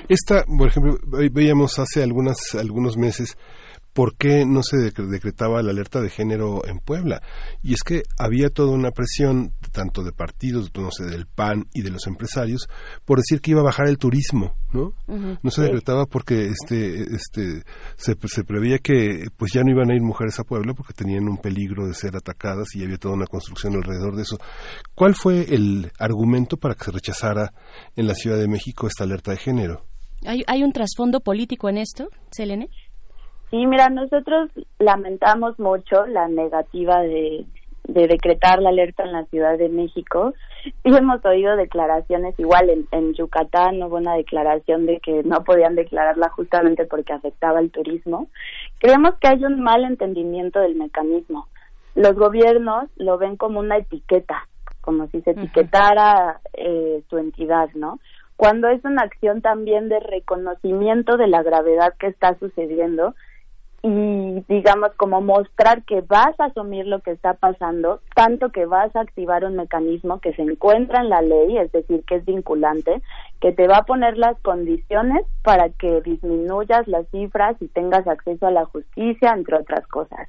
Esta, por ejemplo, ve- veíamos hace algunas, algunos meses por qué no se decre- decretaba la alerta de género en Puebla. Y es que había toda una presión, tanto de partidos, no sé, del PAN y de los empresarios, por decir que iba a bajar el turismo, ¿no? No se Sí. decretaba porque este, este, se, se preveía que pues ya no iban a ir mujeres a Puebla porque tenían un peligro de ser atacadas y había toda una construcción alrededor de eso. ¿Cuál fue el argumento para que se rechazara en la Ciudad de México esta alerta de género? ¿Hay, hay un trasfondo político en esto, Selene? Sí, mira, nosotros lamentamos mucho la negativa de, de decretar la alerta en la Ciudad de México y hemos oído declaraciones igual en, en Yucatán hubo una declaración de que no podían declararla justamente porque afectaba el turismo. Creemos que hay un mal entendimiento del mecanismo. Los gobiernos lo ven como una etiqueta, como si se etiquetara eh, su entidad, ¿no? Cuando es una acción también de reconocimiento de la gravedad que está sucediendo y digamos como mostrar que vas a asumir lo que está pasando, tanto que vas a activar un mecanismo que se encuentra en la ley, es decir, que es vinculante, que te va a poner las condiciones para que disminuyas las cifras y tengas acceso a la justicia, entre otras cosas.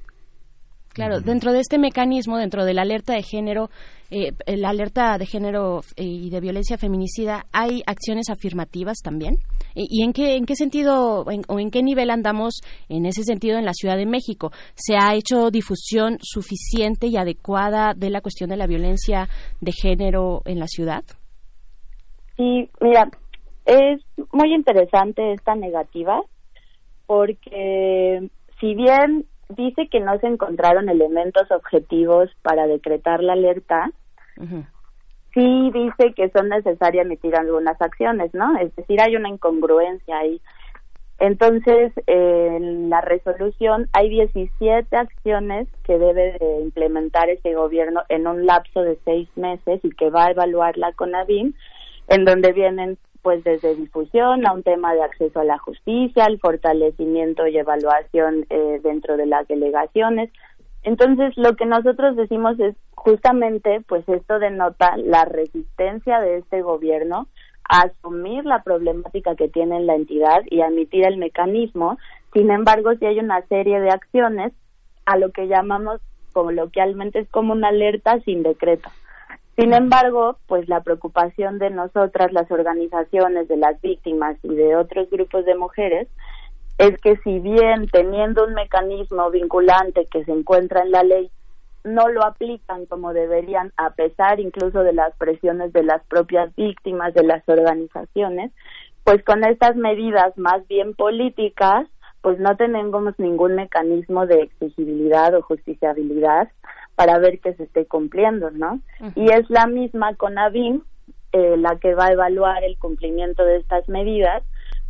Claro, dentro de este mecanismo, dentro de la alerta de género, eh, la alerta de género eh, y de violencia feminicida, ¿hay acciones afirmativas también? ¿Y, y en qué en qué sentido en- o en qué nivel andamos en ese sentido en la Ciudad de México? ¿Se ha hecho difusión suficiente y adecuada de la cuestión de la violencia de género en la ciudad? Sí, mira, es muy interesante esta negativa porque si bien dice que no se encontraron elementos objetivos para decretar la alerta, sí dice que son necesarias emitir algunas acciones, ¿no? Es decir, hay una incongruencia ahí. Entonces, en la resolución hay 17 acciones que debe de implementar este gobierno en un lapso de seis meses y que va a evaluar la CONAVIM, en donde vienen pues desde difusión a un tema de acceso a la justicia, el fortalecimiento y evaluación eh, dentro de las delegaciones. Entonces, lo que nosotros decimos es justamente, pues esto denota la resistencia de este gobierno a asumir la problemática que tiene la entidad y a emitir el mecanismo. Sin embargo, si hay una serie de acciones a lo que llamamos coloquialmente es como una alerta sin decreto. Sin embargo, pues la preocupación de nosotras, las organizaciones de las víctimas y de otros grupos de mujeres, es que si bien teniendo un mecanismo vinculante que se encuentra en la ley, no lo aplican como deberían, a pesar incluso de las presiones de las propias víctimas, de las organizaciones, pues con estas medidas más bien políticas, pues no tenemos ningún mecanismo de exigibilidad o justiciabilidad para ver que se esté cumpliendo, ¿no? Y es la misma CONAVIM eh, la que va a evaluar el cumplimiento de estas medidas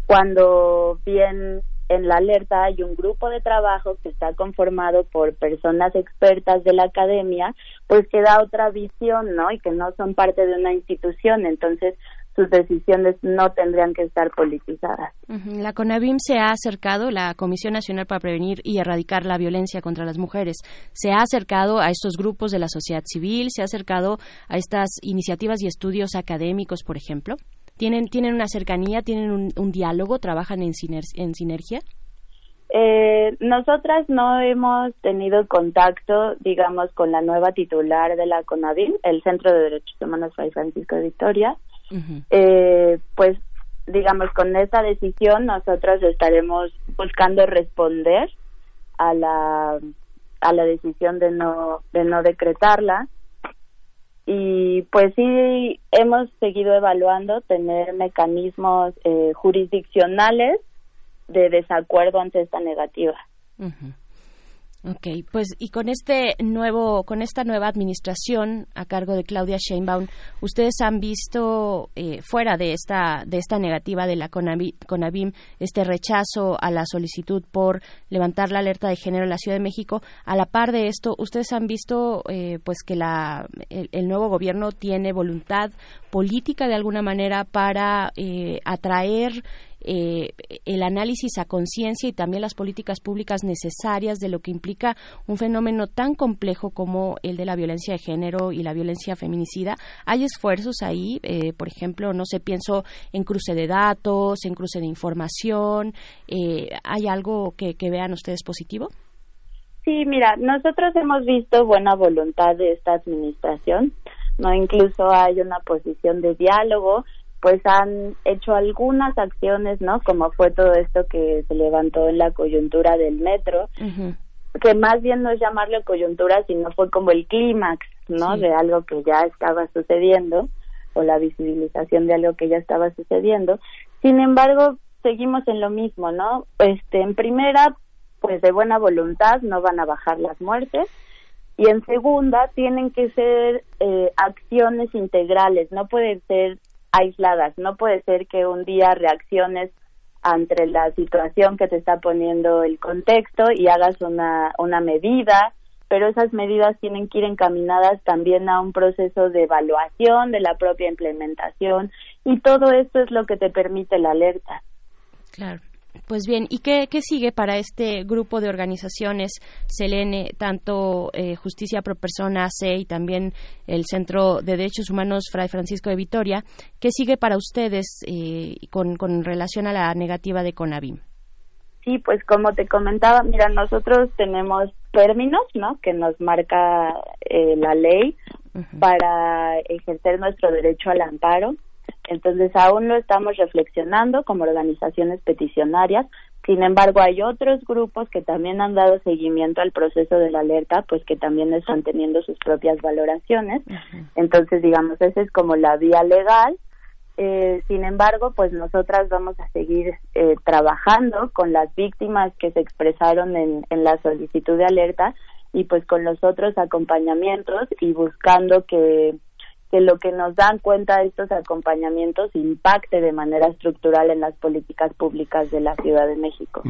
cuando bien en la alerta hay un grupo de trabajo que está conformado por personas expertas de la academia, pues que da otra visión, ¿no? Y que no son parte de una institución, entonces sus decisiones no tendrían que estar politizadas. La CONAVIM se ha acercado, la Comisión Nacional para Prevenir y Erradicar la Violencia contra las Mujeres, se ha acercado a estos grupos de la sociedad civil, se ha acercado a estas iniciativas y estudios académicos, por ejemplo. ¿Tienen, tienen una cercanía, tienen un, un diálogo, trabajan en, siner- en sinergia? Eh, nosotras no hemos tenido contacto, digamos, con la nueva titular de la CONAVIM, el Centro de Derechos Humanos Fray Francisco de Victoria. Eh, pues digamos con esta decisión nosotros estaremos buscando responder a la a la decisión de no de no decretarla. Y pues sí hemos seguido evaluando tener mecanismos eh, jurisdiccionales de desacuerdo ante esta negativa. Ok, pues y con este nuevo, con esta nueva administración a cargo de Claudia Sheinbaum, ustedes han visto eh, fuera de esta de esta negativa de la CONABIM este rechazo a la solicitud por levantar la alerta de género en la Ciudad de México. A la par de esto, ustedes han visto eh, pues que la el, nuevo gobierno tiene voluntad política de alguna manera para eh, atraer eh, el análisis a conciencia y también las políticas públicas necesarias de lo que implica un fenómeno tan complejo como el de la violencia de género y la violencia feminicida. Hay esfuerzos ahí, eh, por ejemplo, no sé, pienso en cruce de datos, en cruce de información. Eh, ¿Hay algo que, que vean ustedes positivo? Sí, mira, nosotros hemos visto buena voluntad de esta administración, no incluso hay una posición de diálogo pues han hecho algunas acciones, ¿no? Como fue todo esto que se levantó en la coyuntura del metro, que más bien no es llamarlo coyuntura, sino fue como el clímax, ¿no? De algo que ya estaba sucediendo o la visibilización de algo que ya estaba sucediendo. Sin embargo, seguimos en lo mismo, ¿no? Este, en primera, pues de buena voluntad no van a bajar las muertes y en segunda tienen que ser eh, acciones integrales, no pueden ser aisladas. No puede ser que un día reacciones ante la situación que te está poniendo el contexto y hagas una, una medida, pero esas medidas tienen que ir encaminadas también a un proceso de evaluación de la propia implementación y todo esto es lo que te permite la alerta. Claro. Pues bien, ¿y qué, sigue para este grupo de organizaciones Selene, tanto eh, Justicia Pro Persona C y también el Centro de Derechos Humanos Fray Francisco de Vitoria? ¿Qué sigue para ustedes eh, con, con relación a la negativa de CONAVIM? Sí, pues como te comentaba, mira, nosotros tenemos términos, ¿no? Que nos marca eh, la ley para ejercer nuestro derecho al amparo. Entonces aún lo estamos reflexionando como organizaciones peticionarias. Sin embargo, hay otros grupos que también han dado seguimiento al proceso de la alerta, pues que también están teniendo sus propias valoraciones. Entonces, digamos, esa es como la vía legal. Eh, sin embargo, pues nosotras vamos a seguir eh, trabajando con las víctimas que se expresaron en, en la solicitud de alerta y pues con los otros acompañamientos y buscando que que lo que nos dan cuenta de estos acompañamientos impacte de manera estructural en las políticas públicas de la Ciudad de México.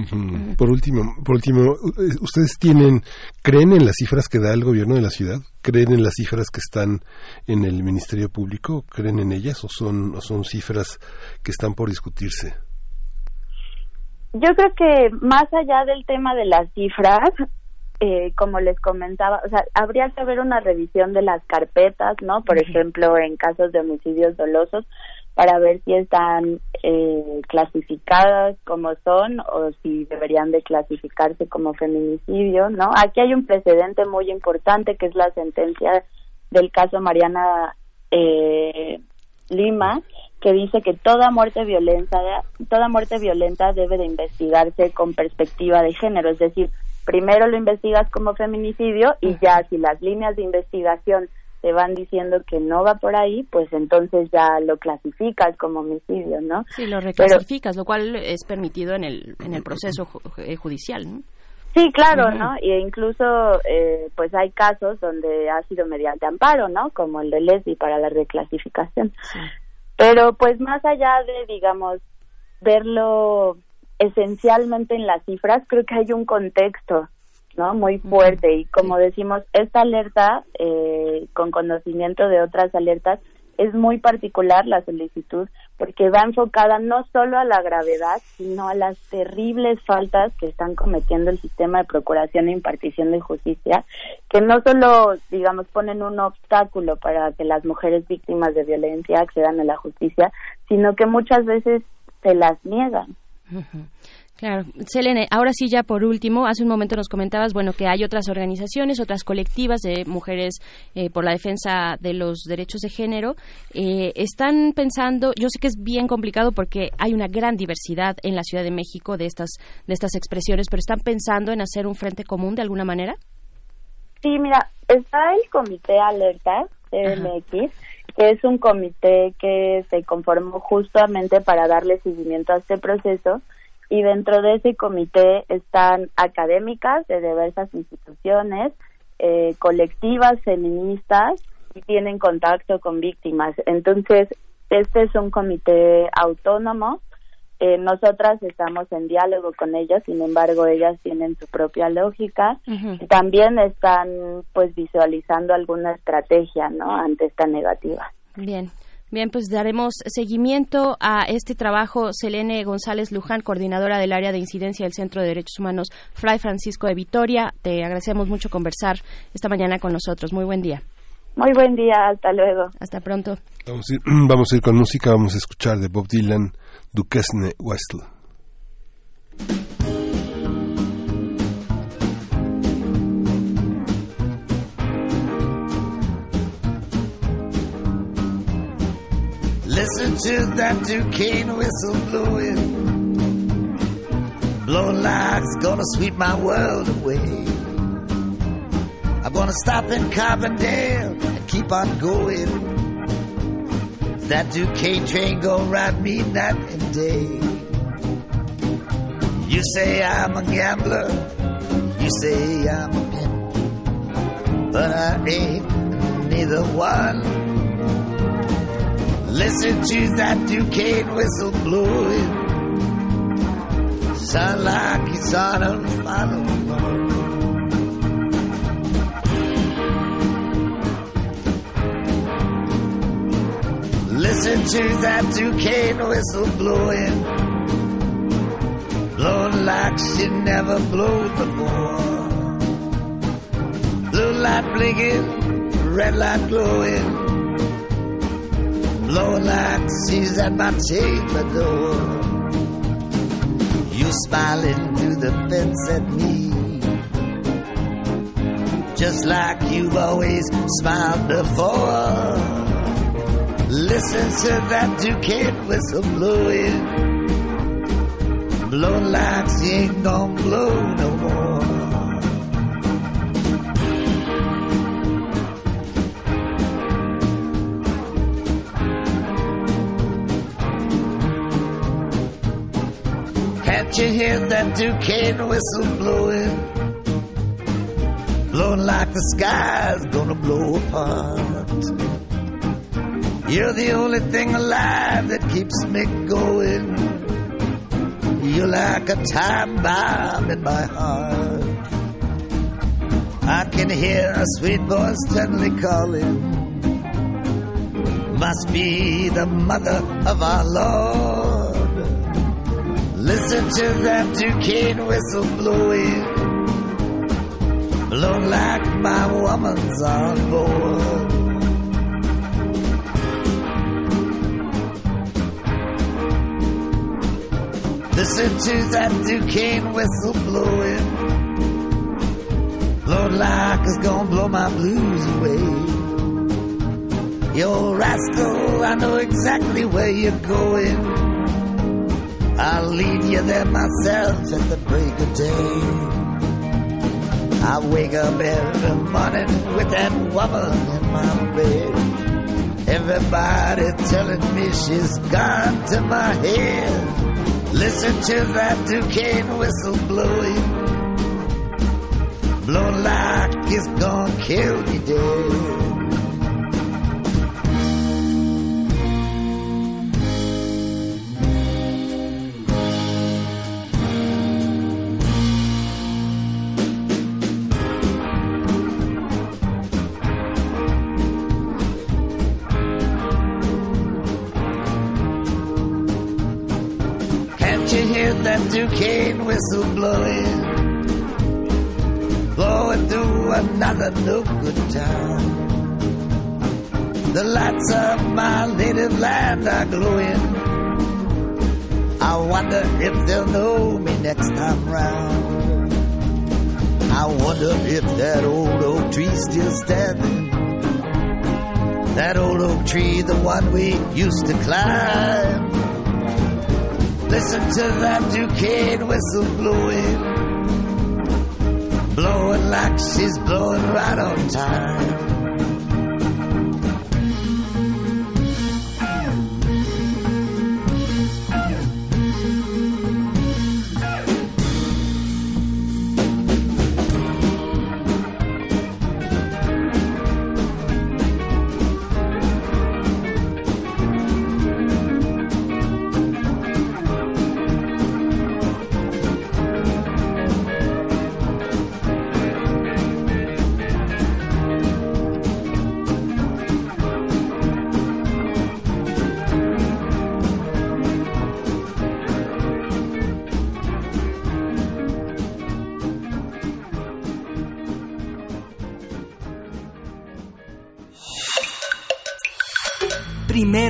Por último, por último, ustedes tienen creen en las cifras que da el gobierno de la ciudad, creen en las cifras que están en el Ministerio Público, creen en ellas o son o son cifras que están por discutirse. Yo creo que más allá del tema de las cifras, eh, como les comentaba, o sea, habría que haber una revisión de las carpetas, ¿no? Por ejemplo, en casos de homicidios dolosos, para ver si están eh, clasificadas como son o si deberían de clasificarse como feminicidio, ¿no? Aquí hay un precedente muy importante que es la sentencia del caso Mariana eh, Lima, que dice que toda muerte violenta, toda muerte violenta debe de investigarse con perspectiva de género, es decir, primero lo investigas como feminicidio y ya si las líneas de investigación te van diciendo que no va por ahí, pues entonces ya lo clasificas como homicidio, ¿no? Sí, lo reclasificas, lo cual es permitido en el, en el proceso eh, judicial, ¿no? Sí, claro, ¿no? E incluso, eh, pues hay casos donde ha sido mediante amparo, ¿no? Como el de Leslie para la reclasificación. Pero pues más allá de, digamos, verlo esencialmente en las cifras, creo que hay un contexto ¿no? muy fuerte y como decimos, esta alerta, eh, con conocimiento de otras alertas, es muy particular la solicitud porque va enfocada no solo a la gravedad, sino a las terribles faltas que están cometiendo el sistema de procuración e impartición de justicia, que no solo, digamos, ponen un obstáculo para que las mujeres víctimas de violencia accedan a la justicia, sino que muchas veces se las niegan. Claro. Selene, ahora sí ya por último, hace un momento nos comentabas, bueno, que hay otras organizaciones, otras colectivas de mujeres eh, por la defensa de los derechos de género. Eh, están pensando, yo sé que es bien complicado porque hay una gran diversidad en la Ciudad de México de estas, de estas expresiones, pero están pensando en hacer un frente común de alguna manera. Sí, mira, está el Comité Alerta CMX, es un comité que se conformó justamente para darle seguimiento a este proceso y dentro de ese comité están académicas de diversas instituciones, eh, colectivas feministas y tienen contacto con víctimas. Entonces, este es un comité autónomo. Eh, nosotras estamos en diálogo con ellas, sin embargo, ellas tienen su propia lógica y también están pues visualizando alguna estrategia, ¿no? Ante esta negativa. Bien. Bien, pues daremos seguimiento a este trabajo. Selene González Luján, coordinadora del área de incidencia del Centro de Derechos Humanos Fray Francisco de Vitoria. Te agradecemos mucho conversar esta mañana con nosotros. Muy buen día. Muy buen día, hasta luego. Hasta pronto. Vamos a ir, vamos a ir con música, vamos a escuchar de Bob Dylan, Duquesne Westl. Listen to that Duquesne whistle blowing. Like it's gonna sweep my world away. I'm gonna stop in Carbondale and keep on going. That Duquesne train gonna ride me night and day. You say I'm a gambler, you say I'm a pimp, but I ain't neither one. Listen to that Duquesne whistle blowing. Sound like he's on a final Listen to that Duquesne whistle blowing. Blowing like she never blew before. Blue light blinking, red light glowing blowing like she's at my chamber door. You smiling through the fence at me, just like you've always smiled before. Listen to that Duquesne whistle blowing, blowing like she ain't gonna blow no more. Can't you hear that Duquesne whistle blowing? Blowing like the sky's gonna blow apart. You're the only thing alive that keeps me going. You're like a time bomb in my heart. I can hear a sweet voice gently calling. Must be the mother of our Lord. Listen to that Duquesne whistle blowing. Blow like my woman's on board. Listen to that Duquesne whistle blowing. Lord, like it's gonna blow my blues away. Yo, rascal, I know exactly where you're going. I'll lead you there myself at the break of day. I wake up every morning with that woman in my bed. Everybody telling me she's gone to my head. Listen to that Duquesne whistle blowing. Blow like it's gonna kill me dead. Whistle blowing? Blowing through another no good town. The lights of my native land are glowing. I wonder if they'll know me next time round. I wonder if that old oak tree's still standing. That old oak tree, the one we used to climb. Listen to that Duquesne whistle blowing. Blowing like she's blowing right on time.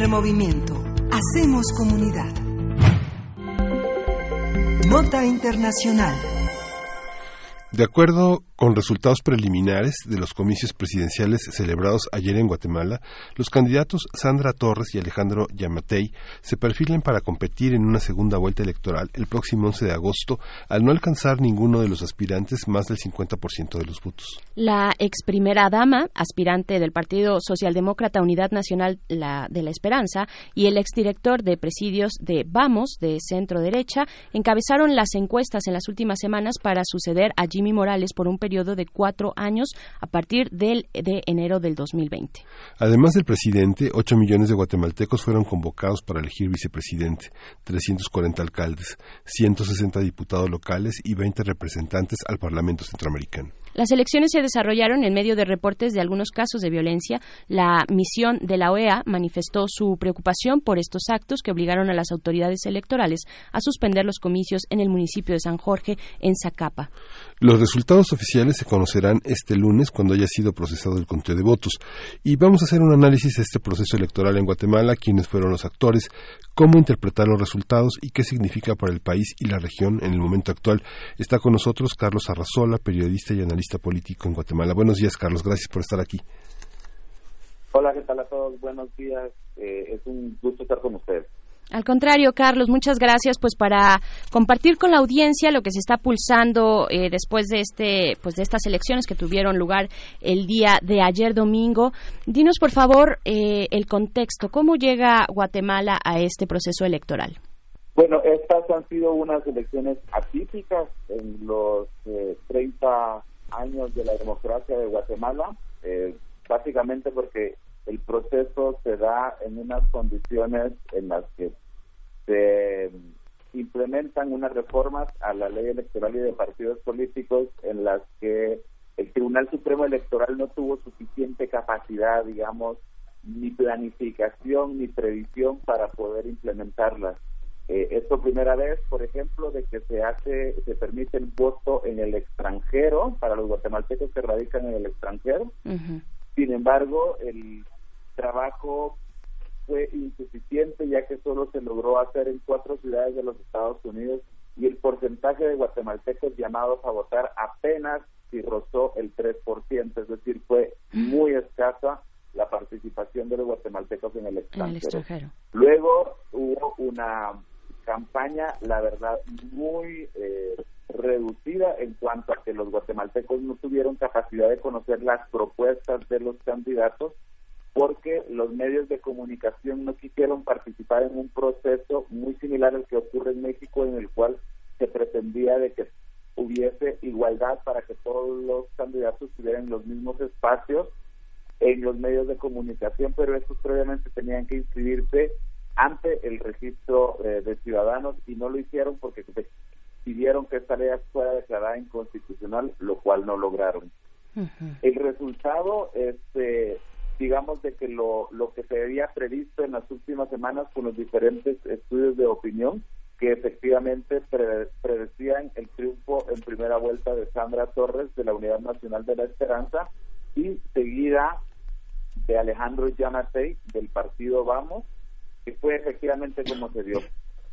Movimiento. Hacemos comunidad. Nota Internacional. De acuerdo con resultados preliminares de los comicios presidenciales celebrados ayer en Guatemala, los candidatos Sandra Torres y Alejandro Yamatei se perfilan para competir en una segunda vuelta electoral el próximo 11 de agosto al no alcanzar ninguno de los aspirantes más del 50% de los votos. La ex primera dama, aspirante del Partido Socialdemócrata Unidad Nacional de la Esperanza, y el exdirector de presidios de Vamos, de centro derecha, encabezaron las encuestas en las últimas semanas para suceder a Jimmy Morales por un periodo de cuatro años a partir del, de enero del 2020. Además del presidente, 8 millones de guatemaltecos fueron convocados para elegir vicepresidente, 340 alcaldes, 160 diputados locales y 20 representantes al Parlamento Centroamericano. Las elecciones se desarrollaron en medio de reportes de algunos casos de violencia. La misión de la OEA manifestó su preocupación por estos actos que obligaron a las autoridades electorales a suspender los comicios en el municipio de San Jorge, en Zacapa. Los resultados oficiales se conocerán este lunes cuando haya sido procesado el conteo de votos. Y vamos a hacer un análisis de este proceso electoral en Guatemala, quiénes fueron los actores, cómo interpretar los resultados y qué significa para el país y la región en el momento actual. Está con nosotros Carlos Arrazola, periodista y analista político en Guatemala. Buenos días, Carlos. Gracias por estar aquí. Hola, ¿qué tal a todos? Buenos días. Eh, es un gusto estar con ustedes. Al contrario, Carlos, muchas gracias pues para compartir con la audiencia lo que se está pulsando eh, después de este pues de estas elecciones que tuvieron lugar el día de ayer domingo. Dinos por favor eh, el contexto, cómo llega Guatemala a este proceso electoral. Bueno, estas han sido unas elecciones atípicas en los eh, 30 años de la democracia de Guatemala, eh, básicamente porque el proceso se da en unas condiciones en las que se implementan unas reformas a la ley electoral y de partidos políticos en las que el Tribunal Supremo Electoral no tuvo suficiente capacidad, digamos, ni planificación ni previsión para poder implementarlas. Eh, es por primera vez, por ejemplo, de que se hace, se permite el voto en el extranjero para los guatemaltecos que radican en el extranjero. Sin embargo, el trabajo fue insuficiente ya que solo se logró hacer en cuatro ciudades de los Estados Unidos y el porcentaje de guatemaltecos llamados a votar apenas si rozó el 3%, es decir, fue muy escasa la participación de los guatemaltecos en el extranjero. En el extranjero. Luego hubo una campaña, la verdad, muy eh, reducida en cuanto a que los guatemaltecos no tuvieron capacidad de conocer las propuestas de los candidatos porque los medios de comunicación no quisieron participar en un proceso muy similar al que ocurre en México, en el cual se pretendía de que hubiese igualdad para que todos los candidatos tuvieran los mismos espacios en los medios de comunicación, pero estos previamente tenían que inscribirse ante el registro eh, de ciudadanos y no lo hicieron porque pidieron que esta ley fuera declarada inconstitucional, lo cual no lograron. El resultado este digamos de que lo, lo que se había previsto en las últimas semanas con los diferentes estudios de opinión que efectivamente pre predecían el triunfo en primera vuelta de Sandra Torres de la Unidad Nacional de la Esperanza y seguida de Alejandro Yamatei del partido Vamos, que fue efectivamente como se dio.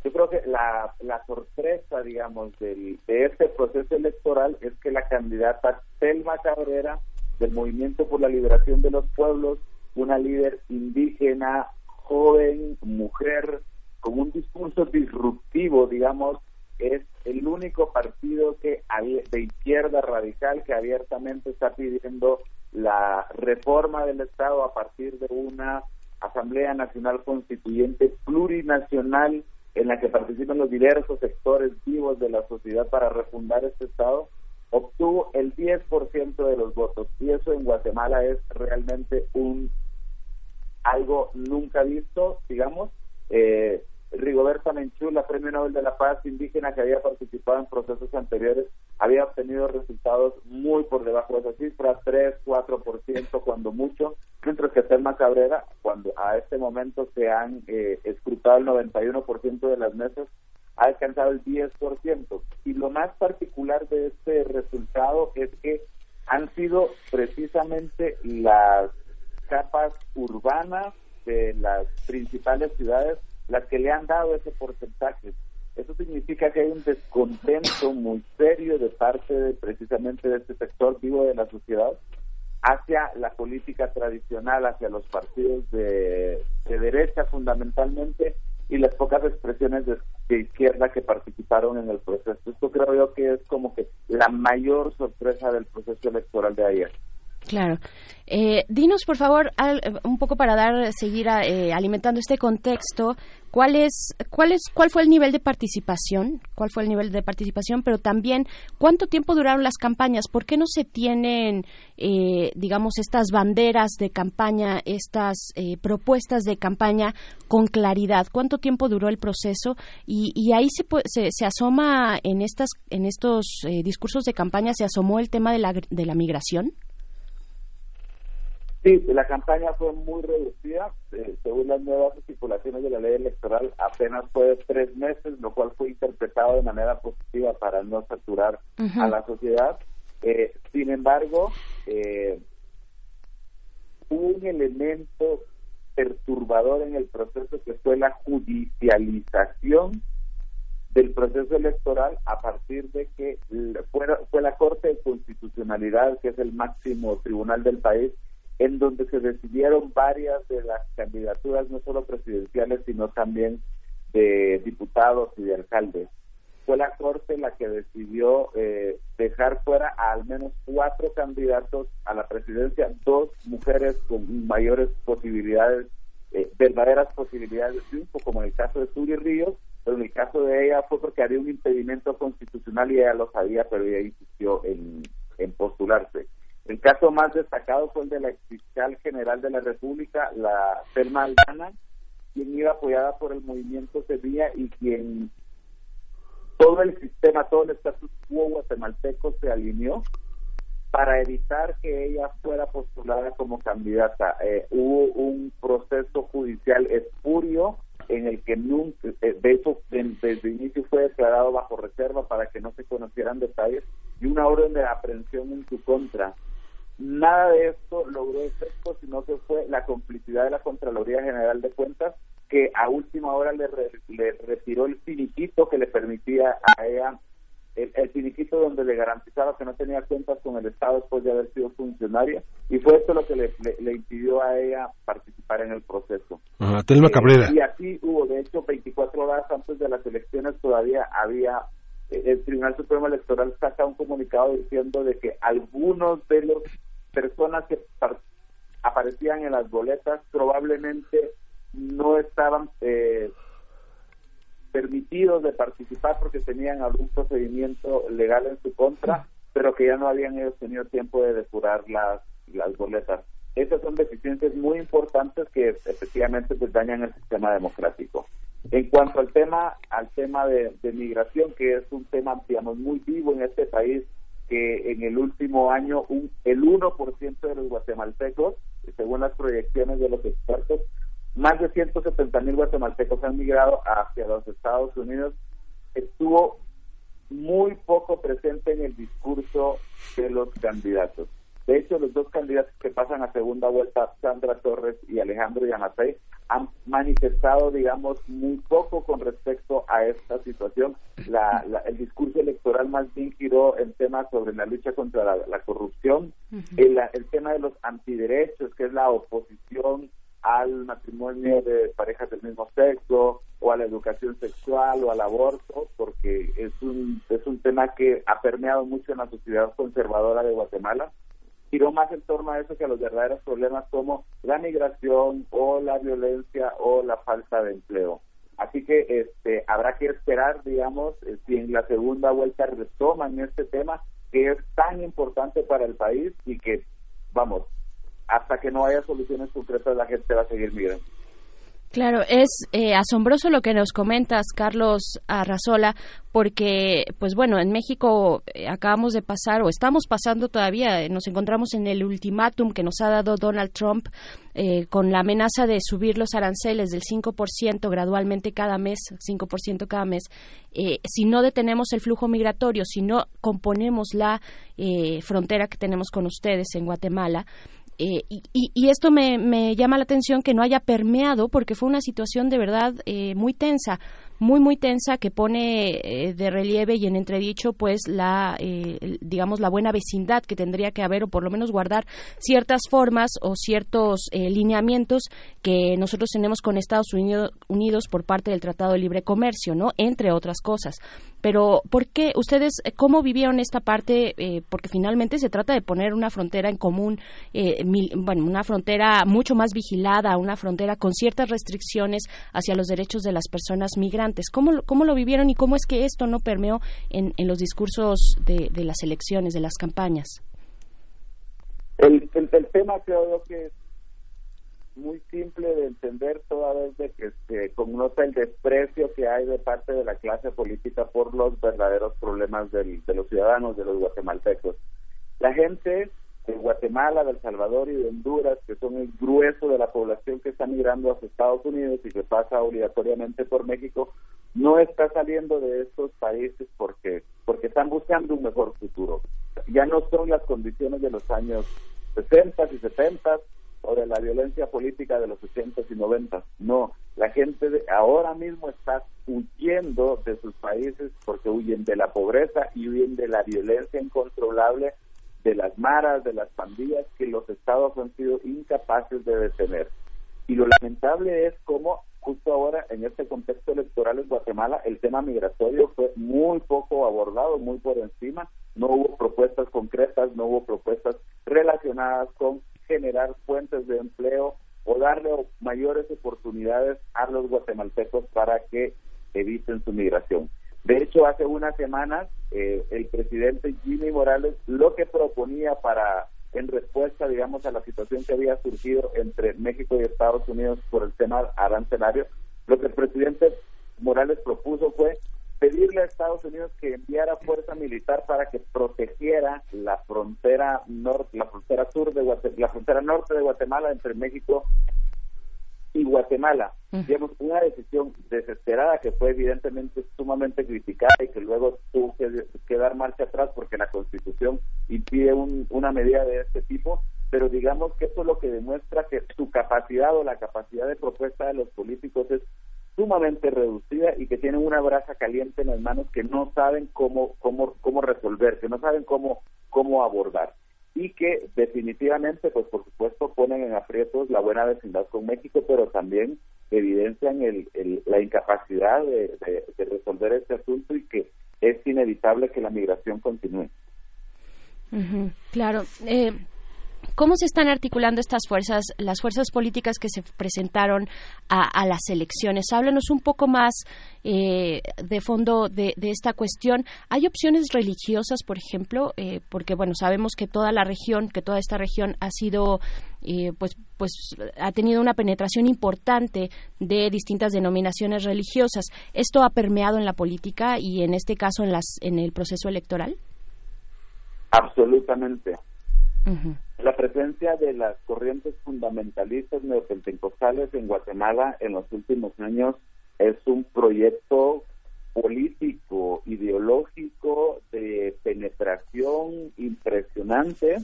Yo creo que la, la sorpresa, digamos, del, de este proceso electoral es que la candidata Selma Cabrera del Movimiento por la Liberación de los Pueblos, una líder indígena, joven, mujer, con un discurso disruptivo, digamos, es el único partido que de izquierda radical que abiertamente está pidiendo la reforma del Estado a partir de una Asamblea Nacional Constituyente plurinacional en la que participan los diversos sectores vivos de la sociedad para refundar este Estado, obtuvo el 10% de los votos. Y eso en Guatemala es realmente un algo nunca visto, digamos. Eh, Rigoberta Menchú, la Premio Nobel de la Paz indígena que había participado en procesos anteriores, había obtenido resultados muy por debajo de esa cifra, 3, 4% cuando mucho, mientras que Selma Cabrera, cuando a este momento se han eh, escrutado el 91% de las mesas, ha alcanzado el 10%. Y lo más particular de este resultado es que han sido precisamente las capas urbanas de las principales ciudades las que le han dado ese porcentaje. Eso significa que hay un descontento muy serio de parte de, precisamente de este sector vivo de la sociedad hacia la política tradicional, hacia los partidos de, derecha fundamentalmente y las pocas expresiones de, izquierda que participaron en el proceso. Esto creo yo que es como que la mayor sorpresa del proceso electoral de ayer. Claro. Eh, dinos, por favor, un poco para dar, seguir eh, alimentando este contexto, ¿cuál es, cuál es, cuál fue el nivel de participación, cuál fue el nivel de participación, pero también cuánto tiempo duraron las campañas, por qué no se tienen, eh, digamos, estas banderas de campaña, estas propuestas de campaña con claridad, cuánto tiempo duró el proceso y, y ahí se, se, se, asoma en estas, en estos discursos de campaña se asomó el tema de la, de la migración. Sí, la campaña fue muy reducida. Eh, según las nuevas estipulaciones de la ley electoral, apenas fue de tres meses, lo cual fue interpretado de manera positiva para no saturar a la sociedad. Eh, sin embargo, eh, un elemento perturbador en el proceso que fue la judicialización del proceso electoral a partir de que fue, fue la Corte de Constitucionalidad, que es el máximo tribunal del país, en donde se decidieron varias de las candidaturas, no solo presidenciales, sino también de diputados y de alcaldes. Fue la Corte la que decidió eh, dejar fuera a al menos cuatro candidatos a la presidencia, dos mujeres con mayores posibilidades, eh, verdaderas posibilidades de triunfo, como en el caso de Suri Ríos, pero en el caso de ella fue porque había un impedimento constitucional y ella lo sabía, pero ella insistió en postularse. El caso más destacado fue el de la fiscal general de la República, la Selma Aldana, quien iba apoyada por el movimiento Sevilla y quien todo el sistema, todo el estatus quo guatemalteco se alineó para evitar que ella fuera postulada como candidata. Eh, hubo un proceso judicial espurio en el que nunca, eh, de hecho, desde el inicio fue declarado bajo reserva para que no se conocieran detalles y una orden de aprehensión en su contra. Nada de esto logró efecto, sino que fue la complicidad de la Contraloría General de Cuentas, que a última hora le, le retiró el finiquito que le permitía a ella, el, finiquito donde le garantizaba que no tenía cuentas con el Estado después de haber sido funcionaria, y fue esto lo que le, le, impidió a ella participar en el proceso. Telma Cabrera. y así hubo, de hecho, 24 horas antes de las elecciones todavía había eh, el Tribunal Supremo Electoral saca un comunicado diciendo de que algunos de los personas que aparecían en las boletas probablemente no estaban eh, permitidos de participar porque tenían algún procedimiento legal en su contra, pero que ya no habían ellos tenido tiempo de depurar las, las boletas. Esas son deficiencias muy importantes que efectivamente pues, dañan el sistema democrático. En cuanto al tema al tema de, migración, que es un tema digamos muy vivo en este país, que en el último año un, el 1% de los guatemaltecos, según las proyecciones de los expertos, más de 170 mil guatemaltecos han migrado hacia los Estados Unidos, estuvo muy poco presente en el discurso de los candidatos. De hecho, los dos candidatos que pasan a segunda vuelta, Sandra Torres y Alejandro Yamatei, han manifestado, digamos, muy poco con respecto a esta situación. La, la- el discurso electoral más bien giró en temas sobre la lucha contra la, la corrupción, el, el tema de los antiderechos, que es la oposición al matrimonio de parejas del mismo sexo o a la educación sexual o al aborto, porque es un, es un tema que ha permeado mucho en la sociedad conservadora de Guatemala giró más en torno a eso que a los verdaderos problemas como la migración o la violencia o la falta de empleo. Así que este habrá que esperar, digamos, eh, si en la segunda vuelta retoman este tema que es tan importante para el país y que, vamos, hasta que no haya soluciones concretas la gente va a seguir migrando. Claro, es eh, asombroso lo que nos comentas, Carlos Arrazola, porque, pues bueno, en México eh, acabamos de pasar, o estamos pasando todavía, eh, nos encontramos en el ultimátum que nos ha dado Donald Trump eh, con la amenaza de subir los aranceles del 5% gradualmente cada mes, 5% cada mes. Eh, si no detenemos el flujo migratorio, si no componemos la eh, frontera que tenemos con ustedes en Guatemala, eh, y, y- y esto me, me llama la atención que no haya permeado porque fue una situación de verdad eh, muy tensa, muy muy tensa que pone eh, de relieve y en entredicho pues la eh, digamos la buena vecindad que tendría que haber o por lo menos guardar ciertas formas o ciertos eh, lineamientos que nosotros tenemos con Estados Unidos, Unidos por parte del Tratado de Libre Comercio, ¿no? Entre otras cosas. Pero ¿por qué ustedes eh, cómo vivieron esta parte? Porque finalmente se trata de poner una frontera en común, mil- bueno, una frontera mucho más vigilada, una frontera con ciertas restricciones hacia los derechos de las personas migrantes. ¿Cómo, lo- cómo lo vivieron y cómo es que esto no permeó en, en los discursos de, de las elecciones, de las campañas? El, el, el tema creo que es muy simple de entender toda vez de que se connota el desprecio que hay de parte de la clase política por los verdaderos problemas del- de los ciudadanos, de los guatemaltecos. La gente de Guatemala, de El Salvador y de Honduras, que son el grueso de la población que está migrando hacia Estados Unidos y que pasa obligatoriamente por México, no está saliendo de estos países porque porque están buscando un mejor futuro. Ya no son las condiciones de los años 60 y 70 o de la violencia política de los 80 y 90. No, la gente de- ahora mismo está huyendo de sus países porque huyen de la pobreza y huyen de la violencia incontrolable de las maras, de las pandillas que los estados han sido incapaces de detener. Y lo lamentable es cómo justo ahora en este contexto electoral en Guatemala el tema migratorio fue muy poco abordado, muy por encima, no hubo propuestas concretas, no hubo propuestas relacionadas con generar fuentes de empleo o darle mayores oportunidades a los guatemaltecos para que eviten su migración. De hecho, hace unas semanas eh, el presidente Jimmy Morales lo que proponía para en respuesta, digamos, a la situación que había surgido entre México y Estados Unidos por el tema arancelario, lo que el presidente Morales propuso fue pedirle a Estados Unidos que enviara fuerza militar para que protegiera la frontera norte, la frontera sur de Guate- la frontera norte de Guatemala entre México y Guatemala. Digamos, una decisión desesperada que fue evidentemente sumamente criticada y que luego tuvo que, que dar marcha atrás porque la Constitución impide un- una medida de este tipo, pero digamos que eso es lo que demuestra que su capacidad o la capacidad de propuesta de los políticos es sumamente reducida y que tienen una brasa caliente en las manos que no saben cómo cómo cómo resolver, que no saben cómo cómo abordar y que definitivamente, pues por supuesto, ponen en aprietos la buena vecindad con México, pero también evidencian el, el- la incapacidad de, de- resolver este asunto y que es inevitable que la migración continúe. Claro. Eh, ¿Cómo se están articulando estas fuerzas, las fuerzas políticas que se presentaron a, a las elecciones? Háblanos un poco más eh, de fondo de, de esta cuestión. ¿Hay opciones religiosas, por ejemplo? Eh, porque, bueno, sabemos que toda la región, que toda esta región ha sido, eh, pues, pues, ha tenido una penetración importante de distintas denominaciones religiosas. ¿Esto ha permeado en la política y, en este caso, en, las, en el proceso electoral? Absolutamente. Ujú. La presencia de las corrientes fundamentalistas neopentecostales en Guatemala en los últimos años es un proyecto político, ideológico, de penetración impresionante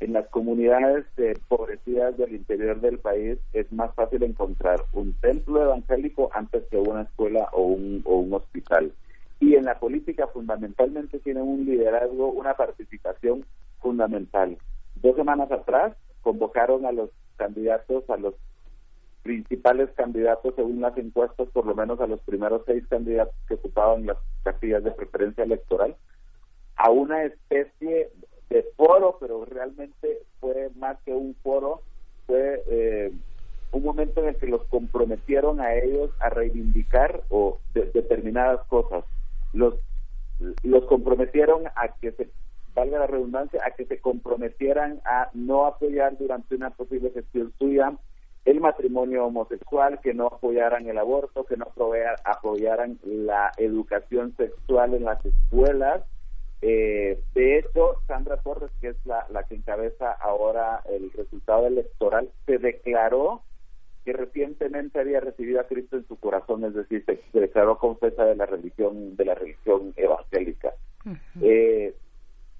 en las comunidades empobrecidas del interior del país es más fácil encontrar un templo evangélico antes que una escuela o un, o un hospital. Y en la política fundamentalmente tienen un liderazgo, una participación fundamental. Dos semanas atrás convocaron a los candidatos, a los principales candidatos según las encuestas, por lo menos a los primeros seis candidatos que ocupaban las casillas de preferencia electoral, a una especie de foro, pero realmente fue más que un foro, fue eh, un momento en el que los comprometieron a ellos a reivindicar o determinadas cosas. Los, los comprometieron a que se, valga la redundancia, a que se comprometieran a no apoyar durante una posible gestión suya el matrimonio homosexual, que no apoyaran el aborto, que no apoyaran la educación sexual en las escuelas, eh, de hecho, Sandra Torres, que es la, la que encabeza ahora el resultado electoral, se declaró que recientemente había recibido a Cristo en su corazón, es decir, se, declaró confesa de la religión de la religión evangélica. eh,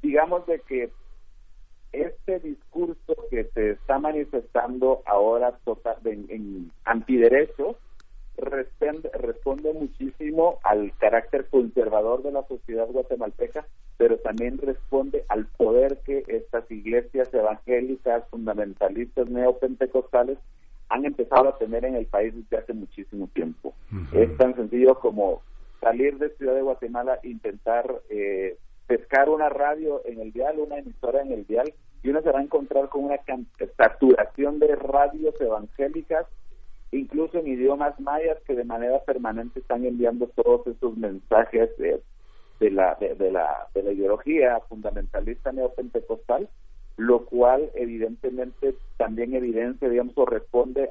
digamos de que este discurso que se está manifestando ahora total, en, en antiderechos responde, responde muchísimo al carácter conservador de la sociedad guatemalteca, pero también responde al poder que estas iglesias evangélicas, fundamentalistas, neopentecostales han empezado a tener en el país desde hace muchísimo tiempo. Es tan sencillo como salir de Ciudad de Guatemala, intentar eh, pescar una radio en el dial, una emisora en el dial, y uno se va a encontrar con una saturación de radios evangélicas incluso en idiomas mayas que de manera permanente están enviando todos esos mensajes de, de la, de, la, de la ideología fundamentalista neopentecostal, lo cual evidentemente también evidencia, digamos, o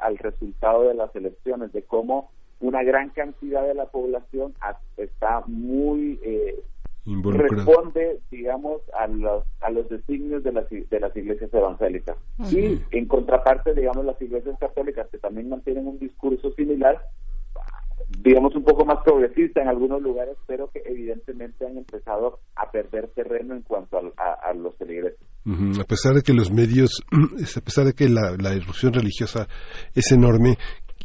al resultado de las elecciones, de cómo una gran cantidad de la población está muy eh, responde, digamos, a los, a los designios de las, de las iglesias evangélicas. Y en contraparte, digamos, las iglesias católicas que también mantienen un discurso similar, digamos, un poco más progresista en algunos lugares, pero que evidentemente han empezado a perder terreno en cuanto a, a, los feligreses. A pesar de que los medios, a pesar de que la, la irrupción religiosa es enorme,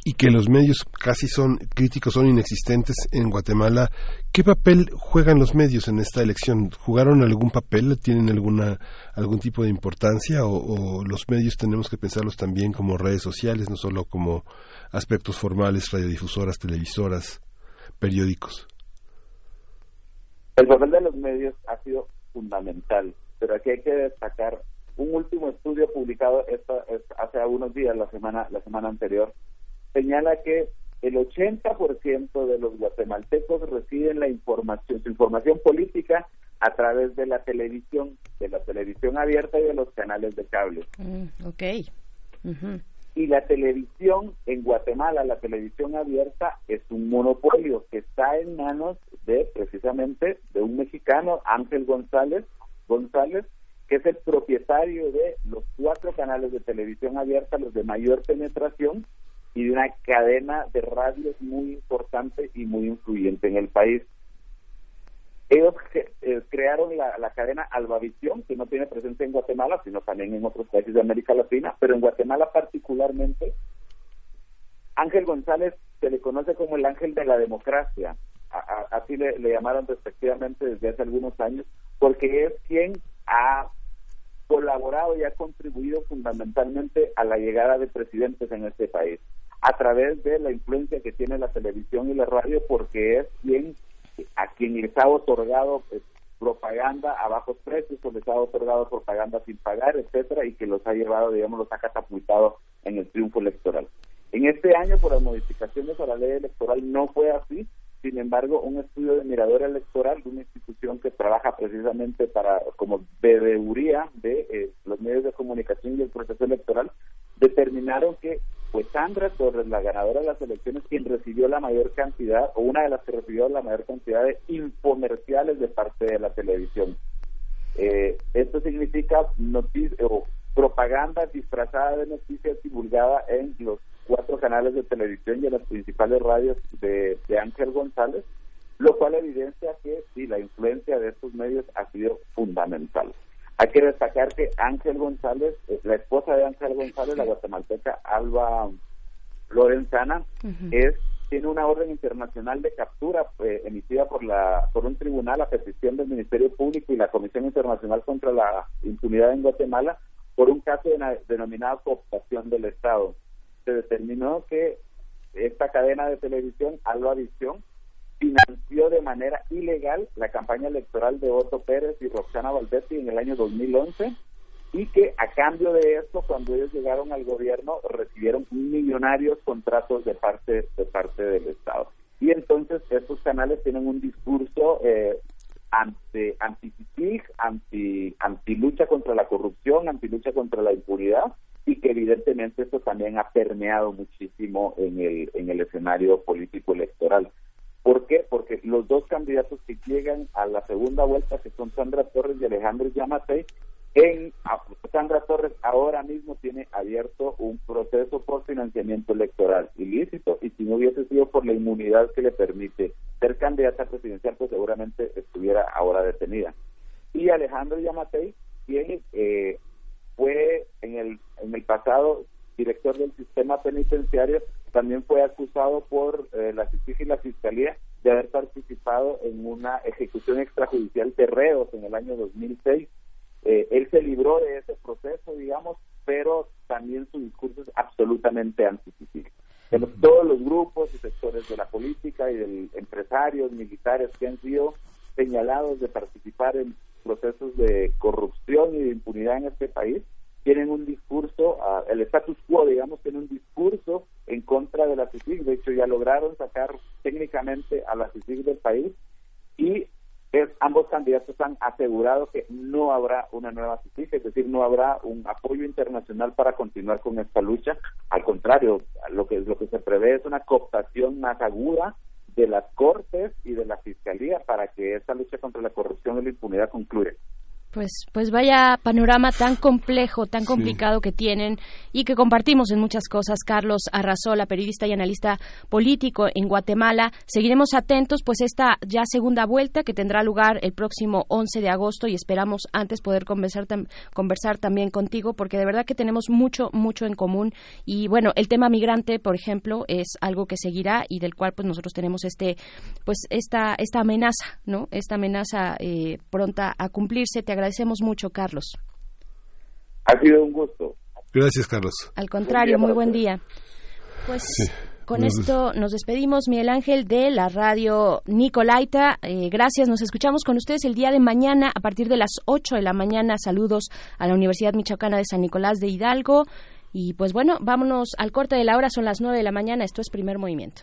y que los medios casi son críticos, son inexistentes en Guatemala. ¿Qué papel juegan los medios en esta elección? ¿Jugaron algún papel? ¿Tienen alguna algún tipo de importancia? ¿O, los medios tenemos que pensarlos también como redes sociales, no solo como aspectos formales, radiodifusoras, televisoras, periódicos? El papel de los medios ha sido fundamental, pero aquí hay que destacar un último estudio publicado hace algunos días, la semana, la semana anterior, señala que el 80% de los guatemaltecos reciben la información, su información política a través de la televisión, de la televisión abierta y de los canales de cable. Mm, ok. Y la televisión en Guatemala, la televisión abierta, es un monopolio que está en manos de precisamente de un mexicano, Ángel González, González, que es el propietario de los cuatro canales de televisión abierta, los de mayor penetración, y de una cadena de radios muy importante y muy influyente en el país. Ellos eh, crearon la, la, cadena Albavisión, que no tiene presencia en Guatemala, sino también en otros países de América Latina, pero en Guatemala particularmente, Ángel González se le conoce como el ángel de la democracia, así le, le llamaron respectivamente desde hace algunos años, porque es quien ha colaborado y ha contribuido fundamentalmente a la llegada de presidentes en este país a través de la influencia que tiene la televisión y la radio porque es quien a quien les ha otorgado pues, propaganda a bajos precios o les ha otorgado propaganda sin pagar, etcétera, y que los ha llevado, digamos, los ha catapultado en el triunfo electoral. En este año, por las modificaciones a la ley electoral, no fue así. Sin embargo, un estudio de mirador electoral de una institución que trabaja precisamente para como bebeduría de eh, los medios de comunicación y el proceso electoral, determinaron que pues Sandra Torres, la ganadora de las elecciones, quien recibió la mayor cantidad, o una de las que recibió la mayor cantidad de infomerciales de parte de la televisión. Eh, esto significa noticia, o propaganda disfrazada de noticias divulgada en los cuatro canales de televisión y en las principales radios de, de Ángel González, lo cual evidencia que sí, la influencia de estos medios ha sido fundamental. Hay que destacar que Ángel González, eh, la esposa de Ángel González, la guatemalteca Alba Lorenzana, es tiene una orden internacional de captura eh, emitida por la por un tribunal a petición del Ministerio Público y la Comisión Internacional contra la Impunidad en Guatemala por un caso de, denominada cooptación del Estado. Se determinó que esta cadena de televisión, Alba Visión, financió de manera ilegal la campaña electoral de Otto Pérez y Roxana Valdetti en el año 2011 y que a cambio de esto, cuando ellos llegaron al gobierno, recibieron millonarios contratos de parte de parte del Estado. Y entonces estos canales tienen un discurso eh, anti anti anti anti lucha contra la corrupción, anti lucha contra la impunidad y que evidentemente esto también ha permeado muchísimo en el en el escenario político electoral. ¿Por qué? Porque los dos candidatos que llegan a la segunda vuelta, que son Sandra Torres y Alejandro Yamatei, en Sandra Torres ahora mismo tiene abierto un proceso por financiamiento electoral ilícito y si no hubiese sido por la inmunidad que le permite ser candidata presidencial, pues seguramente estuviera ahora detenida. Y Alejandro Yamatei, quien eh, fue en el, en el pasado director del sistema penitenciario, también fue acusado por eh, la CICIG y la Fiscalía de haber participado en una ejecución extrajudicial de reos en el año 2006 eh, él se libró de ese proceso, digamos, pero también su discurso es absolutamente anticíclico. Todos los grupos y sectores de la política y de empresarios, militares que han sido señalados de participar en procesos de corrupción y de impunidad en este país, tienen un discurso, ah, el status quo, digamos, tiene un discurso en contra de la CICIG. De hecho, ya lograron sacar técnicamente a la CICIG del país y ambos candidatos han asegurado que no habrá una nueva justicia, es decir, no habrá un apoyo internacional para continuar con esta lucha. Al contrario, lo que, lo que se prevé es una cooptación más aguda de las Cortes y de la Fiscalía para que esta lucha contra la corrupción y la impunidad concluya. Pues, pues vaya panorama tan complejo, tan complicado que tienen y que compartimos en muchas cosas. Carlos Arrazola, periodista y analista político en Guatemala. Seguiremos atentos, pues esta ya segunda vuelta que tendrá lugar el próximo 11 de agosto y esperamos antes poder conversar, conversar también contigo porque de verdad que tenemos mucho, mucho en común y bueno, el tema migrante, por ejemplo, es algo que seguirá y del cual pues nosotros tenemos este, pues esta, esta amenaza, ¿no? Esta amenaza eh, pronta a cumplirse. Te agradecemos mucho, Carlos. Ha sido un gusto. Gracias, Carlos. Al contrario, muy buen día. Pues con esto nos despedimos, Miguel Ángel, de la radio Nicolaita. Eh, gracias, nos escuchamos con ustedes el día de mañana a partir de las 8 de la mañana. Saludos a la Universidad Michoacana de San Nicolás de Hidalgo. Y pues bueno, vámonos al corte de la hora, son las 9 de la mañana. Esto es primer movimiento.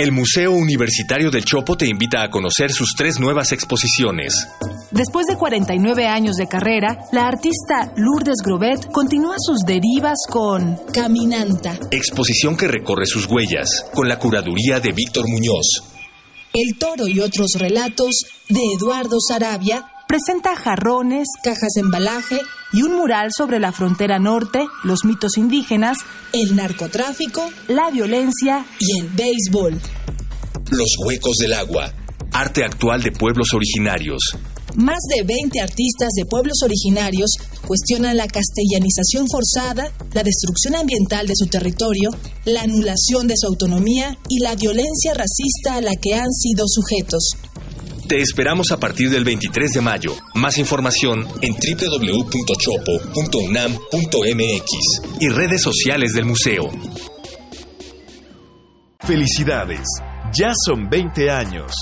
El Museo Universitario del Chopo te invita a conocer sus tres nuevas exposiciones. Después de 49 años de carrera, la artista Lourdes Grobet continúa sus derivas con Caminanta. Exposición que recorre sus huellas, con la curaduría de Víctor Muñoz. El toro y otros relatos de Eduardo Sarabia presenta jarrones, cajas de embalaje y un mural sobre la frontera norte, los mitos indígenas, el narcotráfico, la violencia y el béisbol. Los huecos del agua. Arte actual de pueblos originarios. Más de 20 artistas de pueblos originarios cuestionan la castellanización forzada, la destrucción ambiental de su territorio, la anulación de su autonomía y la violencia racista a la que han sido sujetos. Te esperamos a partir del 23 de mayo. Más información en www.chopo.unam.mx y redes sociales del museo. Felicidades. Ya son 20 años.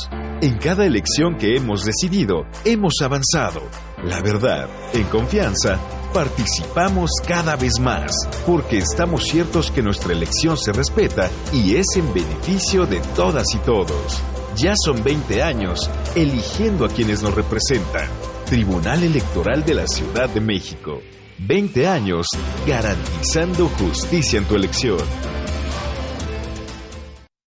En cada elección que hemos decidido, hemos avanzado. La verdad, en confianza, participamos cada vez más, porque estamos ciertos que nuestra elección se respeta y es en beneficio de todas y todos. Ya son 20 años eligiendo a quienes nos representan. Tribunal Electoral de la Ciudad de México. 20 años garantizando justicia en tu elección.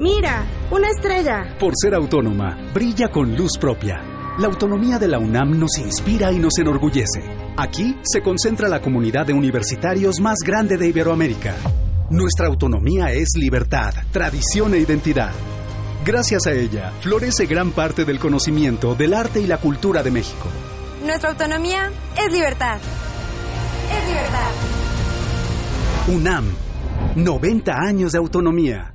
Mira, una estrella. Por ser autónoma, brilla con luz propia. La autonomía de la UNAM nos inspira y nos enorgullece. Aquí se concentra la comunidad de universitarios más grande de Iberoamérica. Nuestra autonomía es libertad, tradición e identidad. Gracias a ella, florece gran parte del conocimiento del arte y la cultura de México. Nuestra autonomía es libertad. Es libertad. UNAM, 90 años de autonomía.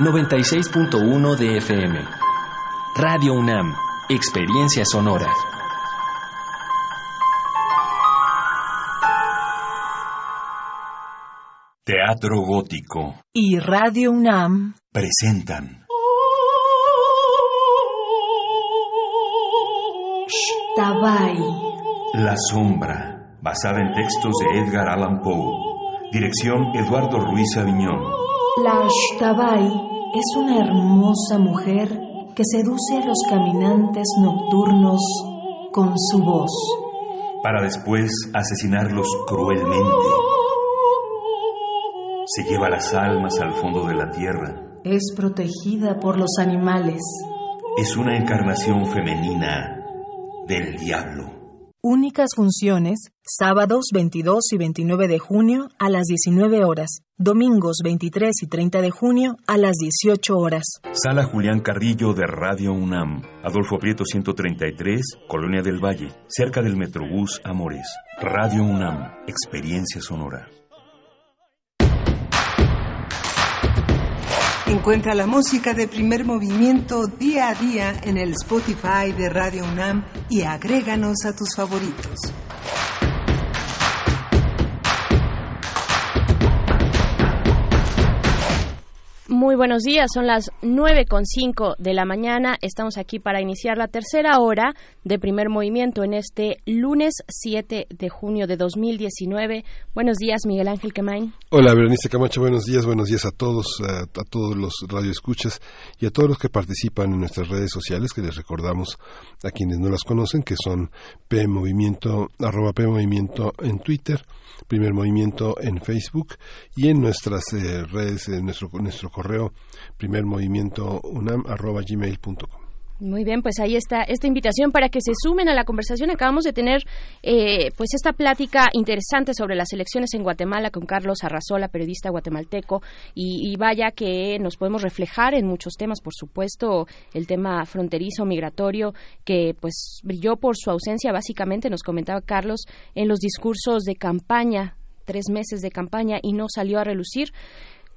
96.1 de FM. Radio UNAM, Experiencia Sonora. Teatro Gótico. Y Radio UNAM Presentan. Tabay. La Sombra, basada en textos de Edgar Allan Poe. Dirección Eduardo Ruiz Aviñón. La Ashtabay es una hermosa mujer que seduce a los caminantes nocturnos con su voz. Para después asesinarlos cruelmente. Se lleva las almas al fondo de la tierra. Es protegida por los animales. Es una encarnación femenina del diablo. Únicas funciones, sábados 22 y 29 de junio a las 19 horas, domingos 23 y 30 de junio a las 18 horas. Sala Julián Carrillo de Radio UNAM, Adolfo Prieto 133, Colonia del Valle, cerca del Metrobús Amores. Radio UNAM, Experiencia Sonora. Encuentra la música de primer movimiento día a día en el Spotify de Radio UNAM y agréganos a tus favoritos. Muy buenos días, son las nueve con cinco de la mañana. Estamos aquí para iniciar la tercera hora de primer movimiento en este lunes 7 de junio de 2019. Buenos días, Miguel Ángel Quemain. Hola, Berenice Camacho, buenos días, buenos días a todos, a, todos los radioescuchas y a todos los que participan en nuestras redes sociales, que les recordamos a quienes no las conocen, que son P Movimiento, arroba P Movimiento en Twitter, Primer Movimiento en Facebook y en nuestras eh, redes, en nuestro, nuestro correo primer Muy bien, pues ahí está esta invitación para que se sumen a la conversación. Acabamos de tener eh, pues esta plática interesante sobre las elecciones en Guatemala con Carlos Arrazola, periodista guatemalteco, y, y, vaya que nos podemos reflejar en muchos temas, por supuesto, el tema fronterizo, migratorio, que pues brilló por su ausencia, básicamente, nos comentaba Carlos, en los discursos de campaña, tres meses de campaña, y no salió a relucir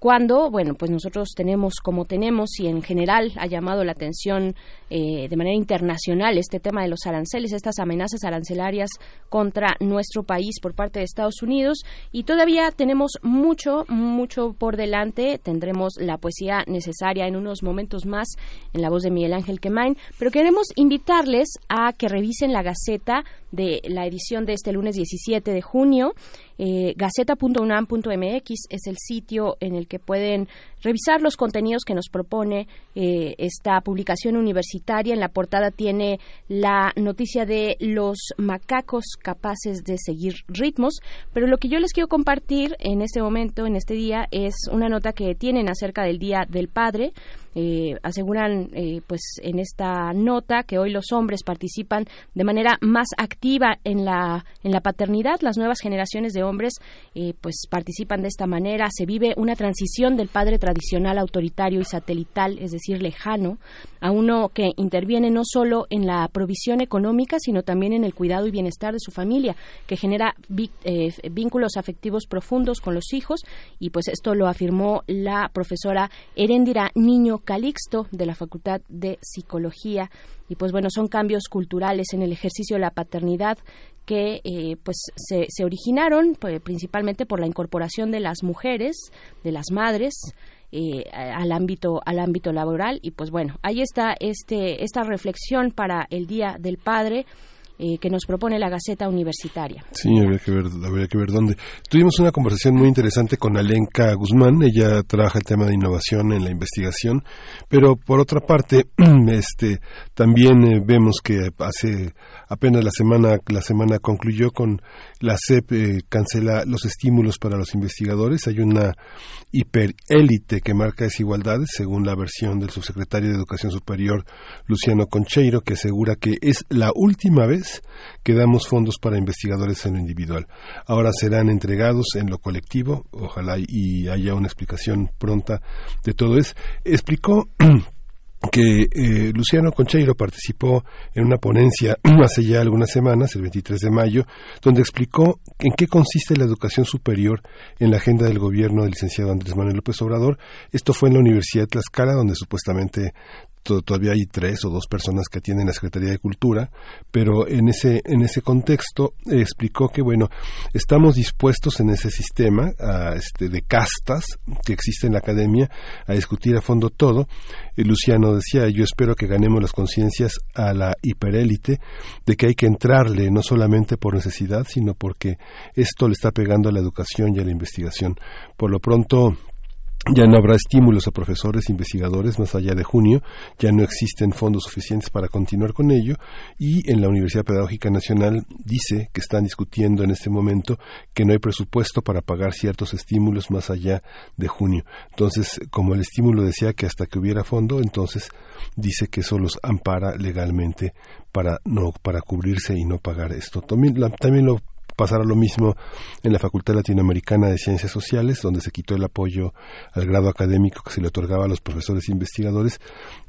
cuando, bueno, pues nosotros tenemos como tenemos y en general ha llamado la atención eh, de manera internacional este tema de los aranceles, estas amenazas arancelarias contra nuestro país por parte de Estados Unidos y todavía tenemos mucho, mucho por delante. Tendremos la poesía necesaria en unos momentos más en la voz de Miguel Ángel Quemain, pero queremos invitarles a que revisen la Gaceta de la edición de este lunes 17 de junio. Eh, Gaceta.unam.mx es el sitio en el que pueden revisar los contenidos que nos propone eh, esta publicación universitaria. En la portada tiene la noticia de los macacos capaces de seguir ritmos, pero lo que yo les quiero compartir en este momento, en este día, es una nota que tienen acerca del Día del Padre. Eh, aseguran eh, pues en esta nota que hoy los hombres participan de manera más activa en la en la paternidad las nuevas generaciones de hombres pues participan de esta manera se vive una transición del padre tradicional autoritario y satelital es decir lejano a uno que interviene no solo en la provisión económica sino también en el cuidado y bienestar de su familia que genera vínculos afectivos profundos con los hijos y pues esto lo afirmó la profesora Erendira Niño Calixto de la Facultad de Psicología. Y pues bueno son cambios culturales en el ejercicio de la paternidad que eh, pues se, se originaron pues, principalmente por la incorporación de las mujeres de las madres eh, al ámbito al ámbito laboral y pues bueno ahí está este esta reflexión para el día del padre eh, que nos propone la Gaceta Universitaria. Sí, habría que ver, habría que ver dónde. Tuvimos una conversación muy interesante con Alenka Guzmán, ella trabaja el tema de innovación en la investigación, pero por otra parte, este, también eh, vemos que hace apenas la semana la semana concluyó con la CEP eh, cancela los estímulos para los investigadores. Hay una hiperélite que marca desigualdades, según la versión del subsecretario de Educación Superior Luciano Concheiro, que asegura que es la última vez que damos fondos para investigadores en lo individual. Ahora serán entregados en lo colectivo. Ojalá y haya una explicación pronta de todo eso. Explicó que eh, Luciano Concheiro participó en una ponencia hace ya algunas semanas, el 23 de mayo, donde explicó en qué consiste la educación superior en la agenda del gobierno del licenciado Andrés Manuel López Obrador. Esto fue en la Universidad de Tlaxcala, donde supuestamente todavía hay tres o dos personas que atienden la Secretaría de Cultura, pero en ese, en ese contexto eh, explicó que, bueno, estamos dispuestos en ese sistema este, de castas que existe en la academia a discutir a fondo todo. Y Luciano decía, yo espero que ganemos las conciencias a la hiperélite de que hay que entrarle no solamente por necesidad, sino porque esto le está pegando a la educación y a la investigación. Por lo pronto, ya no habrá estímulos a profesores investigadores más allá de junio, ya no existen fondos suficientes para continuar con ello y en la Universidad Pedagógica Nacional dice que están discutiendo en este momento que no hay presupuesto para pagar ciertos estímulos más allá de junio. Entonces, como el estímulo decía que hasta que hubiera fondo, entonces dice que eso los ampara legalmente para no para cubrirse y no pagar esto. También, también lo pasará lo mismo en la Facultad Latinoamericana de Ciencias Sociales, donde se quitó el apoyo al grado académico que se le otorgaba a los profesores investigadores,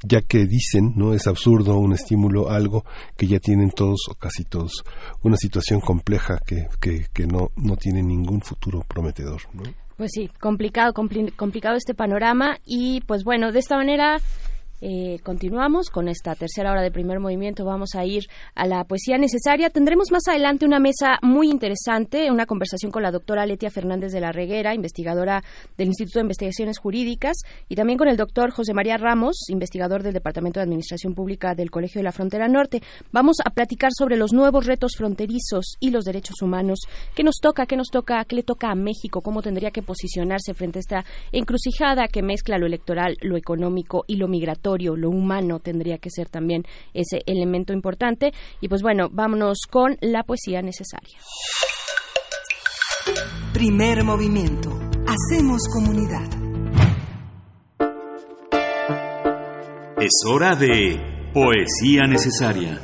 ya que dicen, no es absurdo un estímulo algo que ya tienen todos o casi todos, una situación compleja que, que, que no, no tiene ningún futuro prometedor. Pues sí, complicado, complicado este panorama y pues bueno, de esta manera eh, continuamos con esta tercera hora de primer movimiento. Vamos a ir a la poesía necesaria. Tendremos más adelante una mesa muy interesante, una conversación con la doctora Letia Fernández de la Reguera, investigadora del Instituto de Investigaciones Jurídicas, y también con el doctor José María Ramos, investigador del Departamento de Administración Pública del Colegio de la Frontera Norte. Vamos a platicar sobre los nuevos retos fronterizos y los derechos humanos. ¿Qué nos toca? ¿Qué nos toca? ¿Qué le toca a México? ¿Cómo tendría que posicionarse frente a esta encrucijada que mezcla lo electoral, lo económico y lo migratorio? Lo humano tendría que ser también ese elemento importante. Y pues bueno, vámonos con la poesía necesaria. Primer movimiento. Hacemos comunidad. Es hora de poesía necesaria.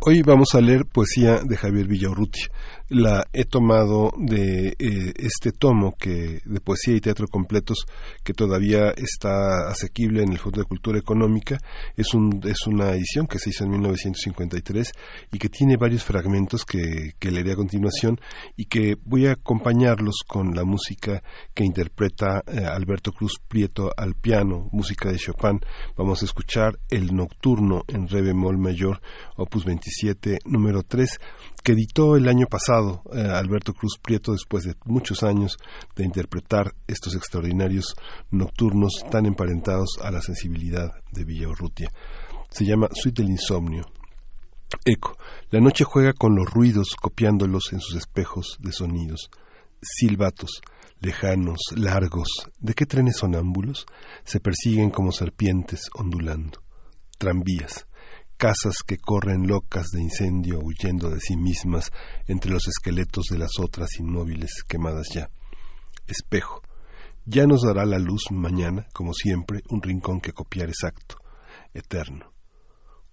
Hoy vamos a leer poesía de Javier Villaurrutia la he tomado de eh, este tomo que de poesía y teatro completos que todavía está asequible en el Fondo de Cultura Económica. Es un es una edición que se hizo en 1953 y que tiene varios fragmentos que, que leeré a continuación y que voy a acompañarlos con la música que interpreta eh, Alberto Cruz Prieto al piano música de Chopin. Vamos a escuchar el nocturno en re bemol mayor opus 27 número 3 que editó el año pasado eh, Alberto Cruz Prieto después de muchos años de interpretar estos extraordinarios nocturnos tan emparentados a la sensibilidad de Villaurrutia. Se llama Suite del Insomnio. Eco. La noche juega con los ruidos, copiándolos en sus espejos de sonidos. silbatos, lejanos, largos, ¿de qué trenes sonámbulos? Se persiguen como serpientes ondulando. Tranvías, casas que corren locas de incendio huyendo de sí mismas entre los esqueletos de las otras inmóviles quemadas ya. Espejo, ya nos dará la luz mañana, como siempre, un rincón que copiar exacto, eterno.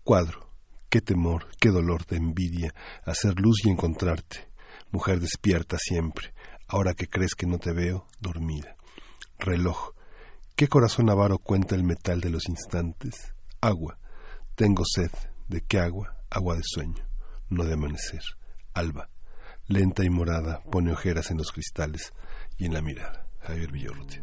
Cuadro, qué temor, qué dolor de envidia, hacer luz y encontrarte. Mujer despierta siempre, ahora que crees que no te veo, dormida. Reloj, qué corazón avaro cuenta el metal de los instantes. Agua, tengo sed, ¿de qué agua? Agua de sueño, no de amanecer. Alba, lenta y morada, pone ojeras en los cristales y en la mirada. Javier Villarrutia.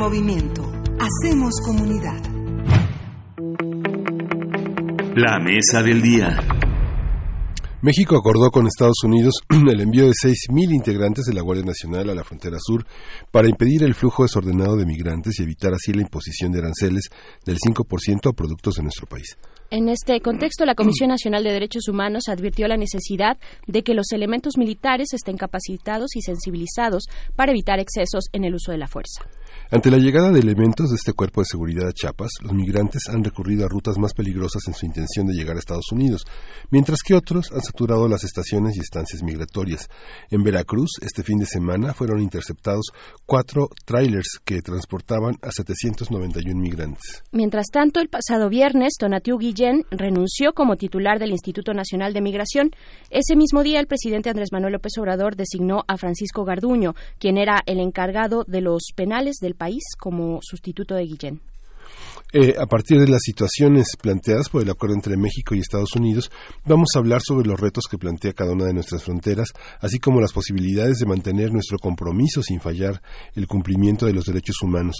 Movimiento. Hacemos comunidad. La mesa del día. México acordó con Estados Unidos el envío de 6.000 integrantes de la Guardia Nacional a la frontera sur para impedir el flujo desordenado de migrantes y evitar así la imposición de aranceles del 5% a productos de nuestro país. En este contexto, la Comisión Nacional de Derechos Humanos advirtió la necesidad de que los elementos militares estén capacitados y sensibilizados para evitar excesos en el uso de la fuerza. Ante la llegada de elementos de este cuerpo de seguridad a Chiapas, los migrantes han recurrido a rutas más peligrosas en su intención de llegar a Estados Unidos, mientras que otros han saturado las estaciones y estancias migratorias. En Veracruz, este fin de semana, fueron interceptados cuatro trailers que transportaban a 791 migrantes. Mientras tanto, el pasado viernes, Tonatiu Guillén renunció como titular del Instituto Nacional de Migración. Ese mismo día, el presidente Andrés Manuel López Obrador designó a Francisco Garduño, quien era el encargado de los penales del país, como sustituto de Guillén. Eh, a partir de las situaciones planteadas por el acuerdo entre México y Estados Unidos, vamos a hablar sobre los retos que plantea cada una de nuestras fronteras, así como las posibilidades de mantener nuestro compromiso sin fallar el cumplimiento de los derechos humanos.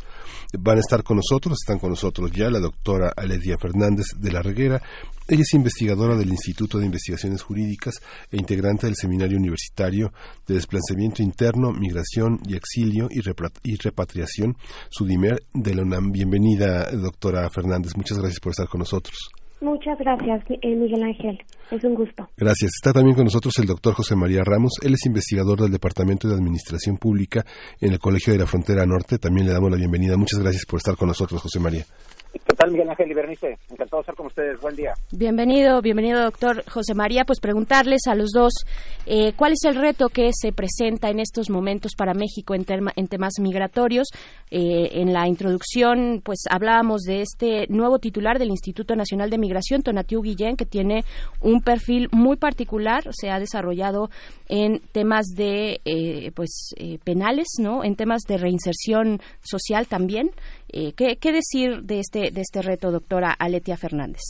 Van a estar con nosotros, están con nosotros ya la doctora Aledia Fernández de la Reguera. Ella es investigadora del Instituto de Investigaciones Jurídicas e integrante del Seminario Universitario de Desplazamiento Interno, Migración y Exilio y, Repatriación, SUDIMER, de la UNAM. Bienvenida, doctora Fernández. Muchas gracias por estar con nosotros. Muchas gracias, eh, Miguel Ángel. Es un gusto. Gracias. Está también con nosotros el doctor José María Ramos. Él es investigador del Departamento de Administración Pública en el Colegio de la Frontera Norte. También le damos la bienvenida. Muchas gracias por estar con nosotros, José María. ¿Qué tal, Miguel Ángel y Bernice? Encantado de estar con ustedes. Buen día. Bienvenido, bienvenido, doctor José María. Pues preguntarles a los dos eh, cuál es el reto que se presenta en estos momentos para México en, temas migratorios. Eh, en la introducción, pues hablábamos de este nuevo titular del Instituto Nacional de Migración, Tonatiu Guillén, que tiene un perfil muy particular. Se ha desarrollado en temas de, eh, pues, eh, penales, ¿no? En temas de reinserción social también. Eh, ¿qué, ¿Qué decir de este de este reto, doctora Aletia Fernández?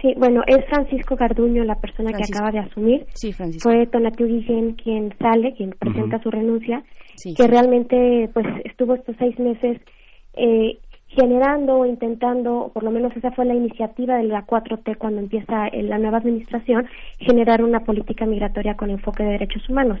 Sí, bueno, es Francisco Garduño la persona Francisco. que acaba de asumir. Sí, Francisco. Fue Tonatiu Guillén quien sale, quien presenta su renuncia, Sí, que sí. realmente pues estuvo estos seis meses eh, generando o intentando, o por lo menos esa fue la iniciativa de la 4T cuando empieza eh, la nueva administración, generar una política migratoria con enfoque de derechos humanos.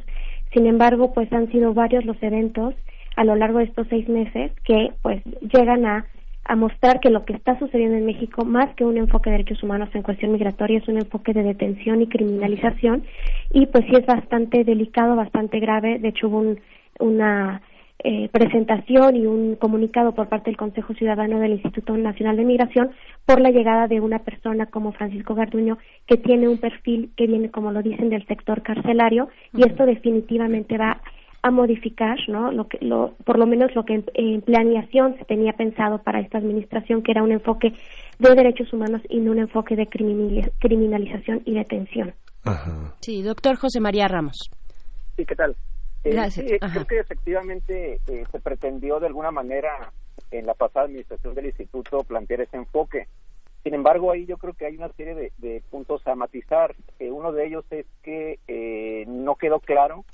Sin embargo, pues han sido varios los eventos a lo largo de estos seis meses que pues llegan a a mostrar que lo que está sucediendo en México, más que un enfoque de derechos humanos en cuestión migratoria, es un enfoque de detención y criminalización, y pues sí es bastante delicado, bastante grave. De hecho, hubo un- una eh, presentación y un comunicado por parte del Consejo Ciudadano del Instituto Nacional de Migración por la llegada de una persona como Francisco Garduño, que tiene un perfil que viene, como lo dicen, del sector carcelario, y esto definitivamente va a modificar, ¿no? Lo que, lo, por lo menos lo que en, en planeación se tenía pensado para esta administración, que era un enfoque de derechos humanos y no un enfoque de criminali- criminalización y detención. Sí, doctor José María Ramos. Sí, ¿qué tal? Eh, Gracias. sí, Ajá. creo que efectivamente eh, se pretendió de alguna manera en la pasada administración del instituto plantear ese enfoque. Sin embargo, ahí yo creo que hay una serie de, de puntos a matizar. Eh, uno de ellos es que eh, no quedó claro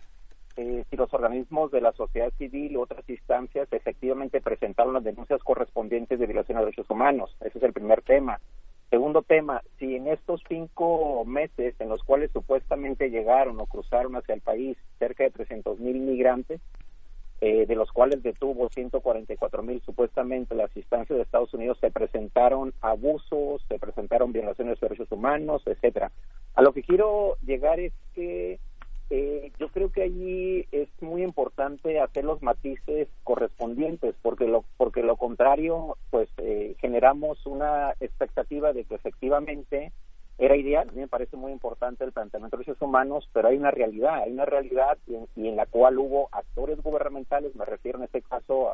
eh, si los organismos de la sociedad civil u otras instancias efectivamente presentaron las denuncias correspondientes de violación de derechos humanos. Ese es el primer tema. Segundo tema, si en estos cinco meses en los cuales supuestamente llegaron o cruzaron hacia el país cerca de 300 mil migrantes, eh, de los cuales detuvo 144 mil supuestamente las instancias de Estados Unidos, se presentaron abusos, se presentaron violaciones de derechos humanos, etcétera. A lo que quiero llegar es que eh, yo creo que allí es muy importante hacer los matices correspondientes porque lo porque lo contrario pues eh, generamos una expectativa de que efectivamente era ideal. A mí me parece muy importante el planteamiento de derechos humanos pero hay una realidad hay una realidad y en, y en la cual hubo actores gubernamentales me refiero en este caso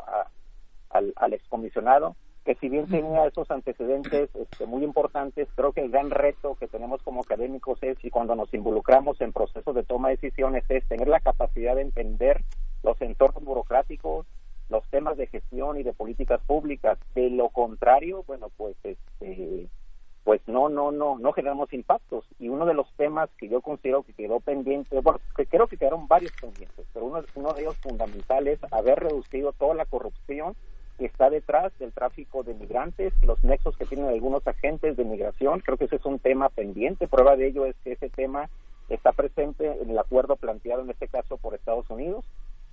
al excomisionado que si bien tenía esos antecedentes este, muy importantes, creo que el gran reto que tenemos como académicos es, y cuando nos involucramos en procesos de toma de decisiones, es tener la capacidad de entender los entornos burocráticos, los temas de gestión y de políticas públicas. De lo contrario, bueno, pues este, pues no, no, no, no generamos impactos. Y uno de los temas que yo considero que quedó pendiente, bueno, que creo que quedaron varios pendientes, pero uno, uno de ellos fundamental es haber reducido toda la corrupción que está detrás del tráfico de migrantes, los nexos que tienen algunos agentes de migración. Creo que ese es un tema pendiente. Prueba de ello es que ese tema está presente en el acuerdo planteado en este caso por Estados Unidos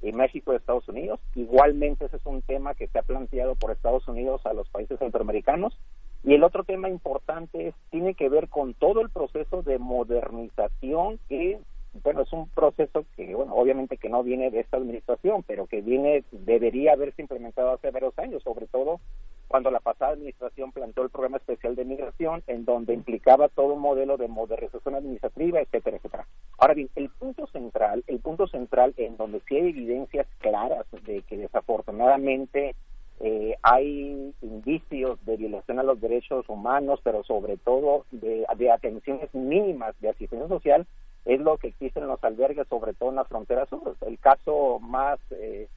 y México y Estados Unidos. Igualmente ese es un tema que se ha planteado por Estados Unidos a los países centroamericanos. Y el otro tema importante es, tiene que ver con todo el proceso de modernización que bueno, es un proceso que, bueno, obviamente que no viene de esta administración, pero que viene, debería haberse implementado hace varios años, sobre todo cuando la pasada administración planteó el programa especial de migración, en donde implicaba todo un modelo de modernización administrativa, etcétera, etcétera. Ahora bien, el punto central, el punto central en donde sí hay evidencias claras de que desafortunadamente eh, hay indicios de violación a los derechos humanos, pero sobre todo de, de atenciones mínimas de asistencia social, es lo que existe en los albergues, sobre todo en la frontera sur. El caso más eh,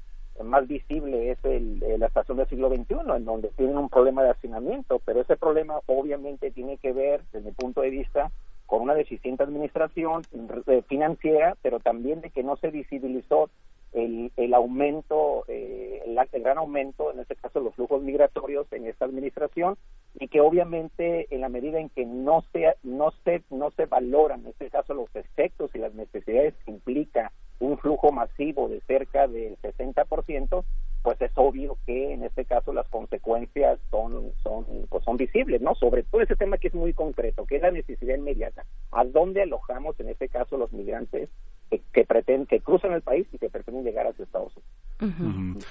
más visible es el, la estación del siglo XXI, en donde tienen un problema de hacinamiento, pero ese problema obviamente tiene que ver, desde mi punto de vista, con una deficiente administración eh, financiera, pero también de que no se visibilizó el, el aumento, eh, el, gran aumento, en este caso los flujos migratorios en esta administración y que obviamente en la medida en que no se no se no se valoran en este caso los efectos y las necesidades que implica un flujo masivo de cerca del 60%, pues es obvio que en este caso las consecuencias son son pues son visibles, ¿no? Sobre todo ese tema que es muy concreto, que es la necesidad inmediata. ¿A dónde alojamos en este caso los migrantes que, que pretenden que cruzan el país y que pretenden llegar hacia Estados Unidos?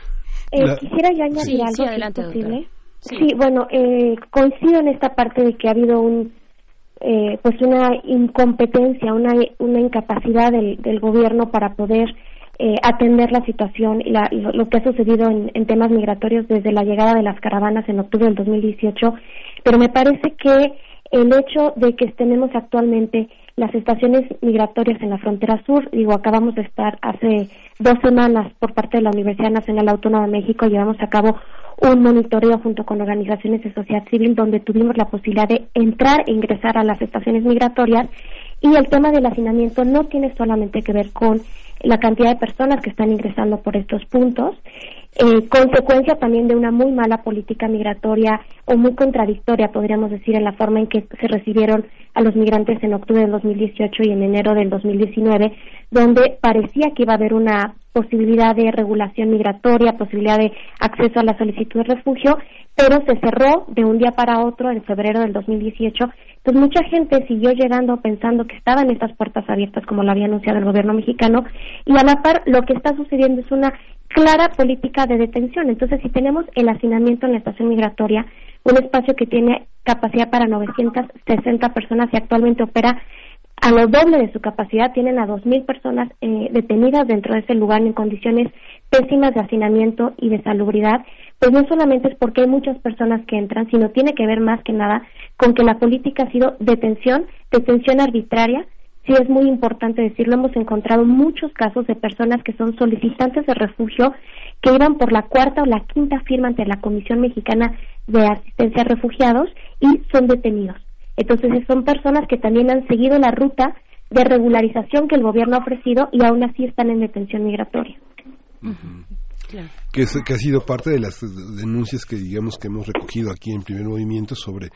eh, quisiera yo añadir Sí, algo sí, si adelante, es posible. Sí. Sí, bueno, eh, coincido en esta parte de que ha habido un eh, pues una incompetencia, una, una incapacidad del, del gobierno para poder eh, atender la situación y la- lo, lo que ha sucedido en, en temas migratorios desde la llegada de las caravanas en octubre del 2018, pero me parece que el hecho de que tenemos actualmente las estaciones migratorias en la frontera sur, digo, acabamos de estar hace dos semanas por parte de la Universidad Nacional Autónoma de México, llevamos a cabo un monitoreo junto con organizaciones de sociedad civil donde tuvimos la posibilidad de entrar e ingresar a las estaciones migratorias. Y el tema del hacinamiento no tiene solamente que ver con la cantidad de personas que están ingresando por estos puntos, eh, consecuencia también de una muy mala política migratoria o muy contradictoria, podríamos decir, en la forma en que se recibieron a los migrantes en octubre del 2018 y en enero del 2019, donde parecía que iba a haber una posibilidad de regulación migratoria, posibilidad de acceso a la solicitud de refugio, pero se cerró de un día para otro en febrero del 2018. Entonces mucha gente siguió llegando pensando que estaban estas puertas abiertas como lo había anunciado el gobierno mexicano y a la par lo que está sucediendo es una clara política de detención. Entonces si tenemos el hacinamiento en la estación migratoria, un espacio que tiene capacidad para 960 personas y actualmente opera a lo doble de su capacidad, tienen a 2.000 personas eh, detenidas dentro de ese lugar en condiciones pésimas de hacinamiento y de salubridad, pues no solamente es porque hay muchas personas que entran, sino tiene que ver más que nada con que la política ha sido detención, detención arbitraria. Sí es muy importante decirlo, hemos encontrado muchos casos de personas que son solicitantes de refugio que iban por la cuarta o la quinta firma ante la Comisión Mexicana de Asistencia a Refugiados y son detenidos. Entonces son personas que también han seguido la ruta de regularización que el gobierno ha ofrecido y aún así están en detención migratoria. Que, es- que ha sido parte de las denuncias que digamos que hemos recogido aquí en primer movimiento sobre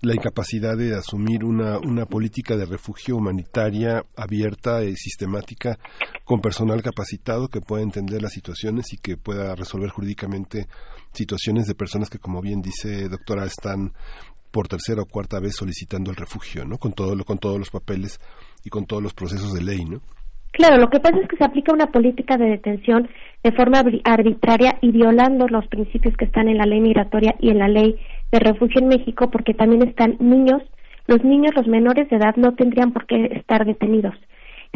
la incapacidad de asumir una, una política de refugio humanitaria abierta y sistemática con personal capacitado que pueda entender las situaciones y que pueda resolver jurídicamente situaciones de personas que como bien dice doctora están por tercera o cuarta vez solicitando el refugio, ¿no? Con todo lo, con todos los papeles y con todos los procesos de ley, ¿no? Claro, lo que pasa es que se aplica una política de detención de forma arbi- arbitraria y violando los principios que están en la ley migratoria y en la ley de refugio en México, porque también están niños, los niños, los menores de edad no tendrían por qué estar detenidos.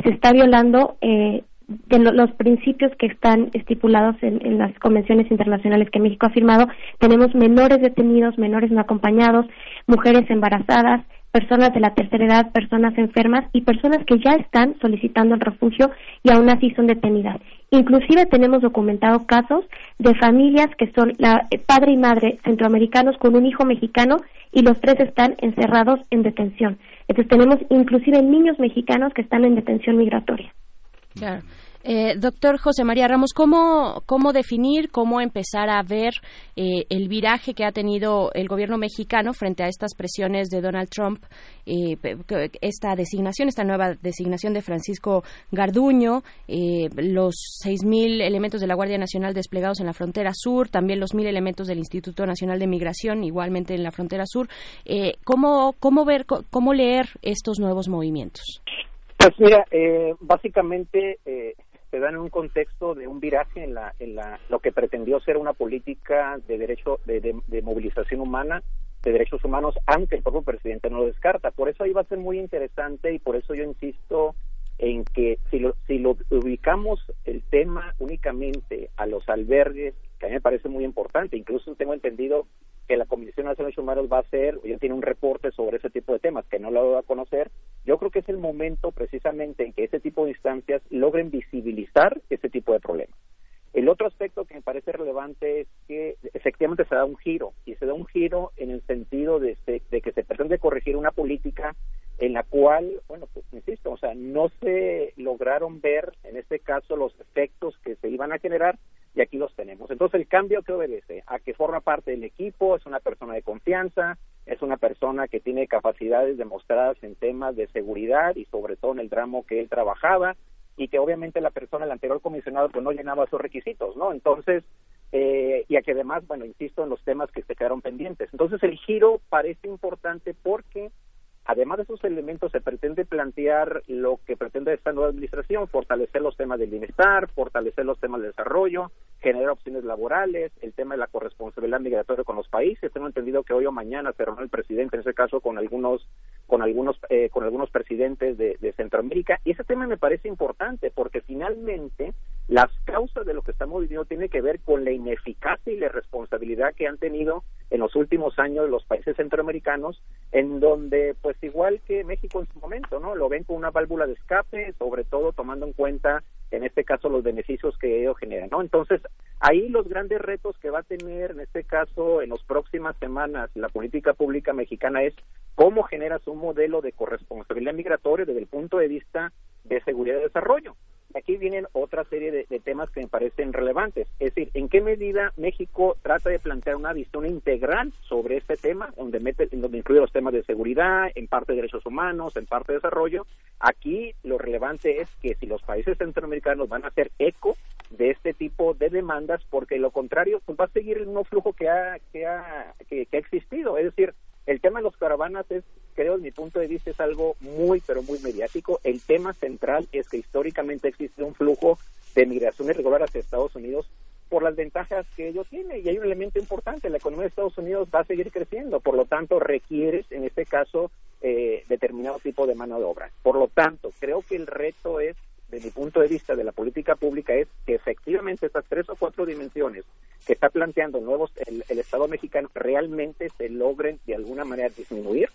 Se está violando eh, de lo- los principios que están estipulados en, en las convenciones internacionales que México ha firmado. Tenemos menores detenidos, menores no acompañados, mujeres embarazadas, personas de la tercera edad, personas enfermas y personas que ya están solicitando el refugio y aún así son detenidas. Inclusive tenemos documentado casos de familias que son la, eh, padre y madre centroamericanos con un hijo mexicano y los tres están encerrados en detención. Entonces tenemos inclusive niños mexicanos que están en detención migratoria. Eh, doctor José María Ramos, ¿cómo, ¿cómo definir, cómo empezar a ver eh, el viraje que ha tenido el gobierno mexicano frente a estas presiones de Donald Trump, eh, esta designación, esta nueva designación de Francisco Garduño, los 6.000 elementos de la Guardia Nacional desplegados en la frontera sur, también los 1.000 elementos del Instituto Nacional de Migración, igualmente en la frontera sur? ¿cómo, ¿Cómo ver, cómo leer estos nuevos movimientos? Pues mira, básicamente se da en un contexto de un viraje en, la, en la, lo que pretendió ser una política de derecho de, de, movilización humana de derechos humanos, aunque el propio presidente no lo descarta. Por eso ahí va a ser muy interesante y por eso yo insisto en que si lo, si lo ubicamos el tema únicamente a los albergues, que a mí me parece muy importante, incluso tengo entendido que la Comisión Nacional de Derechos Humanos va a hacer, ya tiene un reporte sobre ese tipo de temas que no lo va a conocer, yo creo que es el momento precisamente en que ese tipo de instancias logren visibilizar ese tipo de problemas. El otro aspecto que me parece relevante es que efectivamente se da un giro, y se da un giro en el sentido de, de que se pretende corregir una política en la cual, bueno, pues insisto, o sea, no se lograron ver en este caso los efectos que se iban a generar y aquí los tenemos. Entonces el cambio que obedece a que forma parte del equipo, es una persona de confianza, es una persona que tiene capacidades demostradas en temas de seguridad y sobre todo en el tramo que él trabajaba y que obviamente la persona, el anterior comisionado, pues no llenaba esos requisitos, ¿no? Entonces, eh, y a que además, bueno, insisto en los temas que se quedaron pendientes. Entonces el giro parece importante porque Además de esos elementos, se pretende plantear lo que pretende esta nueva administración, fortalecer los temas del bienestar, fortalecer los temas del desarrollo, generar opciones laborales, el tema de la corresponsabilidad migratoria con los países. Tengo entendido que hoy o mañana se reunió el presidente, en ese caso, con algunos con algunos eh, con algunos presidentes de, de Centroamérica. Y ese tema me parece importante porque finalmente las causas de lo que estamos viviendo tienen que ver con la ineficacia y la responsabilidad que han tenido en los últimos años los países centroamericanos, en donde, pues igual que México en su momento, ¿no? Lo ven con una válvula de escape, sobre todo tomando en cuenta, en este caso, los beneficios que ello genera, ¿no? Entonces, ahí los grandes retos que va a tener, en este caso, en las próximas semanas, la política pública mexicana es cómo generas un modelo de corresponsabilidad migratoria desde el punto de vista de seguridad y desarrollo aquí vienen otra serie de, temas que me parecen relevantes. Es decir, ¿en qué medida México trata de plantear una visión integral sobre este tema, donde, mete, donde incluye los temas de seguridad, en parte de derechos humanos, en parte de desarrollo? Aquí lo relevante es que si los países centroamericanos van a hacer eco de este tipo de demandas, porque lo contrario, pues va a seguir el mismo flujo que ha, que ha, que ha existido. Es decir, el tema de los caravanas es, creo, desde mi punto de vista, es algo muy, pero muy mediático. El tema central es que históricamente existe un flujo de migración irregular hacia Estados Unidos por las ventajas que ello tiene. Y hay un elemento importante, la economía de Estados Unidos va a seguir creciendo, por lo tanto requieres, en este caso, eh, determinado tipo de mano de obra. Por lo tanto, creo que el reto es de mi punto de vista de la política pública es que efectivamente estas tres o cuatro dimensiones que está planteando nuevos el Estado mexicano realmente se logren de alguna manera disminuir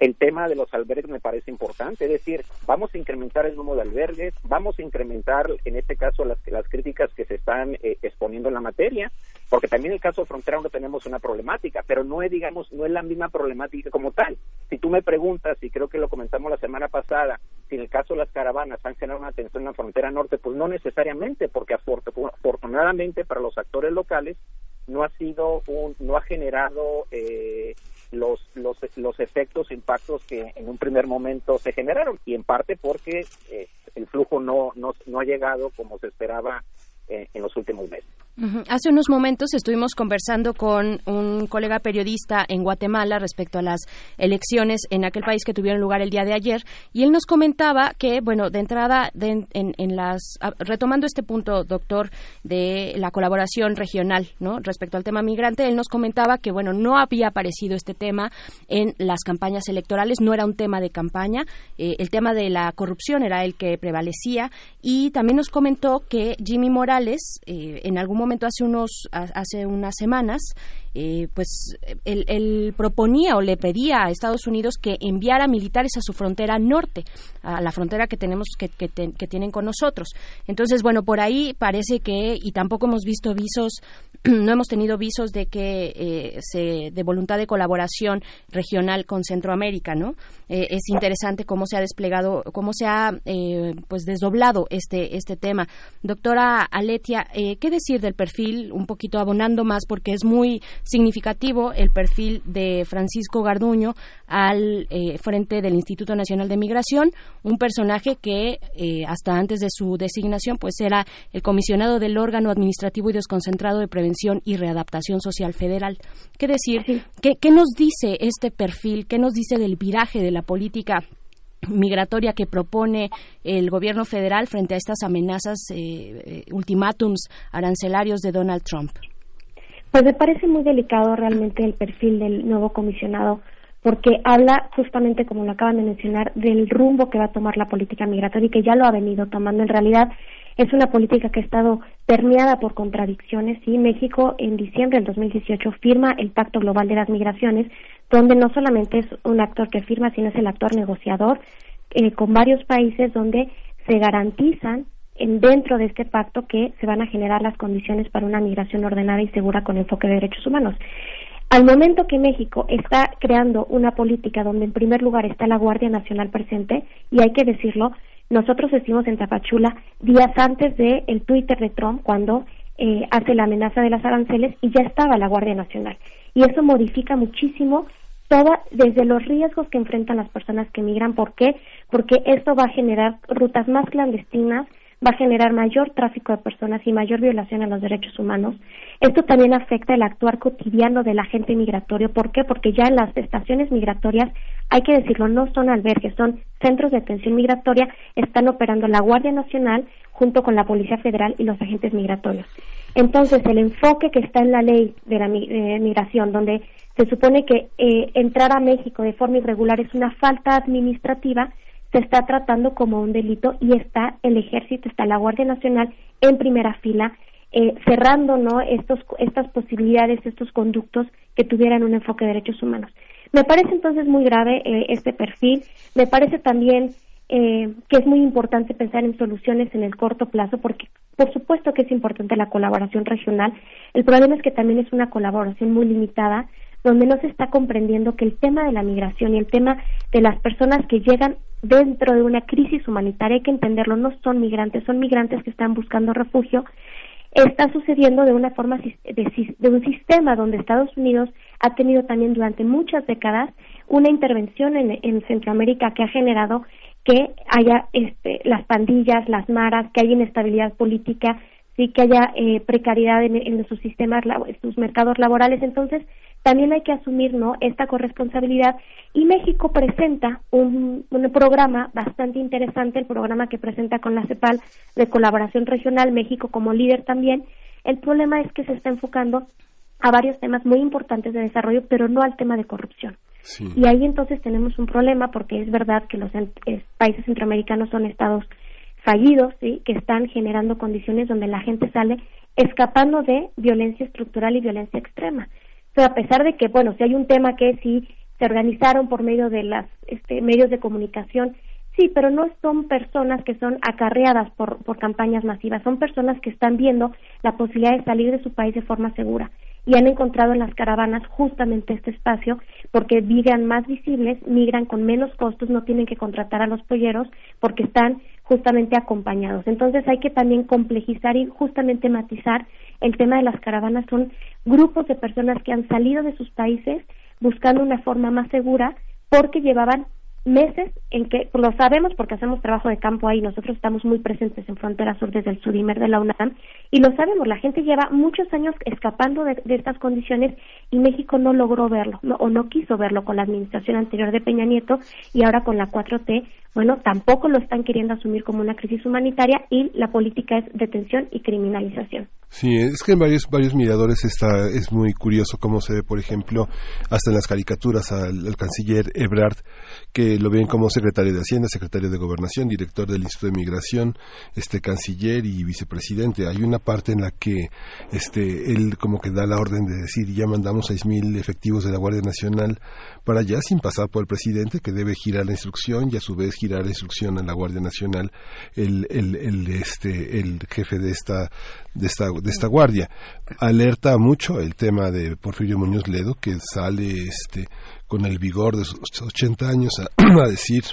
el tema de los albergues me parece importante, es decir, vamos a incrementar el número de albergues, vamos a incrementar, en este caso, las, las críticas que se están eh, exponiendo en la materia, porque también en el caso de Frontera no tenemos una problemática, pero no es, digamos, no es la misma problemática como tal. Si tú me preguntas, y creo que lo comentamos la semana pasada, si en el caso de las caravanas han generado una tensión en la frontera norte, pues no necesariamente, porque afortunadamente para los actores locales no ha sido un, no ha generado eh, los, los, los efectos, impactos que en un primer momento se generaron y en parte porque eh, el flujo no, no, no ha llegado como se esperaba eh, en los últimos meses. Hace unos momentos estuvimos conversando con un colega periodista en Guatemala respecto a las elecciones en aquel país que tuvieron lugar el día de ayer y él nos comentaba que, bueno, de entrada, en, las retomando este punto, doctor, de la colaboración regional, ¿no? Respecto al tema migrante, él nos comentaba que, bueno, no había aparecido este tema en las campañas electorales, no era un tema de campaña, eh, el tema de la corrupción era el que prevalecía y también nos comentó que Jimmy Morales eh, en algún momento hace unos hace unas semanas eh, pues él, proponía o le pedía a Estados Unidos que enviara militares a su frontera norte, a la frontera que tenemos que, que, tienen con nosotros. Entonces, bueno, por ahí parece que y tampoco hemos visto visos no hemos tenido visos de que eh, se de voluntad de colaboración regional con Centroamérica, ¿no? Eh, es interesante cómo se ha desplegado, cómo se ha eh, pues desdoblado este este tema. Doctora Aletia, ¿qué decir del perfil? Un poquito abonando más porque es muy significativo el perfil de Francisco Garduño al frente del Instituto Nacional de Migración, un personaje que hasta antes de su designación pues era el comisionado del órgano administrativo y desconcentrado de prevención y Readaptación Social Federal. ¿Qué decir? ¿Qué, nos dice este perfil? ¿Qué nos dice del viraje de la política migratoria que propone el gobierno federal frente a estas amenazas, eh, eh, ultimátums arancelarios de Donald Trump? Pues me parece muy delicado realmente el perfil del nuevo comisionado porque habla justamente, como lo acaban de mencionar, del rumbo que va a tomar la política migratoria y que ya lo ha venido tomando. En realidad, es una política que ha estado permeada por contradicciones y México en diciembre del 2018 firma el Pacto Global de las Migraciones, donde no solamente es un actor que firma, sino es el actor negociador eh, con varios países donde se garantizan dentro de este pacto que se van a generar las condiciones para una migración ordenada y segura con enfoque de derechos humanos. Al momento que México está creando una política donde en primer lugar está la Guardia Nacional presente, y hay que decirlo, nosotros estuvimos en Tapachula días antes del el Twitter de Trump cuando eh, hace la amenaza de las aranceles y ya estaba la Guardia Nacional. Y eso modifica muchísimo toda, desde los riesgos que enfrentan las personas que migran. ¿Por qué? Porque esto va a generar rutas más clandestinas, va a generar mayor tráfico de personas y mayor violación a los derechos humanos. Esto también afecta el actuar cotidiano del agente migratorio. ¿Por qué? Porque ya en las estaciones migratorias, hay que decirlo, no son albergues, son centros de atención migratoria, están operando la Guardia Nacional junto con la Policía Federal y los agentes migratorios. Entonces, el enfoque que está en la ley de la migración, donde se supone que eh, entrar a México de forma irregular es una falta administrativa, se está tratando como un delito y está el ejército, está la Guardia Nacional en primera fila, eh, cerrando ¿no? Estos, estas posibilidades, estos conductos que tuvieran un enfoque de derechos humanos. Me parece entonces muy grave eh, este perfil, me parece también eh, que es muy importante pensar en soluciones en el corto plazo, porque por supuesto que es importante la colaboración regional. El problema es que también es una colaboración muy limitada, donde no se está comprendiendo que el tema de la migración y el tema de las personas que llegan dentro de una crisis humanitaria, hay que entenderlo, no son migrantes, son migrantes que están buscando refugio, está sucediendo de una forma de, un sistema donde Estados Unidos ha tenido también durante muchas décadas una intervención en, Centroamérica que ha generado que haya este, las pandillas, las maras, que haya inestabilidad política, sí que haya eh, precariedad en, en sus sistemas, en sus mercados laborales. Entonces, también hay que asumir ¿no? esta corresponsabilidad y México presenta un, un, programa bastante interesante, el programa que presenta con la CEPAL de colaboración regional, México como líder también. El problema es que se está enfocando a varios temas muy importantes de desarrollo, pero no al tema de corrupción. Y ahí entonces tenemos un problema porque es verdad que los países centroamericanos son estados fallidos, ¿sí? que están generando condiciones donde la gente sale escapando de violencia estructural y violencia extrema a pesar de que, bueno, si hay un tema que sí se organizaron por medio de los este, medios de comunicación, sí, pero no son personas que son acarreadas por, por campañas masivas, son personas que están viendo la posibilidad de salir de su país de forma segura y han encontrado en las caravanas justamente este espacio porque migran más visibles, migran con menos costos, no tienen que contratar a los polleros porque están justamente acompañados. Entonces hay que también complejizar y justamente matizar el tema de las caravanas. Son grupos de personas que han salido de sus países buscando una forma más segura porque llevaban meses en que lo sabemos porque hacemos trabajo de campo ahí, nosotros estamos muy presentes en Frontera Sur desde el Sudimer de la UNAM y lo sabemos, la gente lleva muchos años escapando de, estas condiciones y México no logró verlo o no quiso verlo con la administración anterior de Peña Nieto y ahora con la 4T, bueno, tampoco lo están queriendo asumir como una crisis humanitaria y la política es detención y criminalización. Sí, es que en varios, varios miradores está, es muy curioso cómo se ve, por ejemplo, hasta en las caricaturas al, canciller Ebrard, que lo ven como secretario de Hacienda, secretario de Gobernación, director del Instituto de Migración, este canciller y vicepresidente. Hay una parte en la que este, él como que da la orden de decir ya mandamos seis mil efectivos de la Guardia Nacional para allá sin pasar por el presidente, que debe girar la instrucción y a su vez girar instrucción a la Guardia Nacional el, el, el, este, el jefe de esta, de esta, de esta guardia. Alerta mucho el tema de Porfirio Muñoz Ledo, que sale este, con el vigor de sus 80 años a decir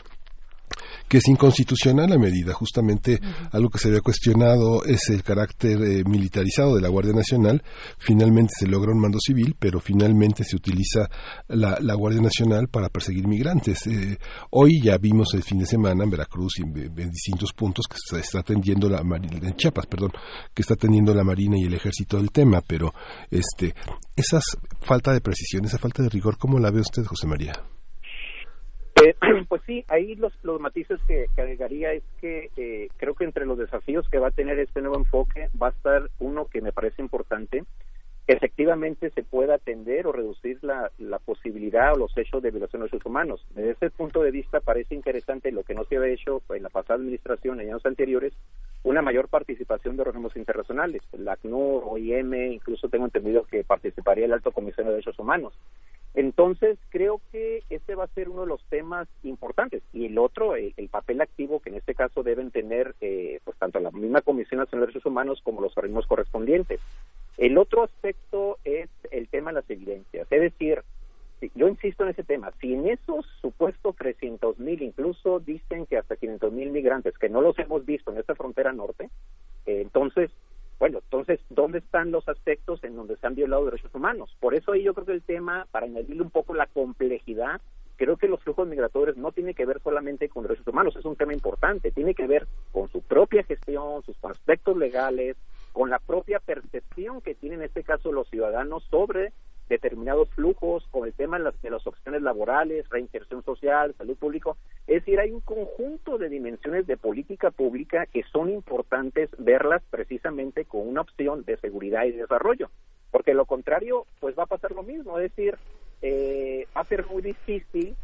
que es inconstitucional la medida. Justamente algo que se había cuestionado es el carácter eh, militarizado de la Guardia Nacional. Finalmente se logra un mando civil, pero finalmente se utiliza la, la Guardia Nacional para perseguir migrantes. Eh, hoy ya vimos el fin de semana en Veracruz y en, distintos puntos que se está atendiendo la Marina, en Chiapas, perdón, que está atendiendo la Marina y el Ejército del tema, pero este, esa falta de precisión, esa falta de rigor, ¿cómo la ve usted, José María? Eh, pues sí, ahí los, los matices que, agregaría es que eh, creo que entre los desafíos que va a tener este nuevo enfoque va a estar uno que me parece importante, que efectivamente se pueda atender o reducir la, la posibilidad o los hechos de violación de derechos humanos. Desde ese punto de vista parece interesante lo que no se había hecho en la pasada administración, en años anteriores, una mayor participación de organismos internacionales, la ACNUR, OIM, incluso tengo entendido que participaría el Alto Comisionado de Derechos Humanos. Entonces, creo que este va a ser uno de los temas importantes. Y el otro, el, papel activo que en este caso deben tener eh, pues tanto la misma Comisión Nacional de Derechos Humanos como los organismos correspondientes. El otro aspecto es el tema de las evidencias. Es decir, yo insisto en ese tema, si en esos supuestos 300 mil, incluso dicen que hasta 500 mil migrantes, que no los hemos visto en esta frontera norte, eh, entonces bueno, entonces, ¿dónde están los aspectos en donde se han violado derechos humanos? Por eso ahí yo creo que el tema, para añadirle un poco la complejidad, creo que los flujos migratorios no tienen que ver solamente con derechos humanos, es un tema importante, tiene que ver con su propia gestión, sus aspectos legales, con la propia percepción que tienen en este caso los ciudadanos sobre determinados flujos, con el tema de las, de las opciones laborales, reinserción social, salud pública. Es decir, hay un conjunto de dimensiones de política pública que son importantes verlas precisamente con una opción de seguridad y desarrollo. Porque lo contrario, pues va a pasar lo mismo. Es decir, eh, va a ser muy difícil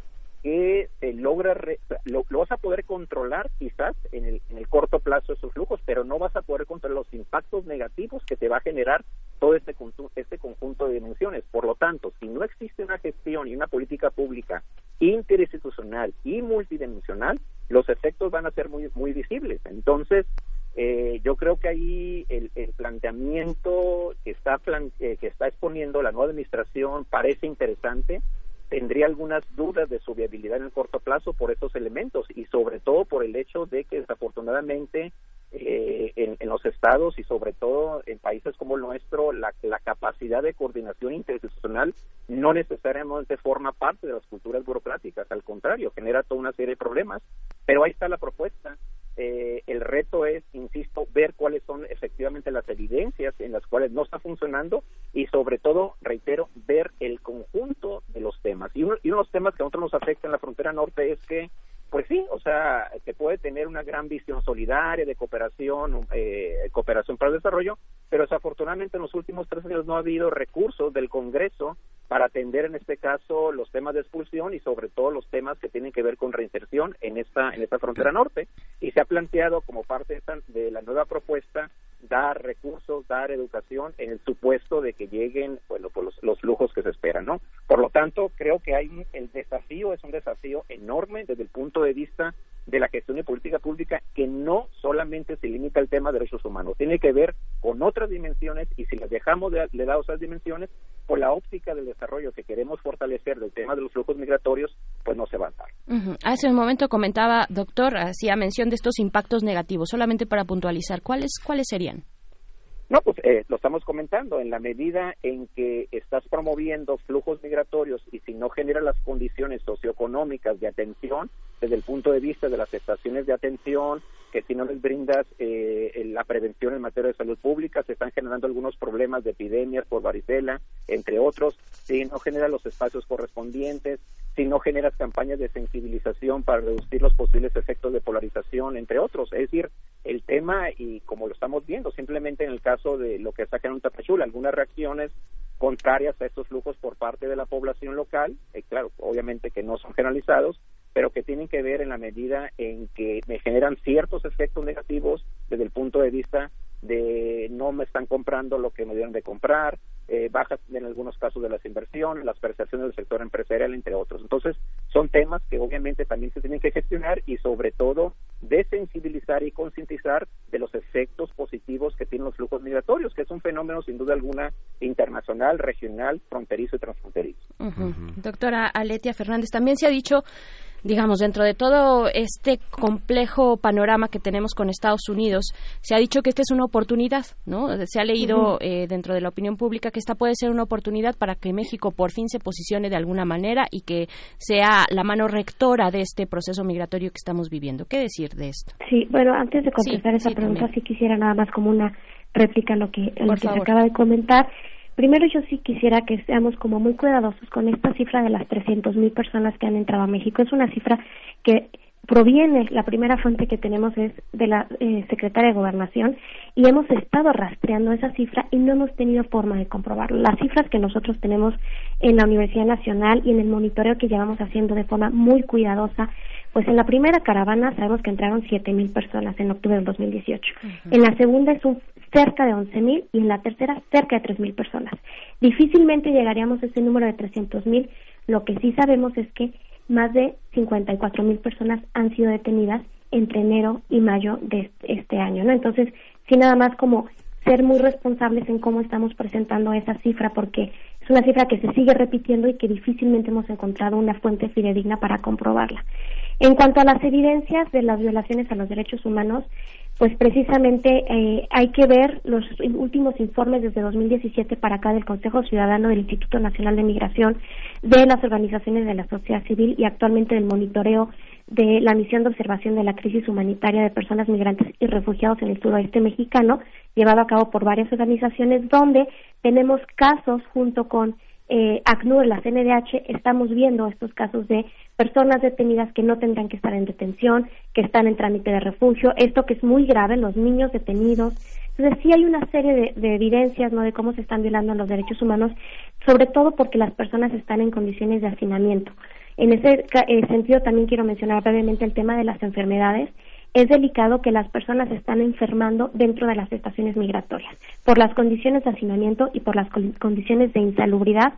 que se logra, lo, vas a poder controlar quizás en el, en el corto plazo esos flujos, pero no vas a poder controlar los impactos negativos que te va a generar todo este, este conjunto de dimensiones. Por lo tanto, si no existe una gestión y una política pública interinstitucional y multidimensional, los efectos van a ser muy, muy visibles. Entonces, eh, yo creo que ahí el, el planteamiento que está, eh, que está exponiendo la nueva administración parece interesante tendría algunas dudas de su viabilidad en el corto plazo por estos elementos y sobre todo por el hecho de que desafortunadamente eh, en, los estados y sobre todo en países como el nuestro la capacidad de coordinación interinstitucional no necesariamente forma parte de las culturas burocráticas, al contrario, genera toda una serie de problemas, pero ahí está la propuesta eh, el reto es, insisto, ver cuáles son efectivamente las evidencias en las cuales no está funcionando y sobre todo, reitero, ver el conjunto de los temas. Y uno, y uno de los temas que a nosotros nos afecta en la frontera norte es que pues sí, o sea, se puede tener una gran visión solidaria de cooperación, eh, cooperación para el desarrollo, pero desafortunadamente en los últimos tres años no ha habido recursos del Congreso para atender en este caso los temas de expulsión y sobre todo los temas que tienen que ver con reinserción en esta en esta frontera norte y se ha planteado como parte de, la nueva propuesta dar recursos, dar educación en el supuesto de que lleguen bueno por los, los lujos que se esperan, ¿no? Por lo tanto, creo que hay el desafío es un desafío enorme desde el punto de vista de la gestión de política pública que no solamente se limita al tema de derechos humanos, tiene que ver con otras dimensiones y si las dejamos de, de lado esas dimensiones, por la óptica del desarrollo que queremos fortalecer del tema de los flujos migratorios, pues no se va a dar. Hace un momento comentaba, doctor, hacía mención de estos impactos negativos, solamente para puntualizar, ¿cuáles, cuáles serían? No, pues eh, lo estamos comentando, en la medida en que estás promoviendo flujos migratorios y si no genera las condiciones socioeconómicas de atención, desde el punto de vista de las estaciones de atención, que si no les brindas eh, la prevención en materia de salud pública, se están generando algunos problemas de epidemias por varicela, entre otros, si no generas los espacios correspondientes, si no generas campañas de sensibilización para reducir los posibles efectos de polarización, entre otros. Es decir, el tema, y como lo estamos viendo, simplemente en el caso de lo que está generando Tapachula, algunas reacciones contrarias a estos flujos por parte de la población local, eh, claro, obviamente que no son generalizados, pero que tienen que ver en la medida en que me generan ciertos efectos negativos desde el punto de vista de no me están comprando lo que me dieron de comprar, eh, bajas en algunos casos de las inversiones, las prestaciones del sector empresarial, entre otros. Entonces, son temas que obviamente también se tienen que gestionar y sobre todo desensibilizar y concientizar de los efectos positivos que tienen los flujos migratorios, que es un fenómeno sin duda alguna internacional, regional, fronterizo y transfronterizo. Doctora Aletia Fernández, también se ha dicho digamos, dentro de todo este complejo panorama que tenemos con Estados Unidos, se ha dicho que esta es una oportunidad, ¿no? Se ha leído eh, dentro de la opinión pública que esta puede ser una oportunidad para que México por fin se posicione de alguna manera y que sea la mano rectora de este proceso migratorio que estamos viviendo. ¿Qué decir de esto? Sí, bueno, antes de contestar esa pregunta, sí quisiera nada más como una réplica a lo que, lo que se acaba de comentar. Primero yo sí quisiera que seamos como muy cuidadosos con esta cifra de las 300.000 personas que han entrado a México. Es una cifra que proviene, la primera fuente que tenemos es de la eh, secretaria de Gobernación y hemos estado rastreando esa cifra y no hemos tenido forma de comprobarlo. Las cifras que nosotros tenemos en la Universidad Nacional y en el monitoreo que llevamos haciendo de forma muy cuidadosa pues en la primera caravana sabemos que entraron 7.000 personas en octubre del 2018. En la segunda es un cerca de 11.000 y en la tercera cerca de 3.000 personas. Difícilmente llegaríamos a ese número de 300.000. Lo que sí sabemos es que más de 54.000 personas han sido detenidas entre enero y mayo de este año, ¿no? Entonces, sí nada más como ser muy responsables en cómo estamos presentando esa cifra porque es una cifra que se sigue repitiendo y que difícilmente hemos encontrado una fuente fidedigna para comprobarla. En cuanto a las evidencias de las violaciones a los derechos humanos, pues precisamente eh, hay que ver los últimos informes desde 2017 para acá del Consejo Ciudadano del Instituto Nacional de Migración, de las organizaciones de la sociedad civil y actualmente del monitoreo de la misión de observación de la crisis humanitaria de personas migrantes y refugiados en el suroeste mexicano, llevado a cabo por varias organizaciones, donde tenemos casos junto con eh, ACNUR, la CNDH, estamos viendo estos casos de personas detenidas que no tendrán que estar en detención, que están en trámite de refugio, esto que es muy grave, los niños detenidos. Entonces sí hay una serie de, evidencias ¿no? de cómo se están violando los derechos humanos, sobre todo porque las personas están en condiciones de hacinamiento. En ese eh, sentido también quiero mencionar brevemente el tema de las enfermedades es delicado que las personas están enfermando dentro de las estaciones migratorias por las condiciones de hacinamiento y por las condiciones de insalubridad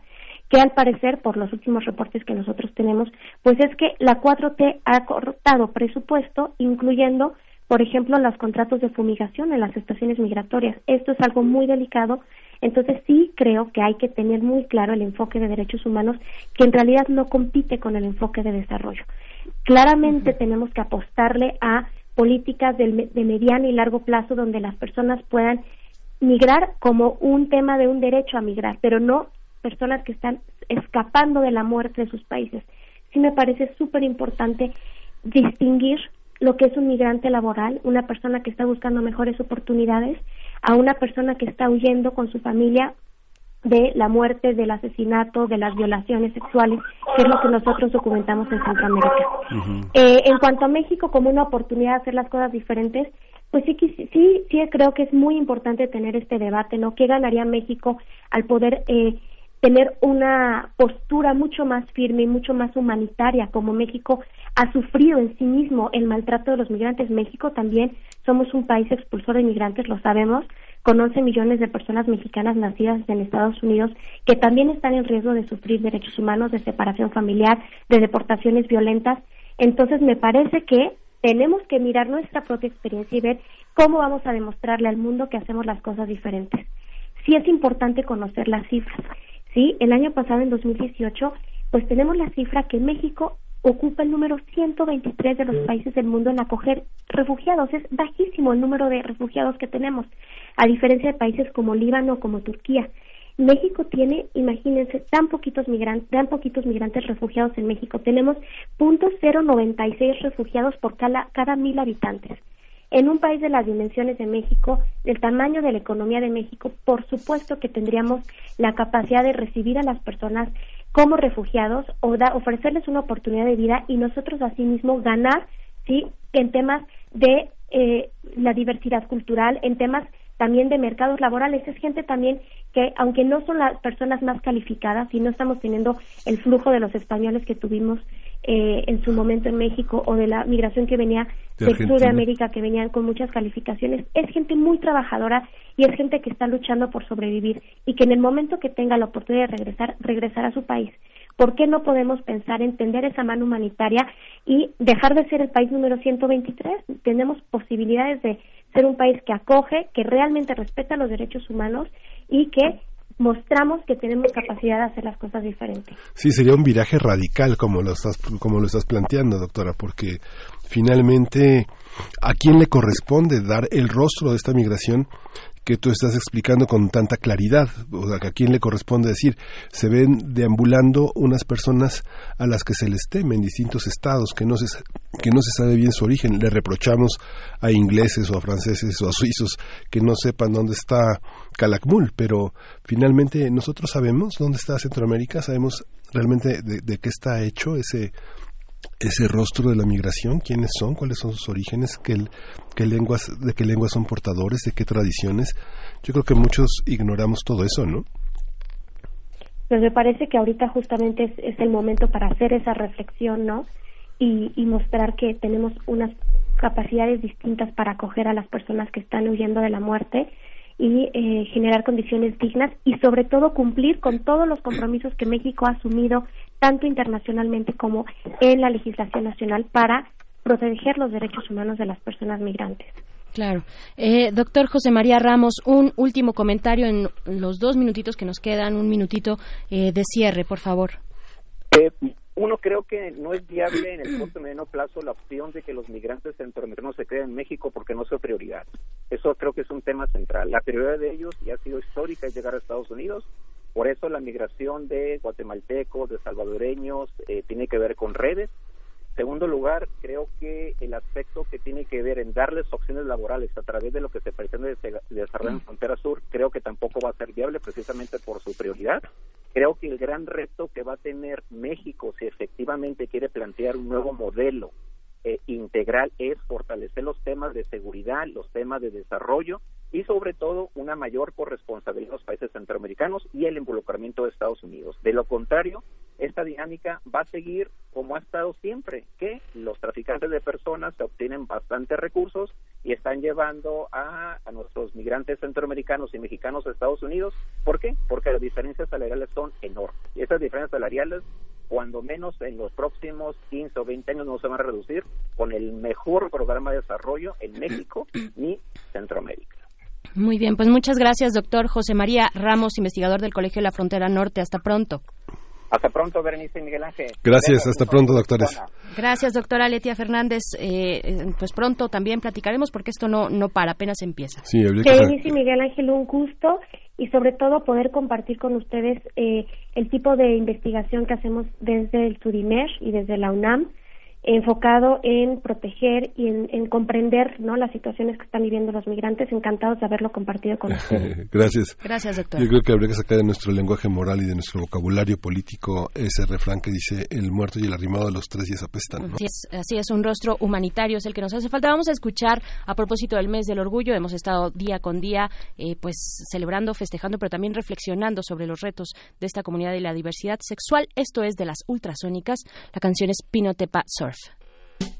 que al parecer, por los últimos reportes que nosotros tenemos, pues es que la 4T ha cortado presupuesto, incluyendo, por ejemplo, los contratos de fumigación en las estaciones migratorias. Esto es algo muy delicado. Entonces sí creo que hay que tener muy claro el enfoque de derechos humanos, que en realidad no compite con el enfoque de desarrollo. Claramente tenemos que apostarle a políticas de, mediano y largo plazo donde las personas puedan migrar como un tema de un derecho a migrar, pero no personas que están escapando de la muerte de sus países. Sí me parece súper importante distinguir lo que es un migrante laboral, una persona que está buscando mejores oportunidades, a una persona que está huyendo con su familia de la muerte, del asesinato, de las violaciones sexuales, que es lo que nosotros documentamos en Centroamérica. eh, en cuanto a México como una oportunidad de hacer las cosas diferentes, pues sí, sí, sí creo que es muy importante tener este debate, ¿no? ¿Qué ganaría México al poder eh, tener una postura mucho más firme y mucho más humanitaria, como México ha sufrido en sí mismo el maltrato de los migrantes. México también somos un país expulsor de migrantes, lo sabemos, con 11 millones de personas mexicanas nacidas en Estados Unidos que también están en riesgo de sufrir derechos humanos, de separación familiar, de deportaciones violentas. Entonces, me parece que tenemos que mirar nuestra propia experiencia y ver cómo vamos a demostrarle al mundo que hacemos las cosas diferentes. Sí es importante conocer las cifras. Sí, el año pasado, en 2018, pues tenemos la cifra que México ocupa el número 123 de los países del mundo en acoger refugiados. Es bajísimo el número de refugiados que tenemos, a diferencia de países como Líbano o como Turquía. México tiene, imagínense, tan poquitos migrantes, tan poquitos migrantes refugiados en México. Tenemos punto .096 refugiados por cada, cada mil habitantes. En un país de las dimensiones de México, del tamaño de la economía de México, por supuesto que tendríamos la capacidad de recibir a las personas como refugiados o da, ofrecerles una oportunidad de vida y nosotros asimismo ganar sí en temas de eh, la diversidad cultural en temas también de mercados laborales. Es gente también que aunque no son las personas más calificadas y no estamos teniendo el flujo de los españoles que tuvimos eh, en su momento en México o de la migración que venía del sur de América que venían con muchas calificaciones, es gente muy trabajadora y es gente que está luchando por sobrevivir y que en el momento que tenga la oportunidad de regresar, regresar a su país. ¿Por qué no podemos pensar en tender esa mano humanitaria y dejar de ser el país número 123? Tenemos posibilidades de ser un país que acoge, que realmente respeta los derechos humanos y que mostramos que tenemos capacidad de hacer las cosas diferentes. Sí, sería un viraje radical como lo estás, como lo estás planteando, doctora, porque finalmente, ¿a quién le corresponde dar el rostro de esta migración que tú estás explicando con tanta claridad, o sea, a quién le corresponde decir, se ven deambulando unas personas a las que se les teme en distintos estados, que no se, que no se sabe bien su origen, le reprochamos a ingleses o a franceses o a suizos que no sepan dónde está Calakmul, pero finalmente nosotros sabemos dónde está Centroamérica, sabemos realmente de, de qué está hecho ese ese rostro de la migración, quiénes son, cuáles son sus orígenes, qué, lenguas, de qué lenguas son portadores, de qué tradiciones. Yo creo que muchos ignoramos todo eso, ¿no? Pues me parece que ahorita justamente es, es el momento para hacer esa reflexión, ¿no? Y, y mostrar que tenemos unas capacidades distintas para acoger a las personas que están huyendo de la muerte y eh, generar condiciones dignas y sobre todo cumplir con todos los compromisos que México ha asumido tanto internacionalmente como en la legislación nacional para proteger los derechos humanos de las personas migrantes. Claro. Eh, doctor José María Ramos, un último comentario en los dos minutitos que nos quedan, un minutito eh, de cierre, por favor. Eh, uno, creo que no es viable en el corto y mediano plazo la opción de que los migrantes centroamericanos se queden en México porque no es su prioridad. Eso creo que es un tema central. La prioridad de ellos ya ha sido histórica es llegar a Estados Unidos. Por eso la migración de guatemaltecos, de salvadoreños, eh, tiene que ver con redes. Segundo lugar, creo que el aspecto que tiene que ver en darles opciones laborales a través de lo que se pretende desarrollar en Frontera Sur, creo que tampoco va a ser viable precisamente por su prioridad. Creo que el gran reto que va a tener México si efectivamente quiere plantear un nuevo modelo eh, integral es fortalecer los temas de seguridad, los temas de desarrollo y sobre todo una mayor corresponsabilidad de los países centroamericanos y el involucramiento de Estados Unidos. De lo contrario, esta dinámica va a seguir como ha estado siempre, que los traficantes de personas se obtienen bastantes recursos y están llevando a, a nuestros migrantes centroamericanos y mexicanos a Estados Unidos. ¿Por qué? Porque las diferencias salariales son enormes. Y esas diferencias salariales, cuando menos en los próximos 15 o 20 años, no se van a reducir con el mejor programa de desarrollo en México ni Centroamérica. Muy bien, pues muchas gracias, doctor José María Ramos, investigador del Colegio de la Frontera Norte. Hasta pronto. Hasta pronto, Berenice y Miguel Ángel. Gracias, hasta pronto, doctores. Gracias, doctora Letia Fernández. Eh, pues pronto también platicaremos porque esto no, no para, apenas empieza. Sí, Berenice y Miguel Ángel, un gusto y sobre todo poder compartir con ustedes eh, el tipo de investigación que hacemos desde el SUDIMER y desde la UNAM enfocado en proteger y en, comprender ¿no? las situaciones que están viviendo los migrantes. Encantados de haberlo compartido con ustedes. Gracias. Gracias, doctor. Yo creo que habría que sacar de nuestro lenguaje moral y de nuestro vocabulario político ese refrán que dice el muerto y el arrimado de los tres días apestan. Así, es, así es, un rostro humanitario es el que nos hace falta. Vamos a escuchar a propósito del mes del orgullo. Hemos estado día con día eh, pues celebrando, festejando, pero también reflexionando sobre los retos de esta comunidad y la diversidad sexual. Esto es de las ultrasónicas. La canción es Pinotepa Surf.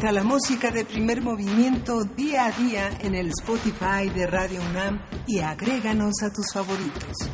Encuentra la música de primer movimiento día a día en el Spotify de Radio UNAM y agréganos a tus favoritos.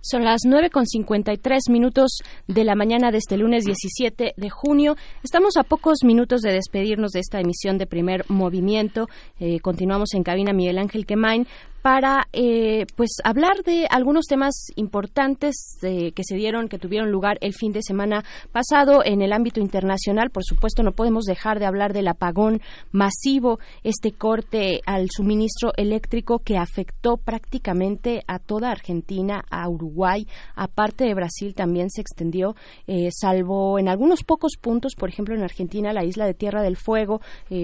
Son las 9 con 53 minutos de la mañana de este lunes 17 de junio. Estamos a pocos minutos de despedirnos de esta emisión de primer movimiento. Eh, continuamos en cabina Miguel Ángel Quemain para eh, pues hablar de algunos temas importantes eh, que se dieron, que tuvieron lugar el fin de semana pasado en el ámbito internacional. Por supuesto, no podemos dejar de hablar del apagón masivo, este corte al suministro eléctrico que afectó prácticamente a toda Argentina, a Uruguay, aparte de Brasil también se extendió, eh, salvo en algunos pocos puntos, por ejemplo en Argentina, la isla de Tierra del Fuego,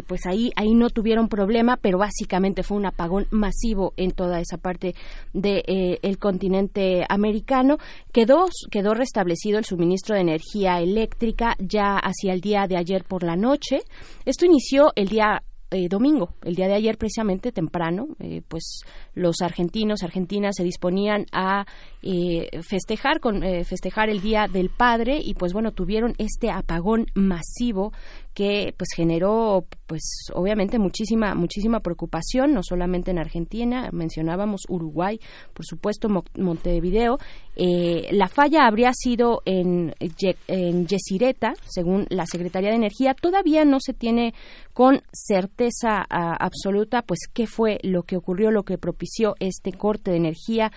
pues ahí ahí no tuvieron problema, pero básicamente fue un apagón masivo en toda esa parte del de, eh, continente americano. Quedó, quedó restablecido el suministro de energía eléctrica ya hacia el día de ayer por la noche. Esto inició el día eh, domingo, el día de ayer precisamente temprano, eh, pues los argentinos, argentinas se disponían a eh, festejar con festejar el día del padre y pues bueno tuvieron este apagón masivo que pues generó pues obviamente muchísima muchísima preocupación no solamente en Argentina mencionábamos Uruguay por supuesto Montevideo la falla habría sido en en Yesireta según la Secretaría de Energía todavía no se tiene con certeza absoluta pues qué fue lo que ocurrió, lo que propició este corte de energía.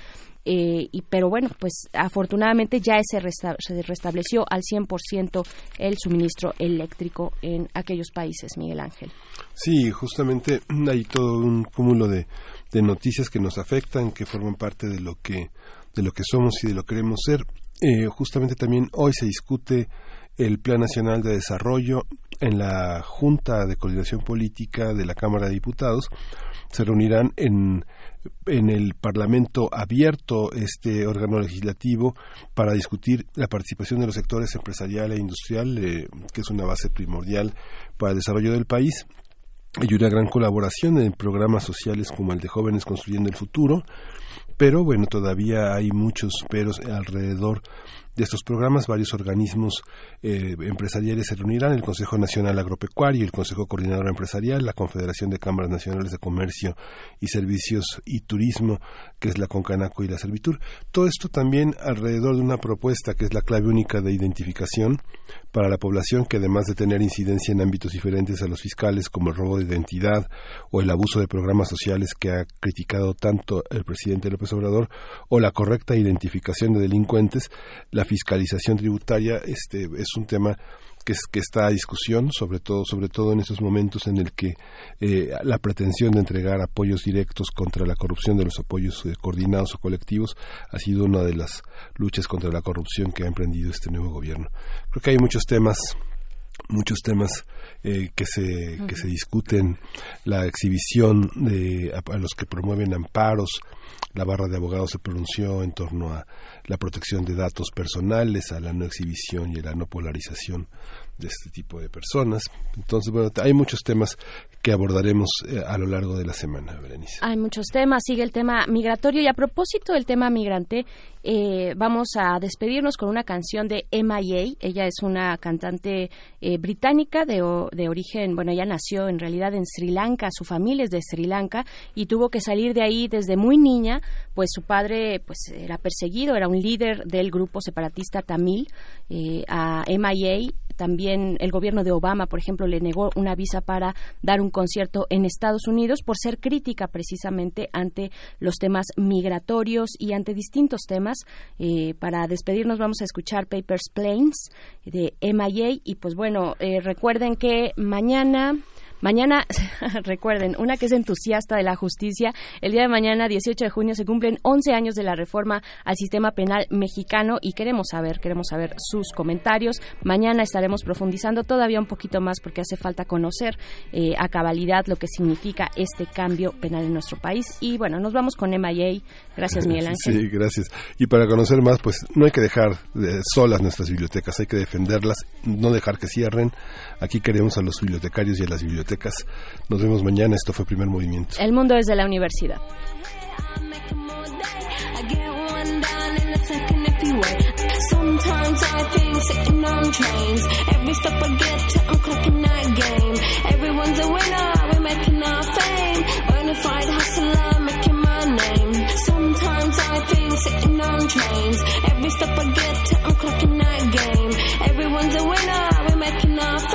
Eh, y, pero bueno, pues afortunadamente ya se, se restableció al 100% el suministro eléctrico en aquellos países, Miguel Ángel. Sí, justamente hay todo un cúmulo de, de noticias que nos afectan, que forman parte de lo que, de lo que somos y de lo que queremos ser. Eh, justamente también hoy se discute el Plan Nacional de Desarrollo en la Junta de Coordinación Política de la Cámara de Diputados. Se reunirán en, en el Parlamento abierto, este órgano legislativo, para discutir la participación de los sectores empresarial e industrial, eh, que es una base primordial para el desarrollo del país. Hay una gran colaboración en programas sociales como el de Jóvenes Construyendo el Futuro, pero bueno, todavía hay muchos peros alrededor de estos programas, varios organismos eh, empresariales se reunirán, el Consejo Nacional Agropecuario, el Consejo Coordinador Empresarial, la Confederación de Cámaras Nacionales de Comercio y Servicios y Turismo, que es la Concanaco y la Servitur. Todo esto también alrededor de una propuesta que es la clave única de identificación para la población, que además de tener incidencia en ámbitos diferentes a los fiscales, como el robo de identidad o el abuso de programas sociales que ha criticado tanto el presidente López Obrador, o la correcta identificación de delincuentes, la fiscalización tributaria este, es un tema que, que, está a discusión, sobre todo, sobre todo en estos momentos en el que eh, la pretensión de entregar apoyos directos contra la corrupción de los apoyos eh, coordinados o colectivos ha sido una de las luchas contra la corrupción que ha emprendido este nuevo gobierno. Creo que hay muchos temas muchos temas eh, que se que se discuten. La exhibición de a, los que promueven amparos la barra de abogados se pronunció en torno a la protección de datos personales, a la no exhibición y a la no polarización de este tipo de personas. Entonces, bueno, hay muchos temas que abordaremos eh, a lo largo de la semana, Berenice. Hay muchos temas, sigue el tema migratorio y a propósito del tema migrante, eh, vamos a despedirnos con una canción de M.I.A. Ella es una cantante eh, británica de, de, origen, bueno, ella nació en realidad en Sri Lanka, su familia es de Sri Lanka y tuvo que salir de ahí desde muy niña, pues su padre pues era perseguido, era un líder del grupo separatista tamil a M.I.A también el gobierno de Obama, por ejemplo, le negó una visa para dar un concierto en Estados Unidos por ser crítica precisamente ante los temas migratorios y ante distintos temas. Eh, para despedirnos vamos a escuchar Papers, Planes de MIA y pues bueno, eh, recuerden que mañana Mañana, recuerden, una que es entusiasta de la justicia, el día de mañana, 18 de junio, se cumplen 11 años de la reforma al sistema penal mexicano y queremos saber, queremos saber sus comentarios. Mañana estaremos profundizando todavía un poquito más porque hace falta conocer eh, a cabalidad lo que significa este cambio penal en nuestro país. Y bueno, nos vamos con MIA. Gracias, Miguel Ángel. Sí, gracias. Y para conocer más, pues no hay que dejar solas nuestras bibliotecas, hay que defenderlas, no dejar que cierren. Aquí queremos a los bibliotecarios y a las bibliotecas nos vemos mañana. Esto fue Primer Movimiento. El mundo desde la universidad. I think sitting on trains. Every stop I get to, I'm clocking that game. Everyone's a winner, we're making our fame. Bonafide hustler, making my name. Sometimes I think sitting on trains. Every stop I get to, I'm clocking that game. Everyone's a winner, we're making our fame.